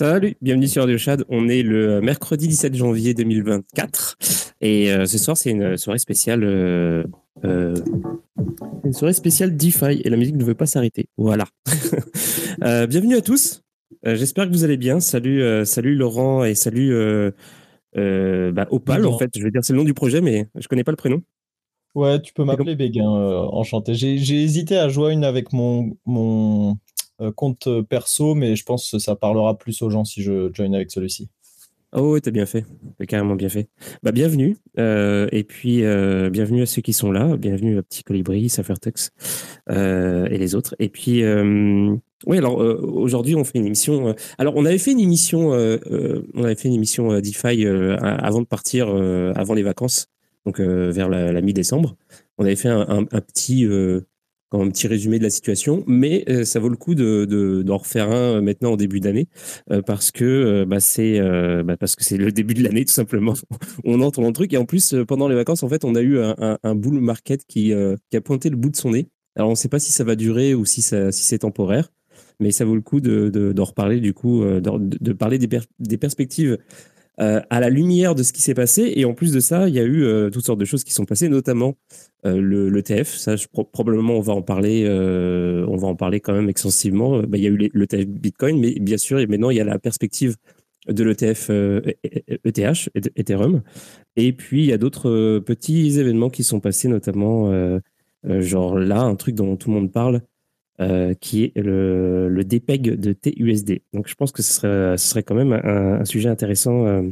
Salut, bienvenue sur Radio Chad. On est le mercredi 17 janvier 2024 et euh, ce soir c'est une soirée spéciale, euh, euh, une soirée spéciale DeFi et la musique ne veut pas s'arrêter. Voilà. bienvenue à tous. J'espère que vous allez bien. Salut, salut Laurent et salut bah, Opal en fait. Je vais dire c'est le nom du projet mais je connais pas le prénom. Ouais, tu peux m'appeler Béguin, enchanté. J'ai hésité à jouer une avec mon, mon euh, compte euh, perso, mais je pense que ça parlera plus aux gens si je join avec celui-ci. Oh, t'as bien fait. T'as carrément bien fait. Bah, bienvenue. Euh, et puis, bienvenue à ceux qui sont là. Bienvenue à Petit Colibri, Safertex et les autres. Et puis, oui, alors aujourd'hui, on fait une émission. alors, on avait fait une émission, on avait fait une émission DeFi avant de partir, avant les vacances, donc vers la, mi-décembre. On avait fait un petit un petit résumé de la situation, mais euh, ça vaut le coup de, d'en refaire un euh, maintenant en début d'année euh, parce que bah, c'est bah, parce que c'est le début de l'année tout simplement. on entre dans le truc et en plus pendant les vacances en fait on a eu un, un, bull market qui, qui a pointé le bout de son nez. Alors on ne sait pas si ça va durer ou si ça si c'est temporaire, mais ça vaut le coup de, d'en reparler du coup de, de parler des, des perspectives euh, à la lumière de ce qui s'est passé. Et en plus de ça, il y a eu euh, toutes sortes de choses qui sont passées, notamment euh, le, l'ETF. Ça, probablement, on va en parler. on va en parler quand même extensivement. Bah, il y a eu l'ETF Bitcoin, mais bien sûr, et maintenant, il y a la perspective de l'ETF ETH, Ethereum. Et puis, il y a d'autres petits événements qui sont passés, notamment, genre là, un truc dont tout le monde parle, euh, qui est le, le DPEG de TUSD. Donc je pense que ce serait, ce serait quand même un, sujet intéressant euh,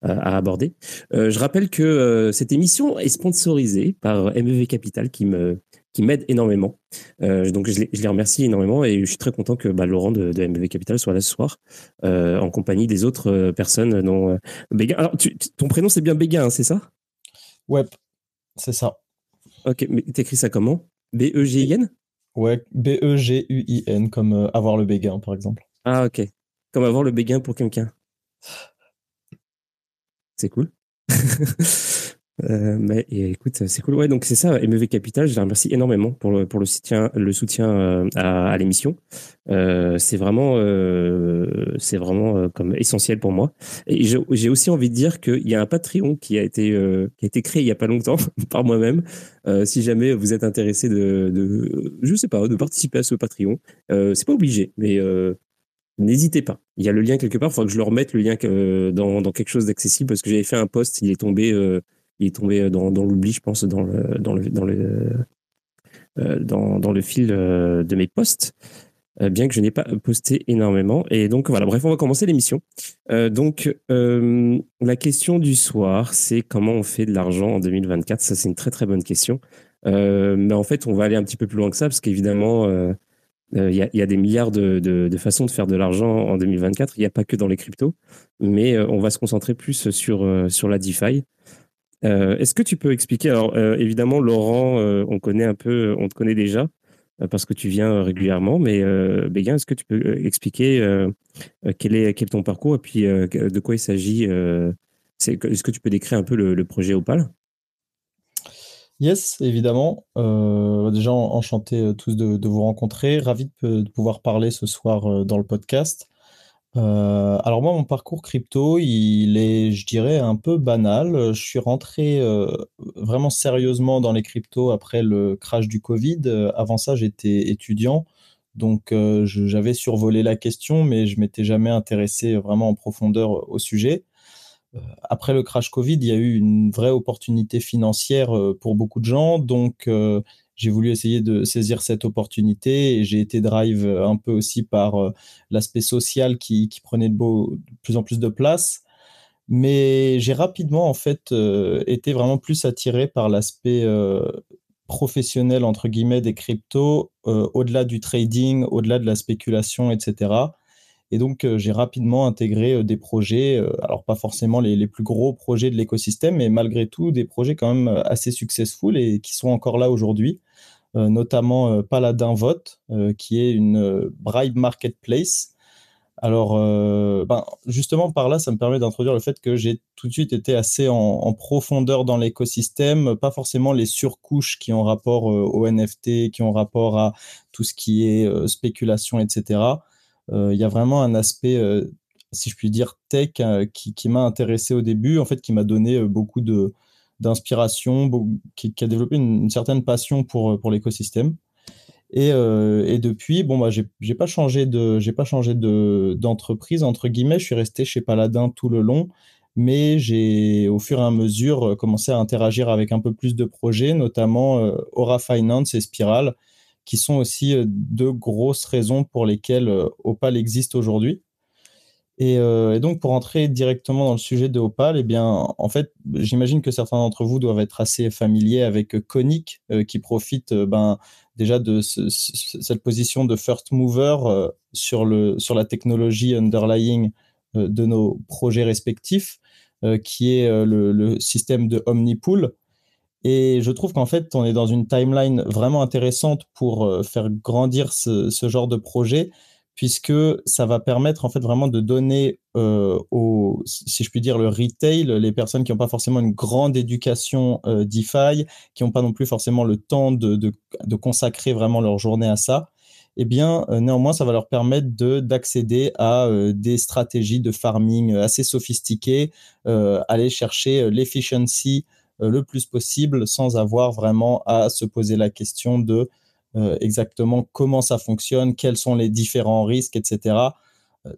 à aborder. Euh, je rappelle que cette émission est sponsorisée par MEV Capital qui me qui m'aide énormément. donc je les, je les, remercie énormément et je suis très content que bah, Laurent de, de, MEV Capital soit là ce soir en compagnie des autres personnes dont Béguin. Alors ton prénom c'est bien Béguin, hein, c'est ça? Ouais, c'est ça. Ok, mais t'écris ça comment? B-E-G-I-N Ouais, B-E-G-U-I-N, comme euh, avoir le béguin, par exemple. Ah, ok. Comme avoir le béguin pour quelqu'un. C'est cool. Euh, mais écoute, c'est cool. Ouais, donc c'est ça, MEV Capital, je les remercie énormément pour le, pour le soutien, le soutien euh, à, l'émission. Euh, c'est vraiment, euh, c'est vraiment comme essentiel pour moi. Et j'ai aussi envie de dire qu'il y a un Patreon qui a été, qui a été créé il y a pas longtemps par moi-même. si jamais vous êtes intéressé de, de, je sais pas, de participer à ce Patreon, c'est pas obligé, mais N'hésitez pas. Il y a le lien quelque part. Il faudra que je le remette le lien dans, dans quelque chose d'accessible parce que j'avais fait un post, il est tombé il est tombé dans, dans l'oubli, je pense, dans le, dans le, dans le, euh, dans, dans, le fil euh, de mes posts, euh, bien que je n'ai pas posté énormément. Et donc voilà, bref, on va commencer l'émission. donc la question du soir, c'est comment on fait de l'argent en 2024 Ça, c'est une très très bonne question. mais en fait, on va aller un petit peu plus loin que ça, parce qu'évidemment, il y, a, y, a, des milliards de, de, de, façons de faire de l'argent en 2024. Il n'y a pas que dans les cryptos, mais on va se concentrer plus sur, sur la DeFi. Euh, est-ce que tu peux expliquer Alors, euh, évidemment, Laurent, euh, on connaît un peu, on te connaît déjà parce que tu viens régulièrement, mais Béguin, est-ce que tu peux expliquer quel, est, quel est ton parcours et puis de quoi il s'agit Est-ce que tu peux décrire un peu le, projet Opal Yes, évidemment. déjà, enchanté tous de, vous rencontrer. Ravi de, pouvoir parler ce soir dans le podcast. Euh, alors moi, mon parcours crypto, il est, je dirais, un peu banal. Je suis rentré euh, vraiment sérieusement dans les cryptos après le crash du Covid. Euh, avant ça, j'étais étudiant, donc j'avais survolé la question, mais je m'étais jamais intéressé vraiment en profondeur au sujet. après le crash Covid, il y a eu une vraie opportunité financière pour beaucoup de gens, donc j'ai voulu essayer de saisir cette opportunité et j'ai été drive un peu aussi par euh, l'aspect social qui, prenait de, beau, plus en plus de place. Mais j'ai rapidement en fait euh, été vraiment plus attiré par l'aspect euh, professionnel entre guillemets des cryptos, au-delà du trading, au-delà de la spéculation, etc. Et donc, j'ai rapidement intégré des projets, alors pas forcément les, plus gros projets de l'écosystème, mais malgré tout des projets quand même assez successful et qui sont encore là aujourd'hui. Euh, notamment euh, Paladin Vote, euh, qui est une bribe marketplace. Alors, ben, justement, par là, ça me permet d'introduire le fait que j'ai tout de suite été assez en, profondeur dans l'écosystème, pas forcément les surcouches qui ont rapport aux NFT, qui ont rapport à tout ce qui est spéculation, etc. il y a vraiment un aspect, si je puis dire, tech qui, qui m'a intéressé au début, en fait, qui m'a donné beaucoup d'inspiration, qui, a développé une, certaine passion pour, l'écosystème. Et, depuis, bon, bah, j'ai pas changé de, j'ai pas changé de d'entreprise entre guillemets. Je suis resté chez Paladin tout le long mais j'ai au fur et à mesure euh, commencé à interagir avec un peu plus de projets, notamment euh, Aura Finance et Spiral, qui sont aussi euh, deux grosses raisons pour lesquelles Opal existe aujourd'hui. Et, donc, pour entrer directement dans le sujet de Opal, eh bien, en fait, j'imagine que certains d'entre vous doivent être assez familiers avec Konic, qui profite ben, déjà de cette position de first mover sur, le, la technologie underlying de nos projets respectifs. Euh, qui est euh, le, système de Omnipool. Et je trouve qu'en fait, on est dans une timeline vraiment intéressante pour euh, faire grandir ce, genre de projet, puisque ça va permettre en fait vraiment de donner au, si je puis dire, le retail, les personnes qui n'ont pas forcément une grande éducation DeFi, qui n'ont pas non plus forcément le temps de, consacrer vraiment leur journée à ça, eh bien, euh, néanmoins, ça va leur permettre d'accéder à euh, des stratégies de farming euh, assez sophistiquées, aller chercher l'efficiency le plus possible sans avoir vraiment à se poser la question de exactement comment ça fonctionne, quels sont les différents risques, etc.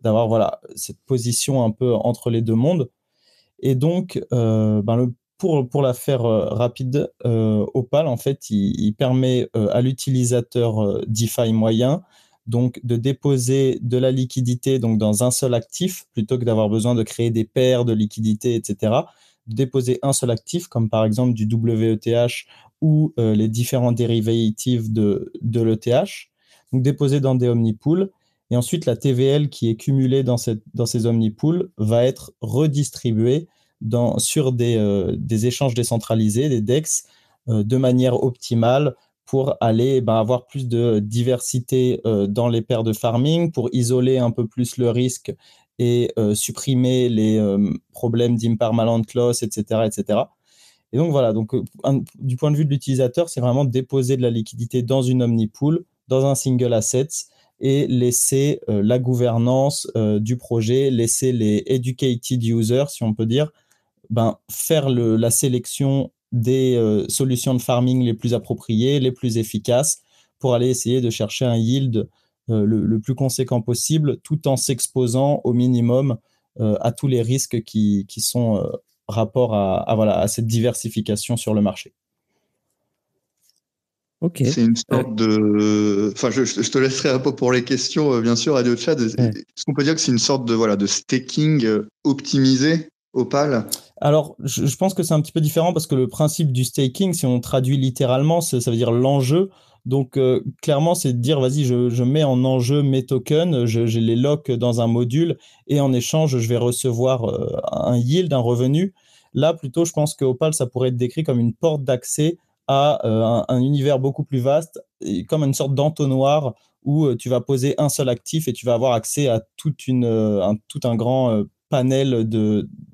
D'avoir voilà cette position un peu entre les deux mondes. Et donc, ben, le pour, la faire euh, rapide, euh, Opal, en fait, il, permet euh, à l'utilisateur DeFi moyen donc de déposer de la liquidité donc dans un seul actif plutôt que d'avoir besoin de créer des paires de liquidités, etc. Déposer un seul actif, comme par exemple du WETH ou les différents dérivatives de, de l'ETH, donc déposer dans des omnipools. Et ensuite, la TVL qui est cumulée dans, cette, dans ces omnipools va être redistribuée sur des, euh, des, échanges décentralisés, des DEX, euh, de manière optimale pour aller ben, avoir plus de diversité euh, dans les paires de farming, pour isoler un peu plus le risque et supprimer les problèmes d'impermanent loss, etc., etc. Et donc voilà, donc du point de vue de l'utilisateur, c'est vraiment déposer de la liquidité dans une omnipool, dans un single asset et laisser la gouvernance du projet, laisser les educated users, si on peut dire, ben, faire la sélection des euh, solutions de farming les plus appropriées, les plus efficaces, pour aller essayer de chercher un yield euh, le, plus conséquent possible, tout en s'exposant au minimum euh, à tous les risques qui, sont rapport à, voilà, à cette diversification sur le marché. Ok. C'est une sorte de. Enfin, je, te laisserai un peu pour les questions, bien sûr, Radio Chat. Est-ce qu'on peut dire que c'est une sorte de, voilà, de staking optimisé Opal Alors, je, pense que c'est un petit peu différent parce que le principe du staking, si on traduit littéralement, ça, veut dire l'enjeu. Donc, euh, clairement, c'est de dire, vas-y, je, mets en enjeu mes tokens, je, les lock dans un module et en échange, je vais recevoir euh, un yield, un revenu. Là, plutôt, je pense que Opal, ça pourrait être décrit comme une porte d'accès à euh, un, univers beaucoup plus vaste, comme une sorte d'entonnoir où tu vas poser un seul actif et tu vas avoir accès à tout un grand panel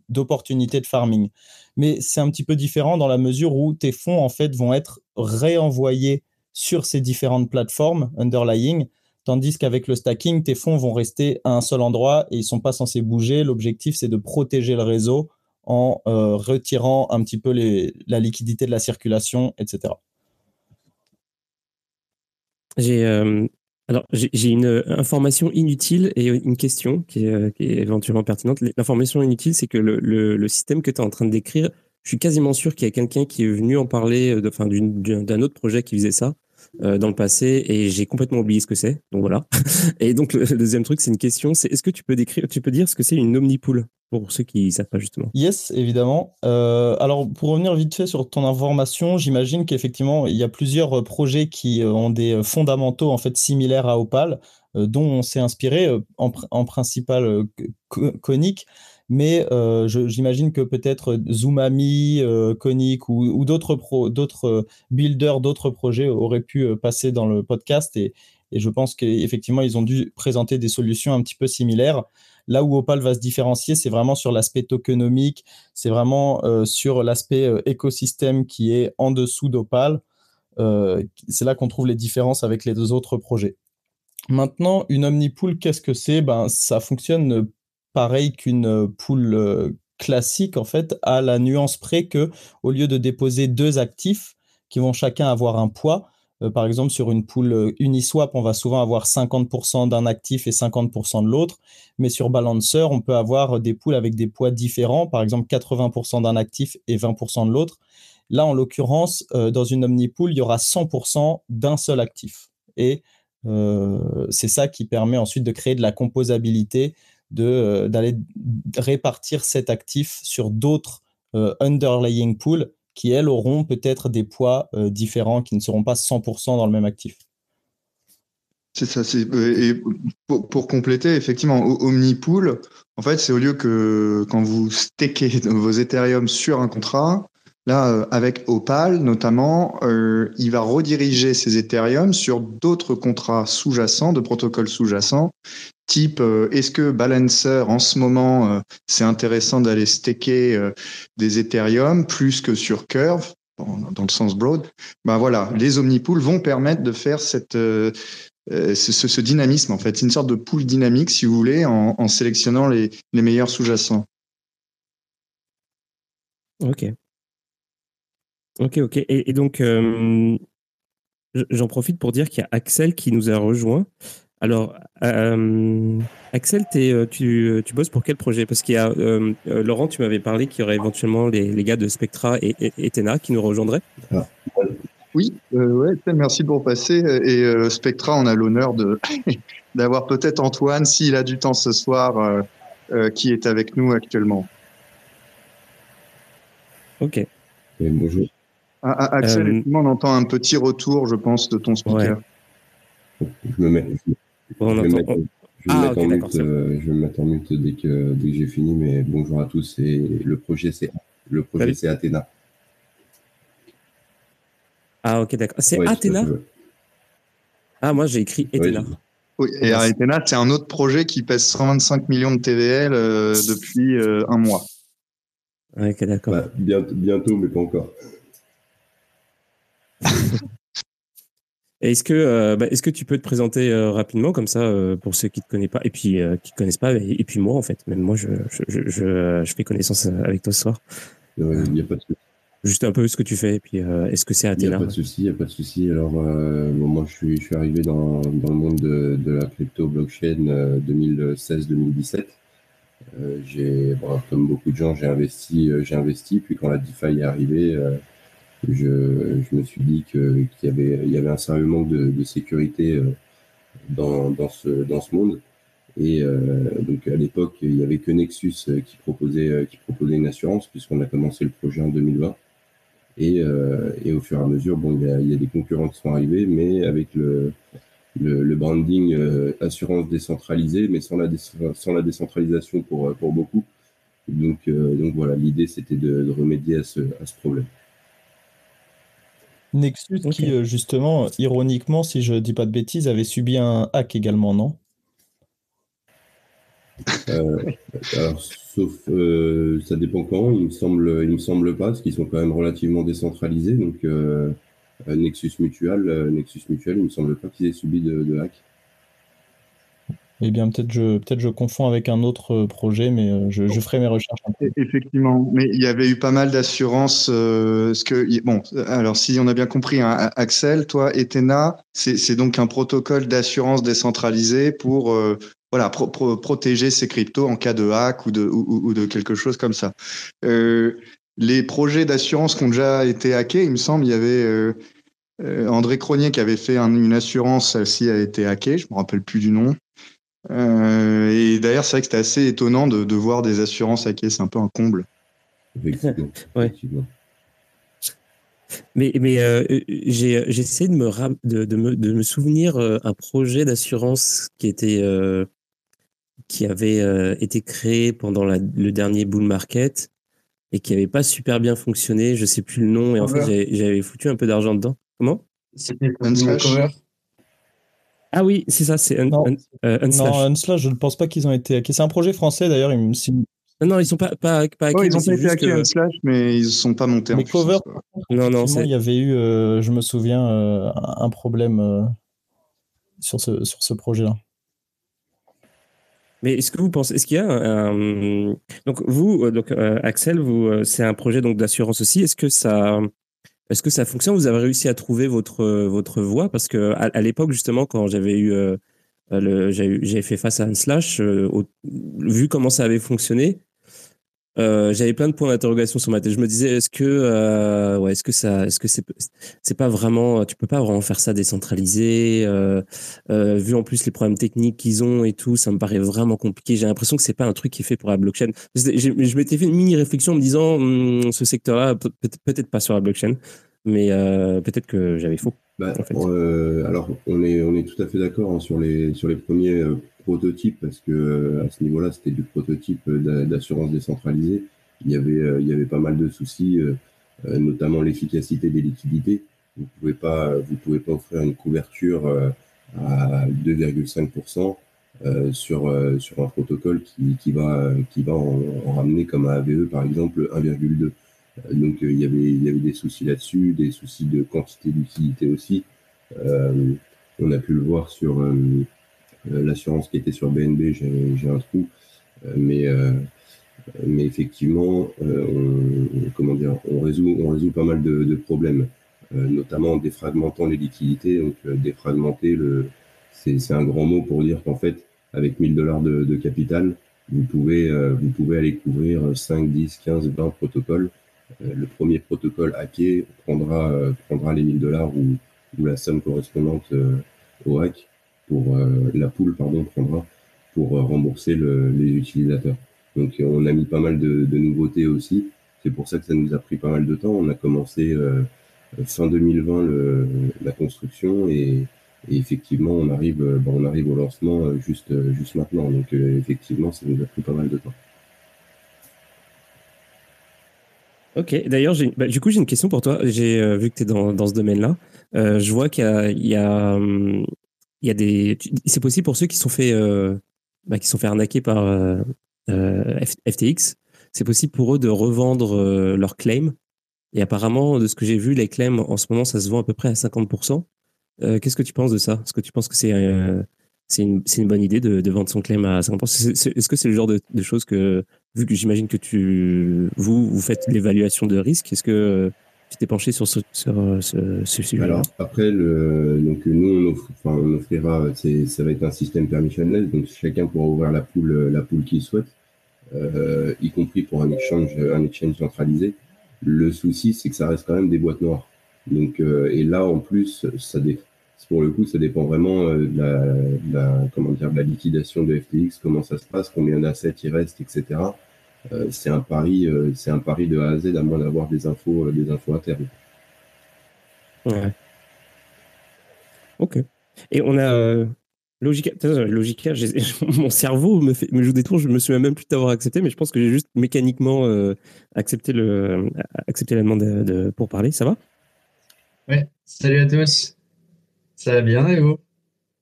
d'opportunités de farming. Mais c'est un petit peu différent dans la mesure où tes fonds, en fait, vont être réenvoyés sur ces différentes plateformes underlying, tandis qu'avec le stacking, tes fonds vont rester à un seul endroit et ils ne sont pas censés bouger. L'objectif, c'est de protéger le réseau en euh, retirant un petit peu la liquidité de la circulation, etc. J'ai euh, alors, j'ai une euh, information inutile et une question qui est, éventuellement pertinente. L'information inutile, c'est que le, système que tu es en train de décrire, je suis quasiment sûr qu'il y a quelqu'un qui est venu en parler d'un autre projet qui faisait ça dans le passé et j'ai complètement oublié ce que c'est. Donc voilà. Et donc, le, deuxième truc, c'est une question c'est est-ce que tu peux, décrire, tu peux dire ce que c'est une omnipool pour ceux qui ne savent pas justement? Yes, évidemment. Euh, alors, pour revenir vite fait sur ton information, j'imagine qu'effectivement, il y a plusieurs euh, projets qui euh, ont des fondamentaux en fait similaires à Opal, dont on s'est inspiré en, en, principal conique. Mais j'imagine que peut-être Zoomami, Conic ou, ou d'autres builders, d'autres projets auraient pu passer dans le podcast et, et je pense qu'effectivement, ils ont dû présenter des solutions un petit peu similaires. Là où Opal va se différencier, c'est vraiment sur l'aspect tokenomique, c'est vraiment euh, sur l'aspect euh, écosystème qui est en dessous d'Opal. Euh, c'est là qu'on trouve les différences avec les deux autres projets. Maintenant, une omnipool, qu'est-ce que c'est? Ben, Ça fonctionne pareil qu'une pool classique, en fait, à la nuance près que, au lieu de déposer deux actifs qui vont chacun avoir un poids, euh, par exemple, sur une pool euh, Uniswap, on va souvent avoir 50% d'un actif et 50% de l'autre. Mais sur Balancer, on peut avoir des pools avec des poids différents, par exemple 80% d'un actif et 20% de l'autre. Là, en l'occurrence, euh, dans une omnipool, il y aura 100% d'un seul actif. Et c'est ça qui permet ensuite de créer de la composabilité, d'aller répartir cet actif sur d'autres underlying pools qui, elles, auront peut-être des poids euh, différents, qui ne seront pas 100% dans le même actif. C'est ça. Et pour, compléter, effectivement, Omnipool, en fait, c'est au lieu que quand vous stakez vos Ethereum sur un contrat, là, euh, avec Opal notamment, euh, il va rediriger ces Ethereum sur d'autres contrats sous-jacents, de protocoles sous-jacents, type euh, est-ce que Balancer en ce moment c'est intéressant d'aller staker des Ethereum plus que sur Curve dans, le sens broad? Ben voilà les omnipools vont permettre de faire cette ce, dynamisme en fait. Une sorte de pool dynamique si vous voulez en, sélectionnant les, meilleurs sous-jacents. Ok ok ok et donc j'en profite pour dire qu'il y a Axel qui nous a rejoint alors, euh, Axel, euh, tu, bosses pour quel projet? Parce qu'il y a euh, Laurent, tu m'avais parlé qu'il y aurait éventuellement les, gars de Spectra et, et, Tena qui nous rejoindraient. Ah. Oui, ouais, merci pour passer. Et Spectra, on a l'honneur de d'avoir peut-être Antoine, s'il a du temps ce soir, qui est avec nous actuellement. Ok. bonjour. Ah, ah, Axel, on entend un petit retour, je pense, de ton speaker. Je me mets. Je vais, me mettre, en mute, dès que, dès que j'ai fini, mais bonjour à tous. Et le projet, c'est le projet, c'est Athéna. Ah, ok, d'accord. C'est Athéna Ah, moi, j'ai écrit Athéna. Oui, et Athéna, c'est un autre projet qui pèse 125 millions de TVL euh, depuis euh, un mois. Ok, d'accord. Bah, bientôt, mais pas encore. Est-ce que, euh, bah, est-ce que tu peux te présenter euh, rapidement comme ça euh, pour ceux qui te connaissent pas et puis qui connaissent pas et, puis moi en fait même moi je je, je, je fais connaissance avec toi ce soir. Il n'y a pas de souci. Juste un peu ce que tu fais et puis est-ce que c'est Athéna Il n'y a pas de souci, il a pas de souci. Alors moi je suis je suis arrivé dans, dans le monde de, de la crypto blockchain 2016-2017. j'ai comme beaucoup de gens j'ai investi j'ai investi puis quand la DeFi est arrivée je, je me suis dit qu'il y, avait, y avait un sérieux manque de, de sécurité euh, dans, dans, ce, dans ce monde. Et euh, donc à l'époque, il n'y avait que Nexus euh, qui proposait, qui proposait une assurance, puisqu'on a commencé le projet en 2020. Et, et au fur et à mesure, bon, il y a, y a des concurrents qui sont arrivés, mais avec le, le, le branding assurance décentralisée, mais sans la, sans la décentralisation pour, pour beaucoup. Donc, donc voilà, l'idée c'était de, de, remédier à ce, à ce problème. Nexus qui, euh, justement, ironiquement, si je dis pas de bêtises, avait subi un hack également, non? Euh, alors, sauf, euh, ça dépend quand. Il me semble, il me semble pas, parce qu'ils sont quand même relativement décentralisés. Donc, Nexus Mutual, Nexus Mutual, il me semble pas qu'ils aient subi de, de hack. Eh bien, peut-être je, peut je confonds avec un autre euh, projet, mais euh, je, ferai mes recherches. Effectivement, mais il y avait eu pas mal d'assurances. Euh, que bon, alors si on a bien compris, hein, Axel, toi, Etena, c'est donc un protocole d'assurance décentralisé pour voilà protéger ces cryptos en cas de hack ou de ou, de quelque chose comme ça. les projets d'assurance qui ont déjà été hackés, il me semble, il y avait André Cronier qui avait fait une assurance, celle-ci a été hackée, je me rappelle plus du nom. Euh, et d'ailleurs, c'est vrai que c'était assez étonnant de, de, voir des assurances hackées. C'est un peu un comble. ouais. Mais, mais euh, j'ai essayé de me, de, de, me, de me souvenir euh, un projet d'assurance qui était euh, qui avait euh, été créé pendant la, le dernier bull market et qui n'avait pas super bien fonctionné. Je sais plus le nom et en fait j'avais foutu un peu d'argent dedans. Comment? C'était Cover. Ah oui, c'est ça, c'est un, non, euh, Unslash. je ne pense pas qu'ils ont été hackés. C'est un projet français d'ailleurs. Il non, non, ils sont pas, pas, pas hackés. ils ont été hackés Unslash, mais ils ne sont pas montés mais en Cover, non, non, il y avait eu, euh, je me souviens, euh, un problème. sur ce, sur ce projet-là. Mais est-ce que vous pensez, est-ce qu'il y a un, donc vous, donc Axel, vous, c'est un projet donc d'assurance aussi. Est-ce que ça, est-ce que ça fonctionne? Vous avez réussi à trouver votre votre voie? Parce que à, l'époque justement, quand j'avais eu j'ai fait face à un slash, vu comment ça avait fonctionné, euh, j'avais plein de points d'interrogation sur ma tête. Je me disais, est-ce que, euh, ouais, est-ce que ça, est-ce que c'est, c'est pas vraiment, tu peux pas vraiment faire ça décentralisé. Euh, euh vu en plus les problèmes techniques qu'ils ont et tout, ça me paraît vraiment compliqué. J'ai l'impression que c'est pas un truc qui est fait pour la blockchain. Je m'étais fait une mini réflexion en me disant, hum, ce secteur-là, peut-être pas sur la blockchain, mais peut-être que j'avais faux. Bah, alors, on est, on est tout à fait d'accord hein, sur les, sur les premiers prototype parce que euh, à ce niveau-là, c'était du prototype d'assurance décentralisée. Il y avait, euh, il y avait pas mal de soucis, euh, notamment l'efficacité des liquidités. Vous pouvez pas, pouvez pas offrir une couverture à 2,5% sur un protocole qui, va qui va en, ramener comme à AVE par exemple 1,2. Donc il y avait des soucis là-dessus, des soucis de quantité d'utilité aussi. on a pu le voir sur l'assurance qui était sur BNB, j'ai un trou. Euh, mais, euh, mais effectivement, on, comment dire, on, résout, on résout pas mal de, problèmes, notamment en défragmentant les liquidités. Donc, défragmenter, c'est un grand mot pour dire qu'en fait, avec 1000 dollars de, capital, vous pouvez, vous pouvez aller couvrir 5, 10, 15, 20 protocoles. le premier protocole hacké prendra, prendra les 1000 dollars ou, ou, la somme correspondante au hack pour euh, la poule pardon prendra pour euh, rembourser le, les utilisateurs. Donc on a mis pas mal de, nouveautés aussi. C'est pour ça que ça nous a pris pas mal de temps. On a commencé euh, fin 2020 le, la construction et, effectivement on arrive, bon, on arrive au lancement juste, juste maintenant. Donc effectivement ça nous a pris pas mal de temps. Ok, d'ailleurs, bah, du coup, j'ai une question pour toi. J'ai vu que tu es dans, dans ce domaine-là. Euh, je vois qu'il y, a, il y a des, c'est possible pour ceux qui sont fait, euh, bah, qui sont fait arnaquer par euh, euh, FTX, c'est possible pour eux de revendre leurs claims. Et apparemment, de ce que j'ai vu, les claims en ce moment, ça se vend à peu près à 50%. Qu'est-ce que tu penses de ça? Est-ce que tu penses que c'est c'est une, une, bonne idée de, vendre son claim à 50%. Est-ce que c'est le genre de, de, choses que, vu que j'imagine que tu, vous, vous faites l'évaluation de risque, est-ce que tu t'es penché sur ce, ce, sujet Alors, après, le, donc, nous, on, offrira, ça va être un système permissionless, donc chacun pourra ouvrir la poule, la poule qu'il souhaite, euh, y compris pour un exchange, un exchange centralisé. Le souci, c'est que ça reste quand même des boîtes noires. Donc, euh, et là, en plus, ça dé... pour le coup, ça dépend vraiment euh, de, la, comment dire, de la liquidation de FTX, comment ça se passe, combien d'assets il reste, etc. Euh, c'est un pari, euh, c'est un pari de A à Z à moins d'avoir des infos, euh, des infos internes. Ouais. Ok. Et on a Logica, Logica mon cerveau me, fait, me joue des tours, je me souviens même plus d'avoir accepté, mais je pense que j'ai juste mécaniquement accepté, le, accepté la demande de, pour parler. Ça va? Ouais, salut à tous. Ça va bien et vous?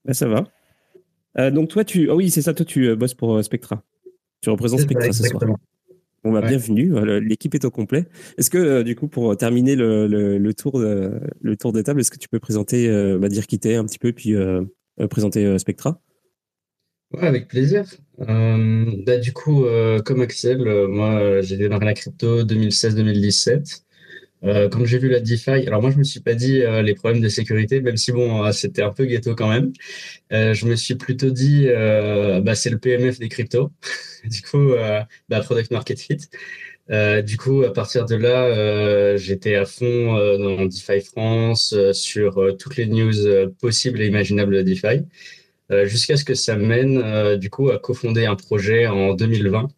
Bah, Ça va. donc toi, tu... Oh oui, c'est ça, toi tu bosses pour Spectra. Tu représentes Spectra ce soir. Bon, bah, bienvenue. L'équipe est au complet. Est-ce que, euh, du coup, pour terminer le, le, tour, de, le tour de table, est-ce que tu peux présenter, euh, bah, dire qui t'es un petit peu, puis euh, présenter Spectra? Ouais, avec plaisir. bah, du coup, comme Axel, moi, j'ai démarré la crypto 2016-2017. Quand j'ai vu la DeFi, alors moi je me suis pas dit les problèmes de sécurité, même si bon c'était un peu ghetto quand même. je me suis plutôt dit bah, c'est le PMF des cryptos. du coup, euh, bah, Product Market Fit. Euh, du coup, à partir de là, euh, j'étais à fond dans DeFi France, sur toutes les news possibles et imaginables de DeFi, jusqu'à ce que ça mène du coup à cofonder un projet en 2020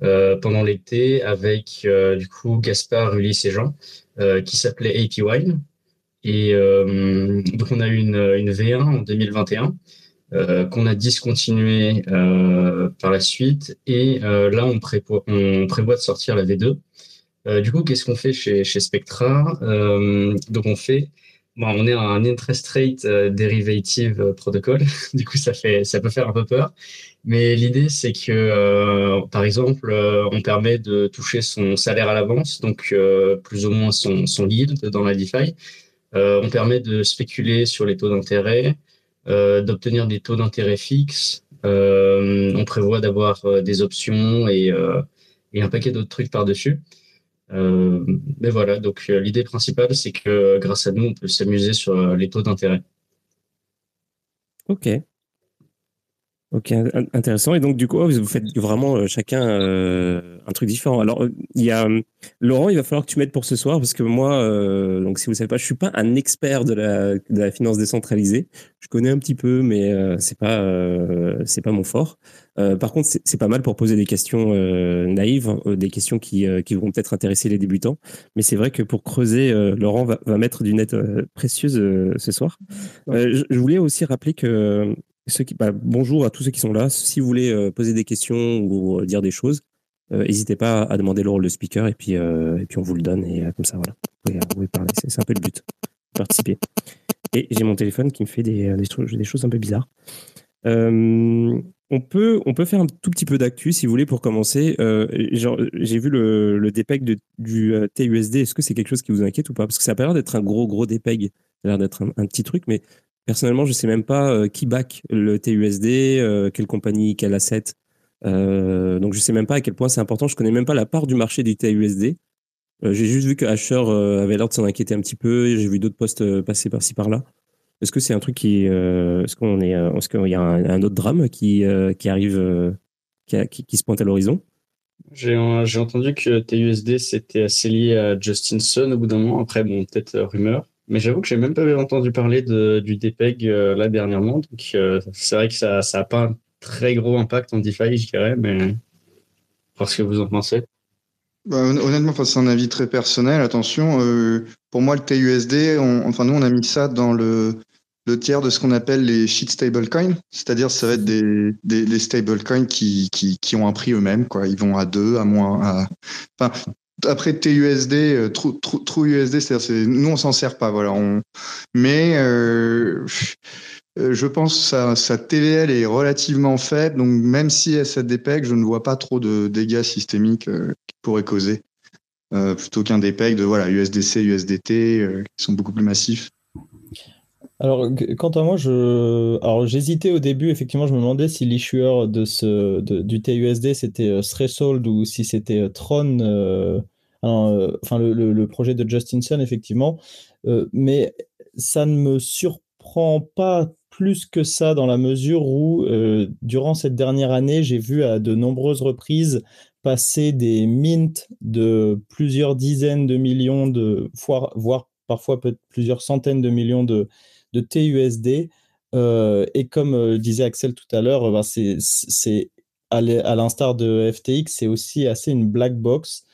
pendant l'été avec du coup Gaspard, Ulysse et Jean, qui s'appelait AP Wine. Et donc on a eu une, une V1 en 2021 euh, qu'on a discontinué euh, par la suite. Et euh, là, on, prévoit, on prévoit de sortir la V2. du coup, qu'est-ce qu'on fait chez, chez Spectra? Donc, on fait Bon, on est un interest rate derivative protocol. du coup, ça fait, ça peut faire un peu peur. Mais l'idée, c'est que, par exemple, on permet de toucher son salaire à l'avance, donc plus ou moins son, son yield dans la DeFi. on permet de spéculer sur les taux d'intérêt. d'obtenir des taux d'intérêt fixes. on prévoit d'avoir des options et, et un paquet d'autres trucs mais voilà, donc l'idée principale, c'est que grâce à nous, on peut s'amuser sur les taux d'intérêt. Ok. Ok, intéressant. Et donc, du coup, vous faites vraiment euh, chacun euh, un truc différent. Alors, il y a Laurent, il va falloir que tu m'aides pour ce soir parce que moi, euh, donc si vous ne savez pas, je suis pas un expert de la, finance décentralisée. Je connais un petit peu, mais c'est pas c'est pas mon fort. Par contre, c'est pas mal pour poser des questions naïves, hein, des questions qui, qui vont peut-être intéresser les débutants. Mais c'est vrai que pour creuser, Laurent va, va mettre d'une aide précieuse ce soir. je voulais aussi rappeler que qui, bah, bonjour à tous ceux qui sont là. Si vous voulez euh, poser des questions ou euh, dire des choses, euh, n'hésitez pas à demander le rôle de speaker et puis, et puis on vous le donne et comme ça, voilà. Vous pouvez, parler. C'est un peu le but, participer. Et j'ai mon téléphone qui me fait des, des, choses un peu bizarres. On, peut, faire un tout petit peu d'actu si vous voulez pour commencer. j'ai vu le, le DPEG du TUSD. Est-ce que c'est quelque chose qui vous inquiète ou pas? Parce que ça a pas l'air d'être un gros, gros DPEG. Ça a l'air d'être un, petit truc, mais Personnellement, je sais même pas euh, qui back le TUSD, euh, quelle compagnie, quel asset. Euh, donc je sais même pas à quel point c'est important. Je connais même pas la part du marché du TUSD. J'ai juste vu que Asher avait l'air de s'en inquiéter un petit peu. J'ai vu d'autres postes passer par-ci par-là. Est-ce que c'est un truc qui, est-ce qu'on est, est-ce qu'il y a un, autre drame qui qui arrive, qui, se pointe à l'horizon? J'ai entendu que TUSD c'était assez lié à Justin Sun au bout d'un moment. Après, bon, peut-être rumeur. Mais j'avoue que j'ai même pas entendu parler de, du DPEG euh, là dernièrement. Donc euh, c'est vrai que ça n'a pas un très gros impact en DeFi, je dirais, mais voir ce que vous en pensez. Bah, honnêtement, c'est un avis très personnel. Attention, euh, pour moi, le TUSD, enfin nous, on a mis ça dans le, le tiers de ce qu'on appelle les shit stablecoins, c'est-à-dire ça va être des, des, des stablecoins qui, qui, qui ont un prix eux-mêmes, quoi. Ils vont à 2, à moins, à... Enfin, après TUSD, euh, True, true, USD, c'est-à-dire nous on s'en sert pas, voilà. On... Mais euh, je pense que sa, TVL est relativement faible, donc même si elle DPEG, je ne vois pas trop de dégâts systémiques euh, qu'il pourrait causer, euh, plutôt qu'un DPEG de voilà USDC, USDT, qui sont beaucoup plus massifs. Alors, quant à moi, je... Alors, j'hésitais au début, effectivement, je me demandais si l'issueur de ce... du TUSD c'était Threshold ou si c'était Tron, euh, enfin le, projet de Justinson, effectivement. Euh, mais ça ne me surprend pas plus que ça dans la mesure où, euh, durant cette dernière année, j'ai vu à de nombreuses reprises passer des mints de plusieurs dizaines de millions de, voire, parfois plusieurs centaines de millions de, TUSD. et comme disait Axel tout à l'heure, ben c'est à l'instar de FTX, c'est aussi assez une black box.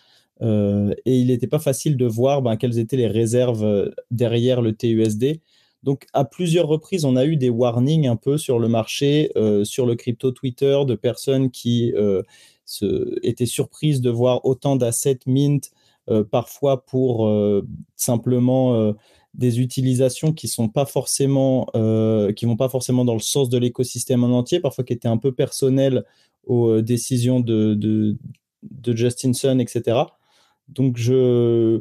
Euh, et il n'était pas facile de voir ben, quelles étaient les réserves euh, derrière le TUSD. Donc, à plusieurs reprises, on a eu des warnings un peu sur le marché, euh, sur le crypto Twitter, de personnes qui se, étaient surprises de voir autant d'assets mint, parfois pour simplement des utilisations qui sont pas forcément, qui vont pas forcément dans le sens de l'écosystème en entier, parfois qui étaient un peu personnelles aux décisions de, de, de Justin Sun, etc. Donc, je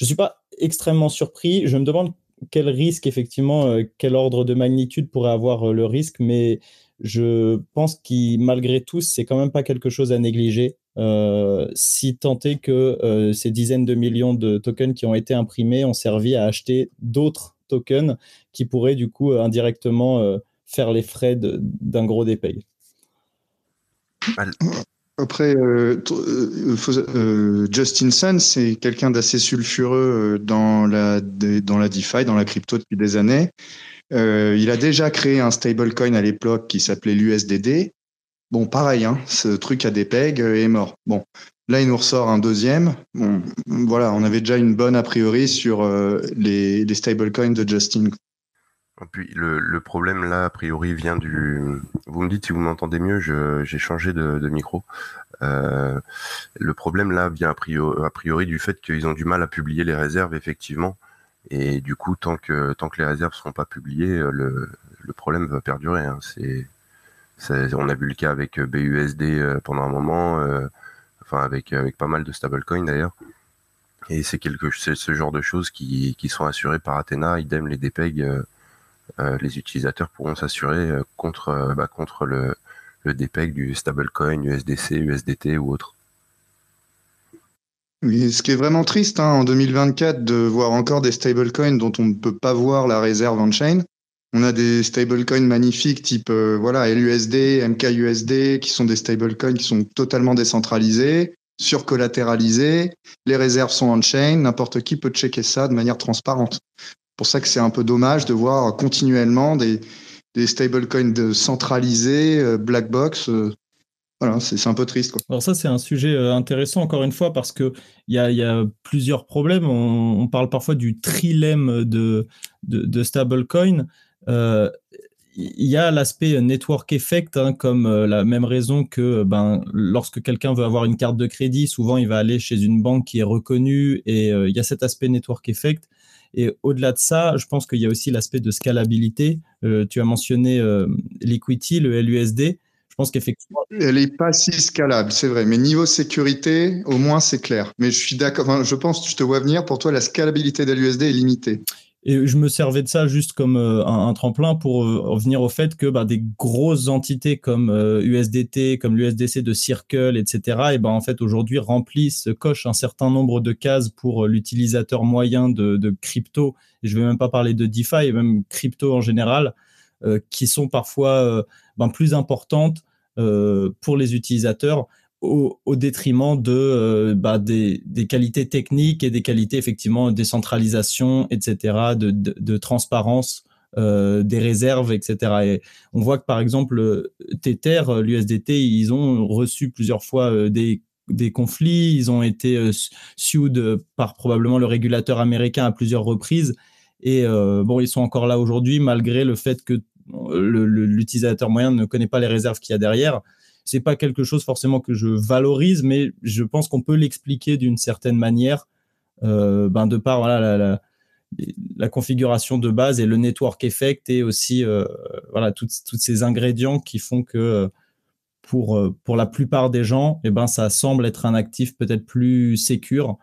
ne suis pas extrêmement surpris. Je me demande quel risque, effectivement, euh, quel ordre de magnitude pourrait avoir euh, le risque, mais je pense qu'il, malgré tout, c'est quand même pas quelque chose à négliger. Euh, si tant est que ces dizaines de millions de tokens qui ont été imprimés ont servi à acheter d'autres tokens qui pourraient du coup indirectement faire les frais d'un gros dépay. Après, euh, euh, euh, Justin Sun, c'est quelqu'un d'assez sulfureux dans la, dans la DeFi, dans la crypto depuis des années. il a déjà créé un stablecoin à l'époque qui s'appelait l'USDD. Bon, pareil, hein, ce truc à des pegs est mort. Bon, là, il nous ressort un deuxième. Voilà, on avait déjà une bonne a priori sur les stablecoins de Justin. Puis le, problème là, a priori, vient du. Vous me dites si vous m'entendez mieux, j'ai changé de, micro. Euh, le problème là vient a priori, du fait qu'ils ont du mal à publier les réserves, effectivement. Et du coup, tant que tant que les réserves ne seront pas publiées, le, le problème va perdurer. Hein. On a vu le cas avec BUSD euh, pendant un moment, euh, enfin avec avec pas mal de stablecoins d'ailleurs. Et c'est quelque, ce genre de choses qui, qui sont assurées par Athena, idem les DPEG les utilisateurs pourront s'assurer contre, bah, contre le, le DPEG du stablecoin, USDC, USDT ou autre. Ce qui est vraiment triste hein, en 2024 de voir encore des stablecoins dont on ne peut pas voir la réserve on-chain. On a des stablecoins magnifiques type euh, LUSD, MKUSD, qui sont des stablecoins qui sont totalement décentralisés, surcollatéralisés. Les réserves sont on-chain. N'importe qui peut checker ça de manière transparente. Pour ça que c'est un peu dommage de voir continuellement des, stablecoins centralisés, euh, black box. Euh, voilà, c'est un peu triste. Alors ça, c'est un sujet euh, intéressant, encore une fois, parce qu'il y a, y a plusieurs problèmes. On, parle parfois du trilemme de, de, stablecoin. il y a l'aspect network effect, hein, comme la même raison que ben, lorsque quelqu'un veut avoir une carte de crédit, souvent il va aller chez une banque qui est reconnue et il y a cet aspect network effect. Et au-delà de ça, je pense qu'il y a aussi l'aspect de scalabilité. Euh, tu as mentionné euh, l'equity, le LUSD. Je pense qu'effectivement. Elle n'est pas si scalable, c'est vrai. Mais niveau sécurité, au moins, c'est clair. Mais je suis d'accord. je pense, je te vois venir. Pour toi, la scalabilité de l'USD est limitée. Et je me servais de ça juste comme euh, un, tremplin pour euh, revenir au fait que bah, des grosses entités comme USDT, euh, comme l'USDC de Circle, etc., et ben en fait aujourd'hui remplissent, cochent un certain nombre de cases pour l'utilisateur moyen de, crypto. Je vais même pas parler de DeFi, même crypto en général, qui sont parfois ben, plus importantes pour les utilisateurs au, détriment de euh, bah, des, qualités techniques et des qualités effectivement de décentralisation, etc., de, transparence euh, des réserves, etc. Et on voit que par exemple Tether, l'USDT, ils ont reçu plusieurs fois euh, des des conflits, ils ont été sued par probablement le régulateur américain à plusieurs reprises. Et bon, ils sont encore là aujourd'hui malgré le fait que l'utilisateur moyen ne connaît pas les réserves qu'il y a derrière c'est pas quelque chose forcément que je valorise, mais je pense qu'on peut l'expliquer d'une certaine manière, euh, ben de par voilà, la, configuration de base et le network effect et aussi euh, voilà toutes, ces ingrédients qui font que euh, pour, pour la plupart des gens, eh ben, ça semble être un actif peut-être plus sécure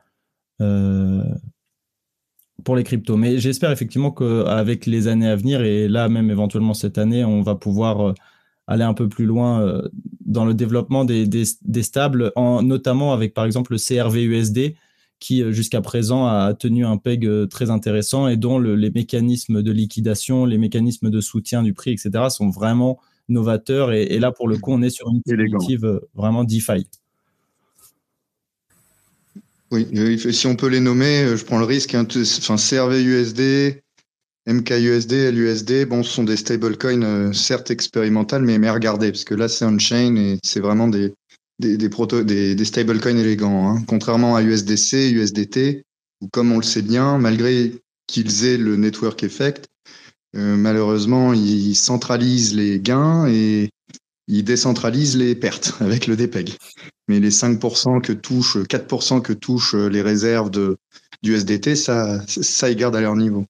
pour les cryptos. Mais j'espère effectivement qu'avec les années à venir, et là même éventuellement cette année, on va pouvoir aller un peu plus loin euh, dans le développement des, des, stables, en, notamment avec par exemple le CRVUSD qui euh, jusqu'à présent a tenu un PEG euh, très intéressant et dont les mécanismes de liquidation, les mécanismes de soutien du prix, etc. sont vraiment novateurs. Et, là, pour le coup, on est sur une perspective vraiment DeFi. Oui, si on peut les nommer, je prends le risque. Hein, enfin, CRVUSD, MKUSD, LUSD, bon, ce sont des stablecoins euh, certes expérimentales, mais, mais regardez, parce que là, c'est on-chain et c'est vraiment des, des, des, des, stablecoins élégants. Hein. Contrairement à USDC, USDT, où comme on le sait bien, malgré qu'ils aient le network effect, euh, malheureusement, ils centralisent les gains et ils décentralisent les pertes avec le DPEG. Mais les 5% que touchent, 4% que touchent les réserves de, du USDT, ça, ça, ils gardent à leur niveau.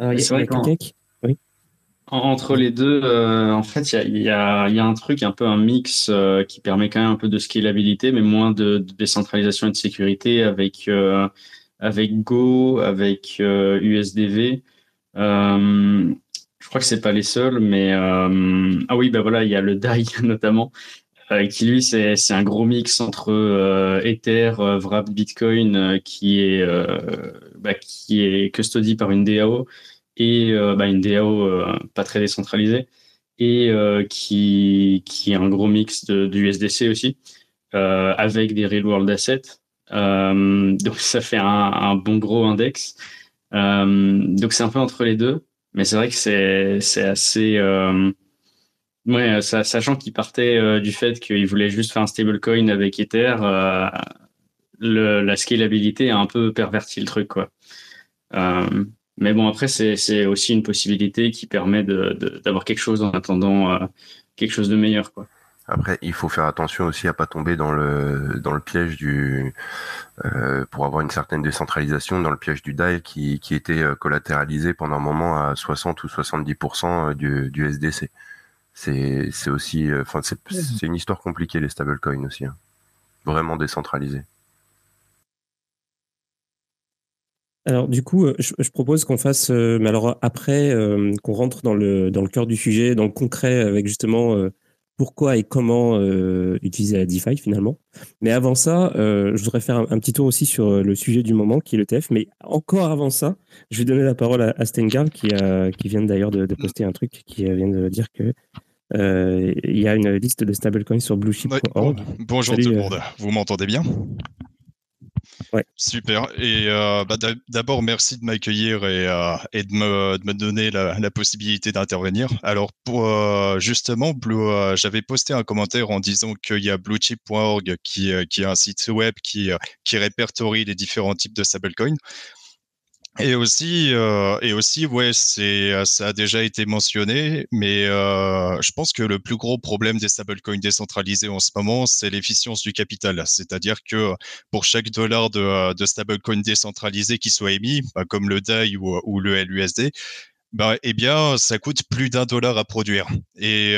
Euh, entre les deux, euh, en fait, il y a, un truc, un peu un mix euh, qui permet quand même un peu de scalabilité, mais moins de, décentralisation et de sécurité avec, avec Go, avec USDV. je crois que c'est pas les seuls, mais ah oui, bah voilà, il y a le DAI notamment, qui lui c'est un gros mix entre Ether, Wrap, Bitcoin, qui est bah, qui est custody par une DAO et euh, bah, une DAO euh, pas très décentralisée et euh, qui, qui est un gros mix de, du USDC aussi, avec des real world assets. donc ça fait un, bon gros index. donc c'est un peu entre les deux, mais c'est vrai que c'est, c'est assez... Ouais, sachant qu'il partait du fait qu'il voulait juste faire un stablecoin avec Ether, la scalabilité a un peu perverti le truc, quoi. Mais bon, après, c'est aussi une possibilité qui permet d'avoir quelque chose en attendant euh, quelque chose de meilleur. Quoi. Après, il faut faire attention aussi à pas tomber dans le dans le piège du euh, pour avoir une certaine décentralisation dans le piège du DAI qui, qui était euh, collatéralisé pendant un moment à 60 ou 70% du, du SDC. C'est aussi enfin c'est une histoire compliquée les stablecoins aussi. Hein. Vraiment décentralisé. Alors du coup, je, propose qu'on fasse, mais alors après, qu'on rentre dans le dans le cœur du sujet, dans le concret, avec justement pourquoi et comment euh, utiliser la DeFi finalement. Mais avant ça, euh, je voudrais faire un, petit tour aussi sur euh, le sujet du moment qui est le TF. Mais encore avant ça, je vais donner la parole à, à Stengarl qui, a, qui vient d'ailleurs de, poster un truc qui vient de dire que il y a une liste de stablecoins sur bluechip.org. bonjour tout le monde, vous m'entendez bien? Super. Et euh, bah, d'abord, merci de m'accueillir et, euh, et de, me, de, me, donner la, possibilité d'intervenir. Alors, euh, justement, j'avais posté un commentaire en disant qu'il y a bluechip.org qui, qui est un site web qui, qui répertorie les différents types de stablecoins. Et aussi, euh, et aussi, ouais, c'est, euh, ça a déjà été mentionné, mais euh, je pense que le plus gros problème des stablecoins décentralisés en ce moment, c'est l'efficience du capital. C'est-à-dire que pour chaque dollar de, de stablecoin décentralisé qui soit émis, bah, comme le DAI ou, le LUSD, bah, eh bien, ça coûte plus d'un dollar à produire. Et,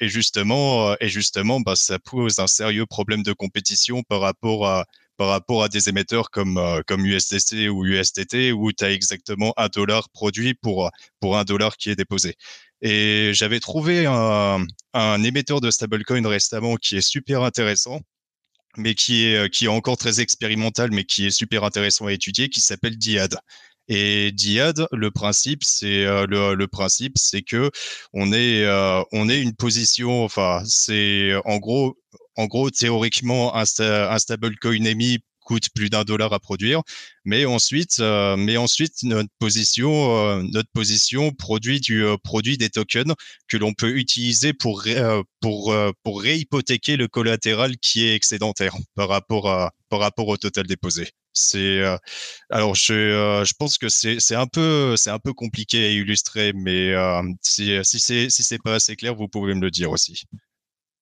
et justement, et justement, bah, ça pose un sérieux problème de compétition par rapport à par rapport à des émetteurs comme, euh, USDC ou USDT où tu as exactement un dollar produit pour, pour un dollar qui est déposé. Et j'avais trouvé un, un émetteur de stablecoin récemment qui est super intéressant, mais qui est, qui est encore très expérimental, mais qui est super intéressant à étudier, qui s'appelle Diad. Et Diad, le principe, c'est euh, le, le, principe, c'est que on est euh, on est une position, enfin, c'est en gros en gros, théoriquement, un, un stablecoin émis coûte plus d'un dollar à produire, mais ensuite, euh, mais ensuite notre position, euh, notre position produit du euh, produit des tokens que l'on peut utiliser pour pour pour réhypothéquer le collatéral qui est excédentaire par rapport à par rapport au total déposé. C'est alors je je pense que c'est un peu c'est un peu compliqué à illustrer, mais si si c'est si c'est pas assez clair, vous pouvez me le dire aussi.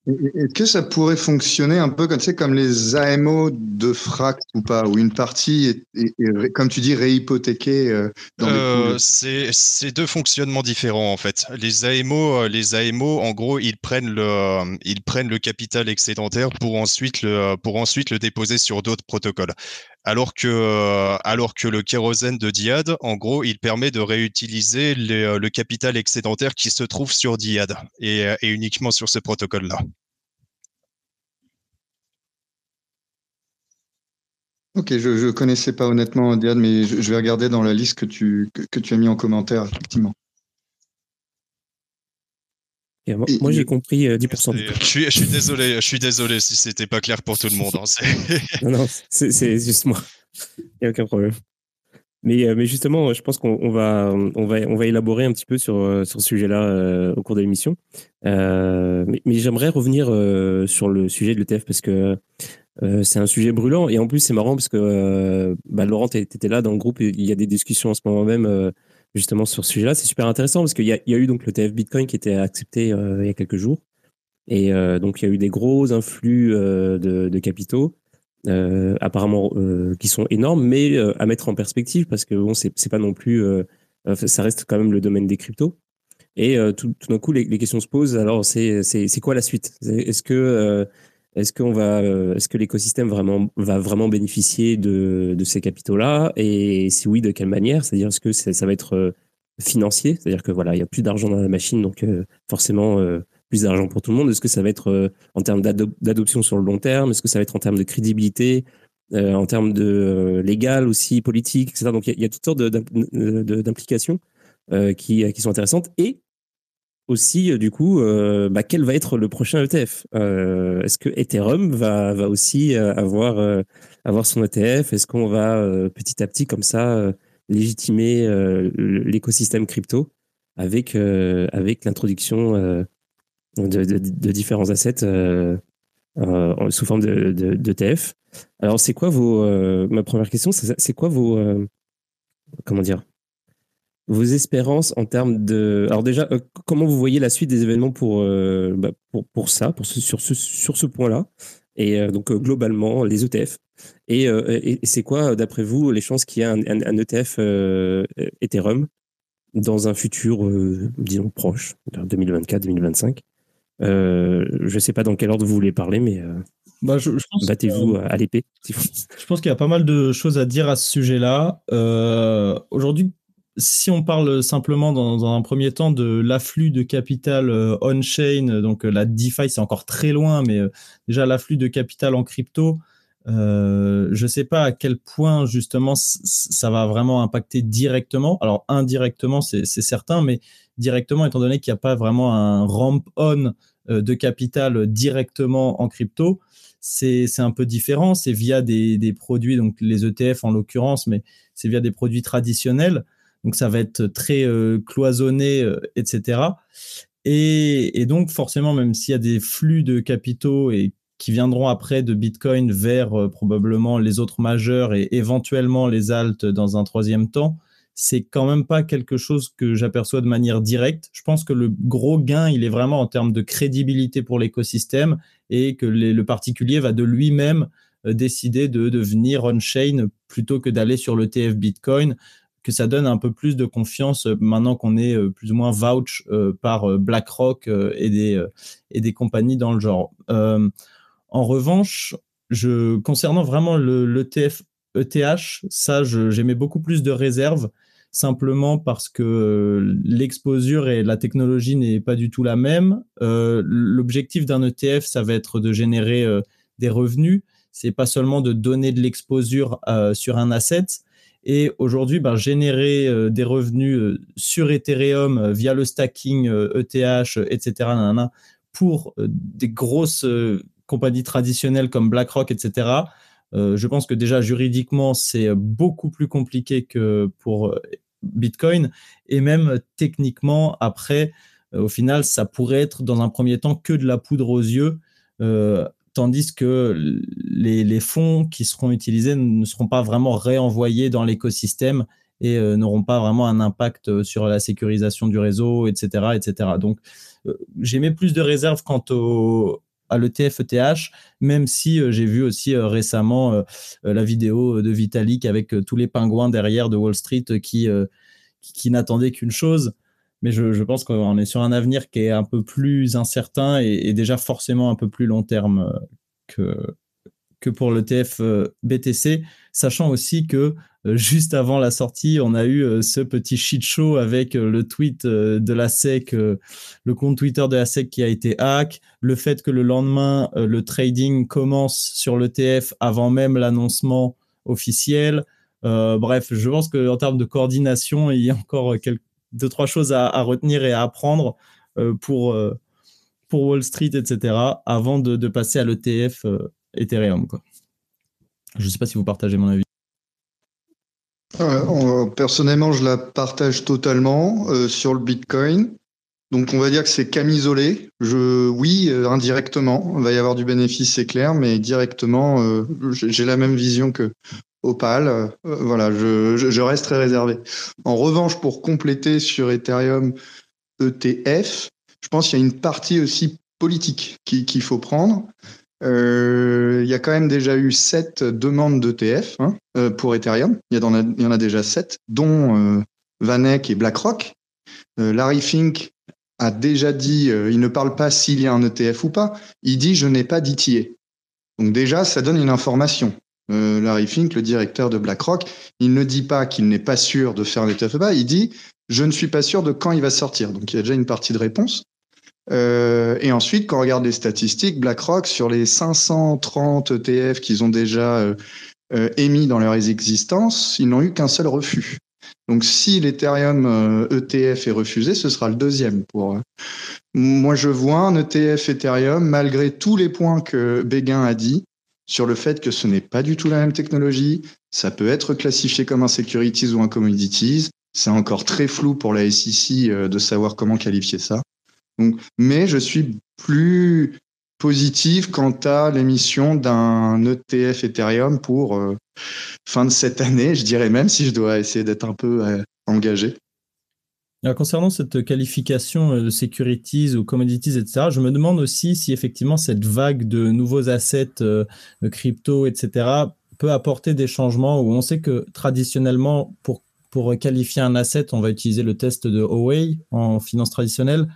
Est-ce que ça pourrait fonctionner un peu comme, tu sais, comme les AMO de Fract ou pas, où une partie est, comme tu dis, réhypothéquée euh, dans euh, C'est deux fonctionnements différents en fait. Les AMO, euh, les AMO, en gros, ils prennent le, ils prennent le capital excédentaire pour ensuite le, pour ensuite le déposer sur d'autres protocoles. Alors que, alors que le kérosène de Diad, en gros, il permet de réutiliser le capital excédentaire qui se trouve sur Diad et, et uniquement sur ce protocole-là. Ok, je ne connaissais pas honnêtement Diad, mais je, vais regarder dans la liste que tu, que, tu as mis en commentaire, effectivement. Moi, j'ai compris 10%. Euh, je suis, je suis désolé, je suis désolé si c'était pas clair pour tout le monde. Hein, non, non, c'est juste moi. Il n'y a aucun problème. Mais, euh, mais justement, je pense qu'on va, on va, on va élaborer un petit peu sur, euh, sur ce sujet-là au cours de l'émission. mais, mais j'aimerais revenir sur le sujet de l'ETF parce que c'est un sujet brûlant. Et en plus, c'est marrant parce que bah, Laurent, tu étais là dans le groupe et il y a des discussions en ce moment même justement sur ce sujet-là. C'est super intéressant parce qu'il y, y, a eu donc le TF Bitcoin qui était accepté euh, il y a quelques jours. Et euh, donc, il y a eu des gros influx euh, de, capitaux, apparemment qui sont énormes, mais à mettre en perspective parce que bon, c'est pas non plus. ça reste quand même le domaine des cryptos. Et tout, tout d'un coup, les, les, questions se posent. Alors, c'est quoi la suite? Est-ce que est-ce qu'on va, euh, est-ce que l'écosystème vraiment va vraiment bénéficier de, de ces capitaux-là? Et si oui, de quelle manière? C'est-à-dire est-ce que ça va être euh, financier? C'est-à-dire que voilà, il y a plus d'argent dans la machine, donc euh, forcément plus d'argent pour tout le monde. Est-ce que ça va être en termes d'adoption sur le long terme? Est-ce que ça va être en termes de crédibilité en termes de légal aussi, politique, etc. Donc il y, a toutes sortes d'implications qui, qui sont intéressantes. Et aussi, euh, du coup, euh, bah, quel va être le prochain ETF euh, Est-ce que Ethereum va, va aussi avoir, avoir son ETF Est-ce qu'on va petit à petit, comme ça, légitimer l'écosystème crypto avec, avec l'introduction de, de, différents assets sous forme de, d'ETF Alors, c'est quoi vos. ma première question, c'est quoi vos. comment dire vos espérances en termes de. Alors déjà, euh, comment vous voyez la suite des événements pour euh, bah, pour, pour ça, pour ce, sur ce sur ce point-là, et euh, donc globalement les ETF. Et, et, c'est quoi, d'après vous, les chances qu'il y ait un, un, ETF Ethereum dans un futur, disons proche, 2024-2025 Je ne sais pas dans quel ordre vous voulez parler, mais Bah, je, Battez-vous à l'épée. Je pense qu'il y a pas mal de choses à dire à ce sujet-là. Aujourd'hui, si on parle simplement dans, un premier temps de l'afflux de capital euh, on-chain, donc euh, la DeFi, c'est encore très loin, mais déjà l'afflux de capital en crypto, je ne sais pas à quel point justement ça va vraiment impacter directement. Alors indirectement, c'est certain, mais directement, étant donné qu'il n'y a pas vraiment un ramp-on de capital directement en crypto, c'est un peu différent. C'est via des, des, produits, donc les ETF en l'occurrence, mais c'est via des produits traditionnels. Donc ça va être très euh, cloisonné, euh, etc. Et, donc forcément, même s'il y a des flux de capitaux et qui viendront après de Bitcoin vers euh, probablement les autres majeurs et éventuellement les altes dans un troisième temps, c'est quand même pas quelque chose que j'aperçois de manière directe. Je pense que le gros gain, il est vraiment en termes de crédibilité pour l'écosystème et que le particulier va de lui-même décider de devenir on-chain plutôt que d'aller sur le TF Bitcoin, que ça donne un peu plus de confiance euh, maintenant qu'on est euh, plus ou moins vouch par BlackRock et des, et des compagnies dans le genre. en revanche, je, concernant vraiment le, le ETH, ça, j'aimais beaucoup plus de réserves simplement parce que euh, l'exposure et la technologie n'est pas du tout la même. Euh, l'objectif d'un ETF, ça va être de générer euh, des revenus. C'est pas seulement de donner de l'exposure sur un asset. Et aujourd'hui, ben, générer des revenus sur Ethereum via le stacking ETH, e etc., pour des grosses compagnies traditionnelles comme BlackRock, etc., je pense que déjà juridiquement, c'est beaucoup plus compliqué que pour Bitcoin. Et même techniquement, après, euh, au final, ça pourrait être dans un premier temps que de la poudre aux yeux. Euh, tandis que les, fonds qui seront utilisés ne seront pas vraiment réenvoyés dans l'écosystème et euh, n'auront pas vraiment un impact sur la sécurisation du réseau, etc. etc. Donc, j'ai mis plus de réserves quant au, à l'ETF ETH, même si j'ai vu aussi récemment la vidéo de Vitalik avec tous les pingouins derrière de Wall Street qui, qui, n'attendaient qu'une chose. Mais je, pense qu'on est sur un avenir qui est un peu plus incertain et, déjà forcément un peu plus long terme que, que pour l'ETF BTC, sachant aussi que juste avant la sortie, on a eu ce petit shit show avec le tweet de la SEC, le compte Twitter de la SEC qui a été hack, le fait que le lendemain, le trading commence sur l'ETF avant même l'annoncement officiel. bref, je pense qu'en termes de coordination, il y a encore quelques, deux, trois choses à, retenir et à apprendre pour, pour Wall Street, etc., avant de, passer à l'ETF Ethereum. Quoi. Je ne sais pas si vous partagez mon avis. personnellement, je la partage totalement euh, sur le Bitcoin. Donc, on va dire que c'est camisolé. Je, oui, euh, indirectement, il va y avoir du bénéfice, c'est clair, mais directement, euh, j'ai la même vision que Opal. voilà, je, reste très réservé. En revanche, pour compléter sur Ethereum ETF, je pense qu'il y a une partie aussi politique qu'il faut prendre. Euh, il y a quand même déjà eu sept demandes d'ETF hein, euh, pour Ethereum. Il y, en a, déjà sept, dont euh, Vanek et BlackRock. Larry Fink a déjà dit, il ne parle pas s'il y a un ETF ou pas, il dit je n'ai pas d'ETA. Donc déjà, ça donne une information. Larry Fink, le directeur de BlackRock, il ne dit pas qu'il n'est pas sûr de faire un ETF il dit je ne suis pas sûr de quand il va sortir. Donc il y a déjà une partie de réponse. Euh, et ensuite, quand on regarde les statistiques, BlackRock, sur les 530 ETF qu'ils ont déjà euh, euh, émis dans leur existence, ils n'ont eu qu'un seul refus. Donc, si l'Ethereum ETF e est refusé, ce sera le deuxième. Pour moi, je vois un ETF Ethereum malgré tous les points que Béguin a dit sur le fait que ce n'est pas du tout la même technologie. Ça peut être classifié comme un securities ou un commodities. C'est encore très flou pour la SEC de savoir comment qualifier ça mais je suis plus positif quant à l'émission d'un ETF Ethereum pour euh, fin de cette année, je dirais même si je dois essayer d'être un peu euh, engagé. Concernant cette qualification euh, de securities ou commodities, etc., je me demande aussi si effectivement cette vague de nouveaux assets crypto, etc., peut apporter des changements où on sait que traditionnellement, pour, pour qualifier un asset, on va utiliser le test de Howey en finance traditionnelle.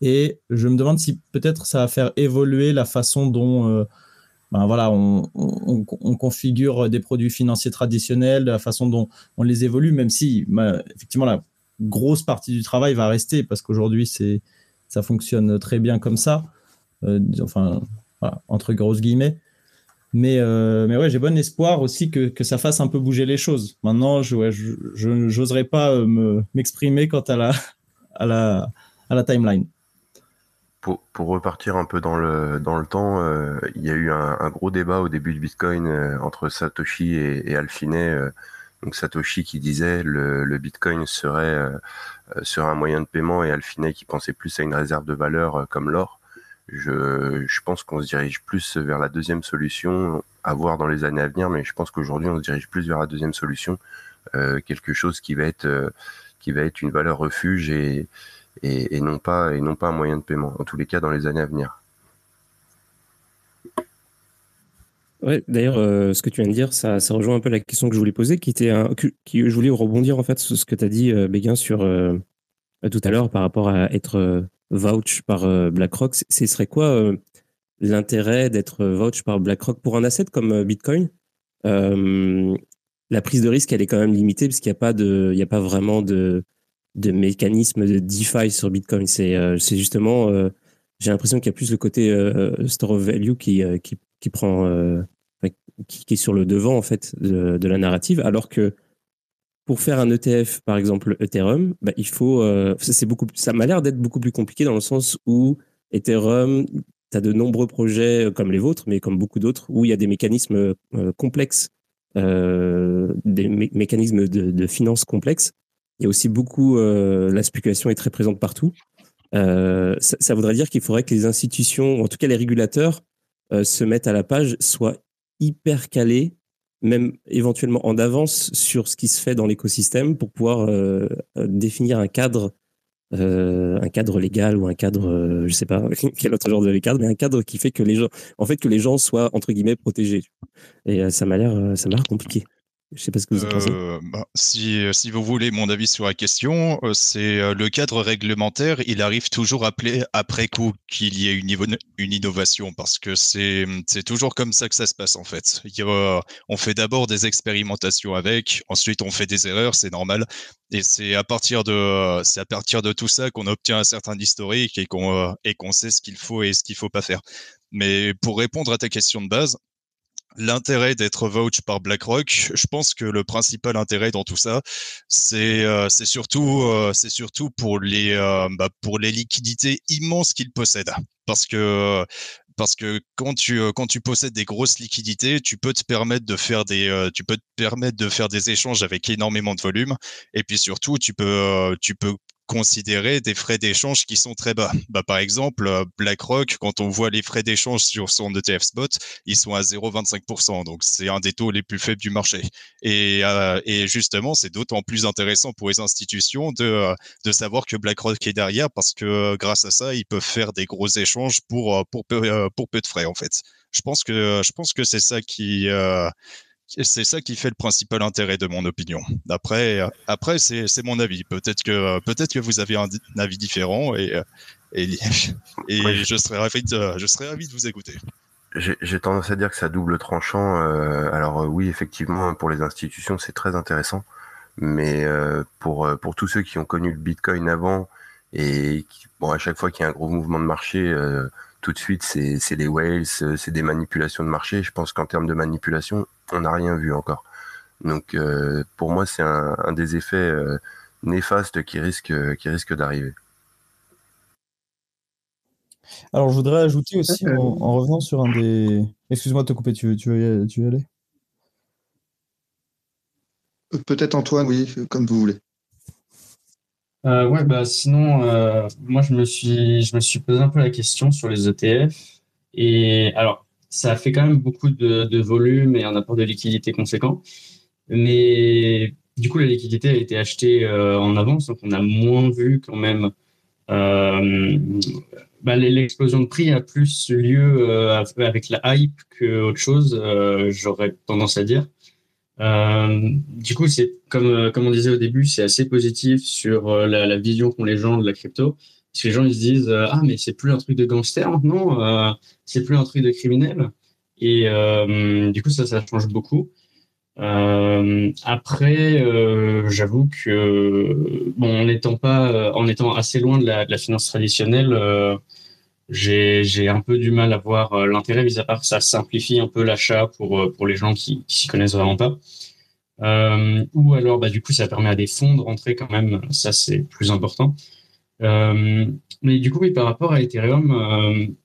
Et je me demande si peut-être ça va faire évoluer la façon dont, euh, ben voilà, on, configure des produits financiers traditionnels, la façon dont on les évolue, même si ben, effectivement la grosse partie du travail va rester parce qu'aujourd'hui ça fonctionne très bien comme ça, euh, enfin entre grosses guillemets. Mais, euh, mais ouais, j'ai bon espoir aussi que, que, ça fasse un peu bouger les choses. Maintenant, je n'oserais pas euh, m'exprimer quant à la, à, la, à la timeline. Pour, pour, repartir un peu dans le, dans le temps, il y a eu un, gros débat au début de Bitcoin entre Satoshi et, et. Donc Satoshi qui disait le, le Bitcoin serait, serait un moyen de paiement et Alfinet qui pensait plus à une réserve de valeur comme l'or. Je, pense qu'on se dirige plus vers la deuxième solution, à voir dans les années à venir, mais je pense qu'aujourd'hui on se dirige plus vers la deuxième solution, euh, quelque chose qui va être euh, qui va être une valeur refuge et non pas un moyen de paiement. En tous les cas, dans les années à venir. Ouais, d'ailleurs, euh, ce que tu viens de dire, ça, rejoint un peu la question que je voulais poser, qui était un, qui, je voulais rebondir en fait sur ce que tu as dit, euh, Béguin, sur euh, tout à l'heure par rapport à être vouch par BlackRock, ce serait quoi l'intérêt d'être vouch par BlackRock pour un asset comme Bitcoin? La prise de risque, elle est quand même limitée parce qu'il n'y a pas a pas vraiment de, mécanisme de DeFi sur Bitcoin. C'est, c'est justement, j'ai l'impression qu'il y a plus le côté store of value qui, qui, qui prend, qui, qui, est sur le devant en fait de, la narrative, alors que pour faire un ETF, par exemple Ethereum, bah, il faut. Euh, c'est beaucoup. Ça m'a l'air d'être beaucoup plus compliqué dans le sens où Ethereum, tu as de nombreux projets euh, comme les vôtres, mais comme beaucoup d'autres, où il y a des mécanismes euh, complexes, des mécanismes de, de finance complexes. Il y a aussi beaucoup. la spéculation est très présente partout. Ça, voudrait dire qu'il faudrait que les institutions, en tout cas les régulateurs, se mettent à la page, soient hyper calés même éventuellement en avance sur ce qui se fait dans l'écosystème pour pouvoir euh, euh, définir un cadre, euh, un cadre légal ou un cadre, je sais pas quel autre genre de cadre, mais un cadre qui fait que les gens, en fait, que les gens soient entre guillemets protégés. Et ça m'a l'air, ça m'a l'air compliqué. Je sais pas ce que vous en pensez. Euh, bah, si, euh, si, vous voulez mon avis sur la question, euh, c'est le cadre réglementaire, il arrive toujours après, après coup qu'il y ait une, innovation parce que c'est toujours comme ça que ça se passe en fait. on fait d'abord des expérimentations avec, ensuite on fait des erreurs, c'est normal. Et c'est à partir de à partir de tout ça qu'on obtient un certain historique et qu'on qu'on sait ce qu'il faut et ce qu'il faut pas faire. Mais pour répondre à ta question de base, l'intérêt d'être vouch par BlackRock, je pense que le principal intérêt dans tout ça, c'est euh, surtout euh, surtout pour les euh, bah, pour les liquidités immenses qu'ils possèdent, parce que parce que quand tu quand tu possèdes des grosses liquidités, tu peux te permettre de faire des tu peux te permettre de faire des échanges avec énormément de volume. Et puis surtout tu peux tu peux considérer des frais d'échange qui sont très bas. Bah, par exemple, euh, BlackRock, quand on voit les frais d'échange sur son ETF spot, ils sont à 0,25%. Donc, c'est un des taux les plus faibles du marché. Et, euh, et justement, c'est d'autant plus intéressant pour les institutions de, euh, de savoir que BlackRock est derrière parce que grâce à ça, ils peuvent faire des gros échanges pour, pour, peu, pour peu de frais, en fait. Je pense que, je pense que c'est ça qui, c'est ça qui fait le principal intérêt de mon opinion. Après, après c'est mon avis. Peut-être que, peut-être que vous avez un, avis différent et, et, je, serais ravi de, je serais ravi de vous écouter. J'ai tendance à dire que à double tranchant. Euh, alors euh, oui, effectivement, pour les institutions, c'est très intéressant. Mais euh, pour, pour tous ceux qui ont connu le Bitcoin avant et qui, bon, à chaque fois qu'il y a un gros mouvement de marché, tout de suite, c'est les whales, c'est des manipulations de marché. Je pense qu'en termes de manipulation, on n'a rien vu encore. Donc, euh, pour moi, c'est un, des effets euh, néfastes qui risque, qui risque d'arriver. Alors, je voudrais ajouter aussi, en, revenant sur un des. Excuse-moi de te couper, tu veux, tu veux, tu veux y aller? Peut-être Antoine, oui, comme vous voulez. Euh, ouais, bah sinon, euh, moi je me suis, je me suis posé un peu la question sur les ETF. Et alors, ça fait quand même beaucoup de, volume et un apport de liquidité conséquent. Mais du coup, la liquidité a été achetée euh, en avance, donc on a moins vu quand même. Bah, l'explosion de prix a plus lieu avec la hype que autre chose, j'aurais tendance à dire. Euh, du coup, c'est comme, euh, comme on disait au début, c'est assez positif sur euh, la, la vision qu'ont les gens de la crypto. Parce que les gens ils se disent ah mais c'est plus un truc de gangster maintenant, c'est plus un truc de criminel. Et du coup, ça, ça change beaucoup. Euh, après, euh, j'avoue que bon, en n'étant pas, en étant assez loin de la, de la finance traditionnelle, euh, j'ai un peu du mal à voir l'intérêt, mis à part que ça simplifie un peu l'achat pour pour les gens qui, qui s'y connaissent vraiment pas. ou alors, bah, du coup, ça permet à des fonds de rentrer quand même. Ça, c'est plus important. mais du coup, oui, par rapport à Ethereum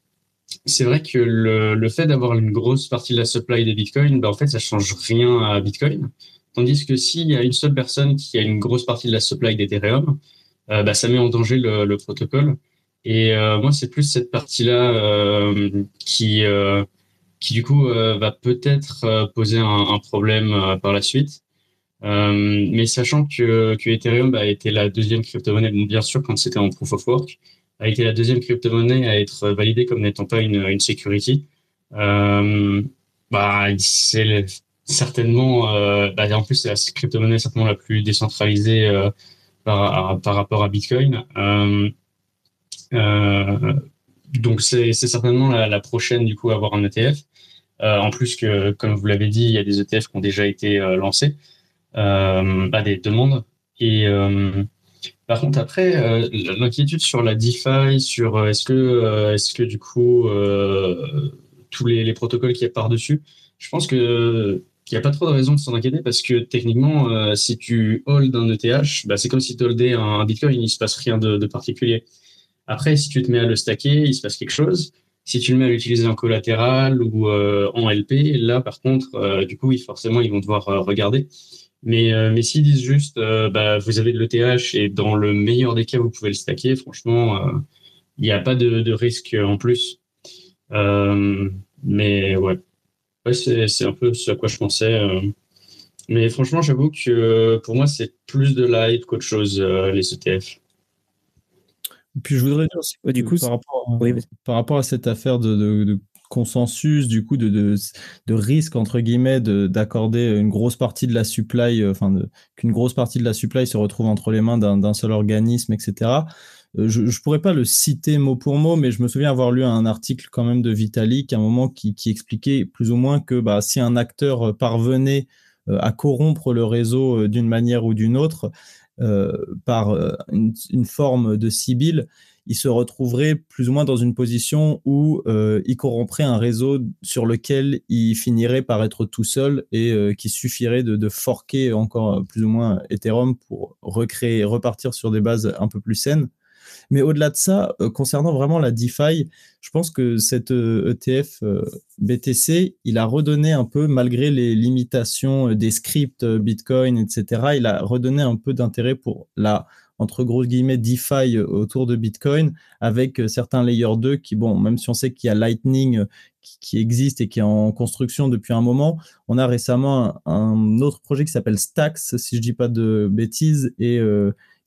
c'est vrai que le, le fait d'avoir une grosse partie de la supply des bitcoins, ben en fait, ça change rien à Bitcoin. Tandis que s'il y a une seule personne qui a une grosse partie de la supply d'Ethereum, euh, bah, ça met en danger le, le protocole. Et euh, moi, c'est plus cette partie-là euh, qui, euh, qui, du coup, euh, va peut-être euh, poser un, un problème par la suite. mais sachant que, que Ethereum a été la deuxième crypto-monnaie, bien sûr, quand c'était en proof of work, a été la deuxième crypto-monnaie à être validée comme n'étant pas une, une security. Euh, bah, c'est certainement, euh, bah, en plus, c'est la crypto-monnaie certainement la plus décentralisée euh, par, par rapport à Bitcoin. Euh, euh, donc, c'est certainement la, prochaine, du coup, à avoir un ETF. Euh, en plus que, comme vous l'avez dit, il y a des ETF qui ont déjà été lancés, bah, des demandes. Et par contre, après, euh, l'inquiétude sur la DeFi, sur euh, est-ce que, euh, est-ce que du coup, tous les, protocoles qui y a par-dessus, je pense que il n'y a pas trop de raison de s'en inquiéter parce que techniquement, si tu hold un ETH, bah, c'est comme si tu holdais un Bitcoin, il ne se passe rien de, particulier. Après, si tu te mets à le stacker, il se passe quelque chose. Si tu le mets à l'utiliser en collatéral ou en LP, là, par contre, du coup, forcément, ils vont devoir regarder. Mais, euh, mais s'ils disent juste, euh, bah, vous avez de l'ETH et dans le meilleur des cas, vous pouvez le stacker, franchement, euh, il n'y a pas de, risque en plus. mais ouais, c'est un peu ce à quoi je pensais. Mais franchement, j'avoue que pour moi, c'est plus de l'hype qu'autre chose, les ETF. Puis je voudrais dire aussi, du coup, par rapport, oui, par rapport à cette affaire de, de, de consensus du coup de, de, de risque entre guillemets d'accorder une grosse partie de la supply, euh, enfin qu'une grosse partie de la supply se retrouve entre les mains d'un seul organisme, etc. Euh, je ne pourrais pas le citer mot pour mot, mais je me souviens avoir lu un article quand même de Vitalik à un moment qui, qui expliquait plus ou moins que bah, si un acteur parvenait euh, à corrompre le réseau d'une manière ou d'une autre euh, par une, une, forme de sibylle, il se retrouverait plus ou moins dans une position où euh, il corromprait un réseau sur lequel il finirait par être tout seul et euh, qui suffirait de, de, forquer encore plus ou moins Ethereum pour recréer, repartir sur des bases un peu plus saines. Mais au-delà de ça, euh, concernant vraiment la DeFi, je pense que cet ETF e BTC, il a redonné un peu, malgré les limitations des scripts Bitcoin, etc., il a redonné un peu d'intérêt pour la entre gros guillemets DeFi euh, autour de Bitcoin avec euh, certains layers 2 qui, bon, même si on sait qu'il y a Lightning euh, qui, existe et qui est en construction depuis un moment, on a récemment un, autre projet qui s'appelle Stacks, si je dis pas de bêtises, et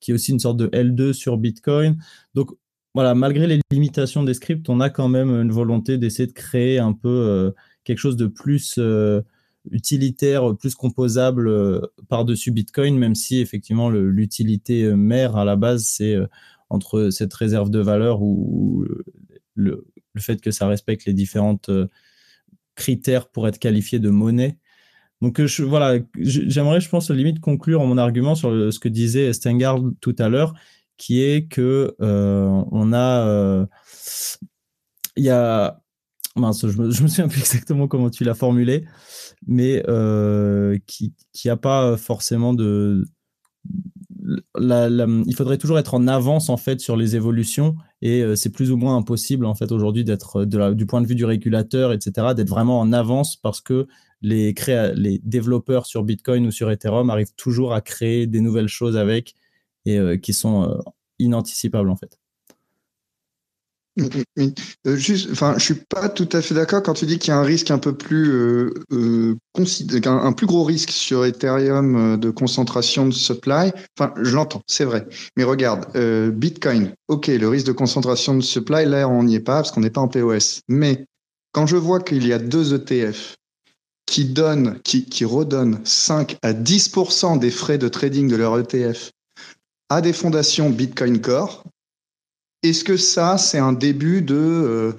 qui est aussi une sorte de L2 sur Bitcoin. Donc voilà, malgré les limitations des scripts, on a quand même une volonté d'essayer de créer un peu quelque chose de plus utilitaire, plus composable euh, par-dessus Bitcoin, même si effectivement l'utilité euh, mère à la base, c'est euh, entre cette réserve de valeur ou le, le, fait que ça respecte les différentes critères pour être qualifié de monnaie. Donc je, voilà, j'aimerais, je pense, limite conclure mon argument sur ce que disait Stengard tout à l'heure, qui est que euh, on a, il y a, je me, me souviens plus exactement comment tu l'as formulé, mais euh, qui a pas forcément de il faudrait toujours être en avance en fait sur les évolutions et euh, c'est plus ou moins impossible en fait aujourd'hui d'être du point de vue du régulateur etc d'être vraiment en avance parce que les développeurs sur Bitcoin ou sur Ethereum arrivent toujours à créer des nouvelles choses avec et euh, qui sont euh, inanticipables en fait. Euh, juste, enfin, je suis pas tout à fait d'accord quand tu dis qu'il y a un risque un peu plus euh, euh, un, un, plus gros risque sur Ethereum de concentration de supply. Enfin, je l'entends, c'est vrai. Mais regarde, Bitcoin, ok, le risque de concentration de supply, là, on n'y est pas parce qu'on n'est pas en POS. Mais quand je vois qu'il y a deux ETF qui donnent, qui, redonnent 5 à 10% des frais de trading de leur ETF à des fondations Bitcoin Core, est-ce que ça, c'est un début de,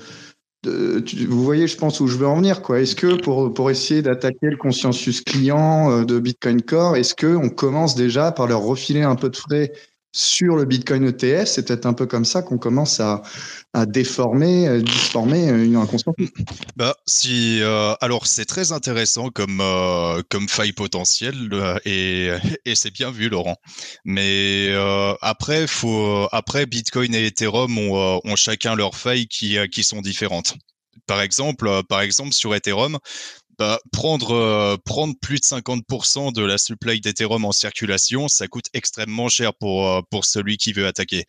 euh, vous voyez, je pense où je veux en venir. Quoi. Est-ce que pour, pour essayer d'attaquer le consensus client de Bitcoin Core, est-ce qu'on commence déjà par leur refiler un peu de frais sur le Bitcoin ETF, c'est peut-être un peu comme ça qu'on commence à, déformer, à disformer un consensus. Bah, si, euh, alors c'est très intéressant comme, euh, faille potentielle euh, et, c'est bien vu, Laurent. Mais après, faut, après, Bitcoin et Ethereum ont, ont chacun leurs failles qui, qui sont différentes. Par exemple, par exemple, sur Ethereum, bah, prendre, euh, prendre plus de 50% de la supply d'Ethereum en circulation, ça coûte extrêmement cher pour, euh, pour celui qui veut attaquer.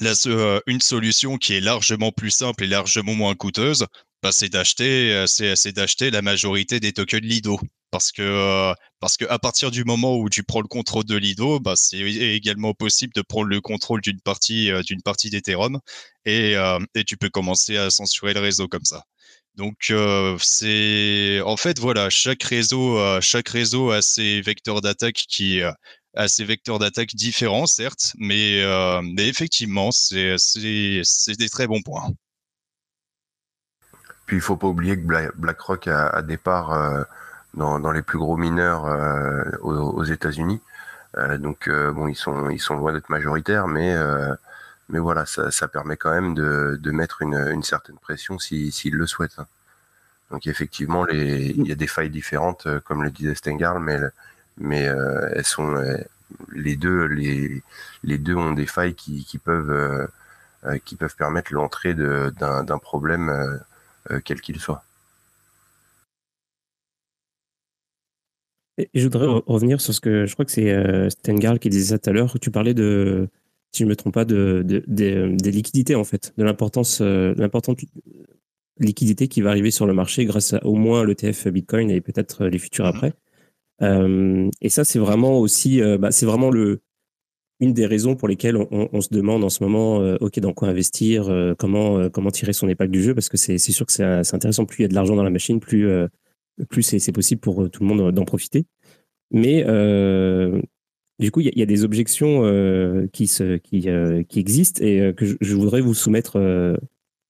Là, euh, une solution qui est largement plus simple et largement moins coûteuse, bah, c'est d'acheter, c'est, d'acheter la majorité des tokens Lido. Parce que, parce que à partir du moment où tu prends le contrôle de Lido, bah, c'est également possible de prendre le contrôle d'une partie, d'une partie d'Ethereum et, et tu peux commencer à censurer le réseau comme ça. Donc c'est en fait voilà chaque réseau chaque réseau a ses vecteurs d'attaque qui a ses vecteurs d'attaque différents certes mais mais effectivement c'est des très bons points. Puis il faut pas oublier que BlackRock a, a des parts dans, dans, les plus gros mineurs aux, États-Unis. donc bon ils sont ils sont loin d'être majoritaires mais mais voilà, ça, permet quand même de, mettre une, certaine pression s'ils si, le souhaitent. Hein. Donc effectivement, il y a des failles différentes, euh, comme le disait Stengarl, mais, euh, elles sont euh, les deux, les, deux ont des failles qui, peuvent permettre l'entrée d'un problème quel qu'il soit. Et je voudrais revenir sur ce que je crois que c'est Stengarl qui disait ça tout à l'heure. Tu parlais de, si je ne me trompe pas, de, des liquidités, en fait, de l'importance l'importante liquidité qui va arriver sur le marché grâce à, au moins l'ETF Bitcoin et peut-être les futurs mhm. après. Euh, et ça, c'est vraiment aussi, euh, bah, c'est vraiment le, une des raisons pour lesquelles on, on, se demande en ce moment, euh, ok, dans quoi investir, euh, comment euh, comment tirer son épingle du jeu, parce que c'est sûr que c'est intéressant. Plus il y a de l'argent dans la machine, plus plus c'est possible pour tout le monde d'en profiter. Mais du coup, il y, a des objections qui, se, qui, existent et que je, voudrais vous soumettre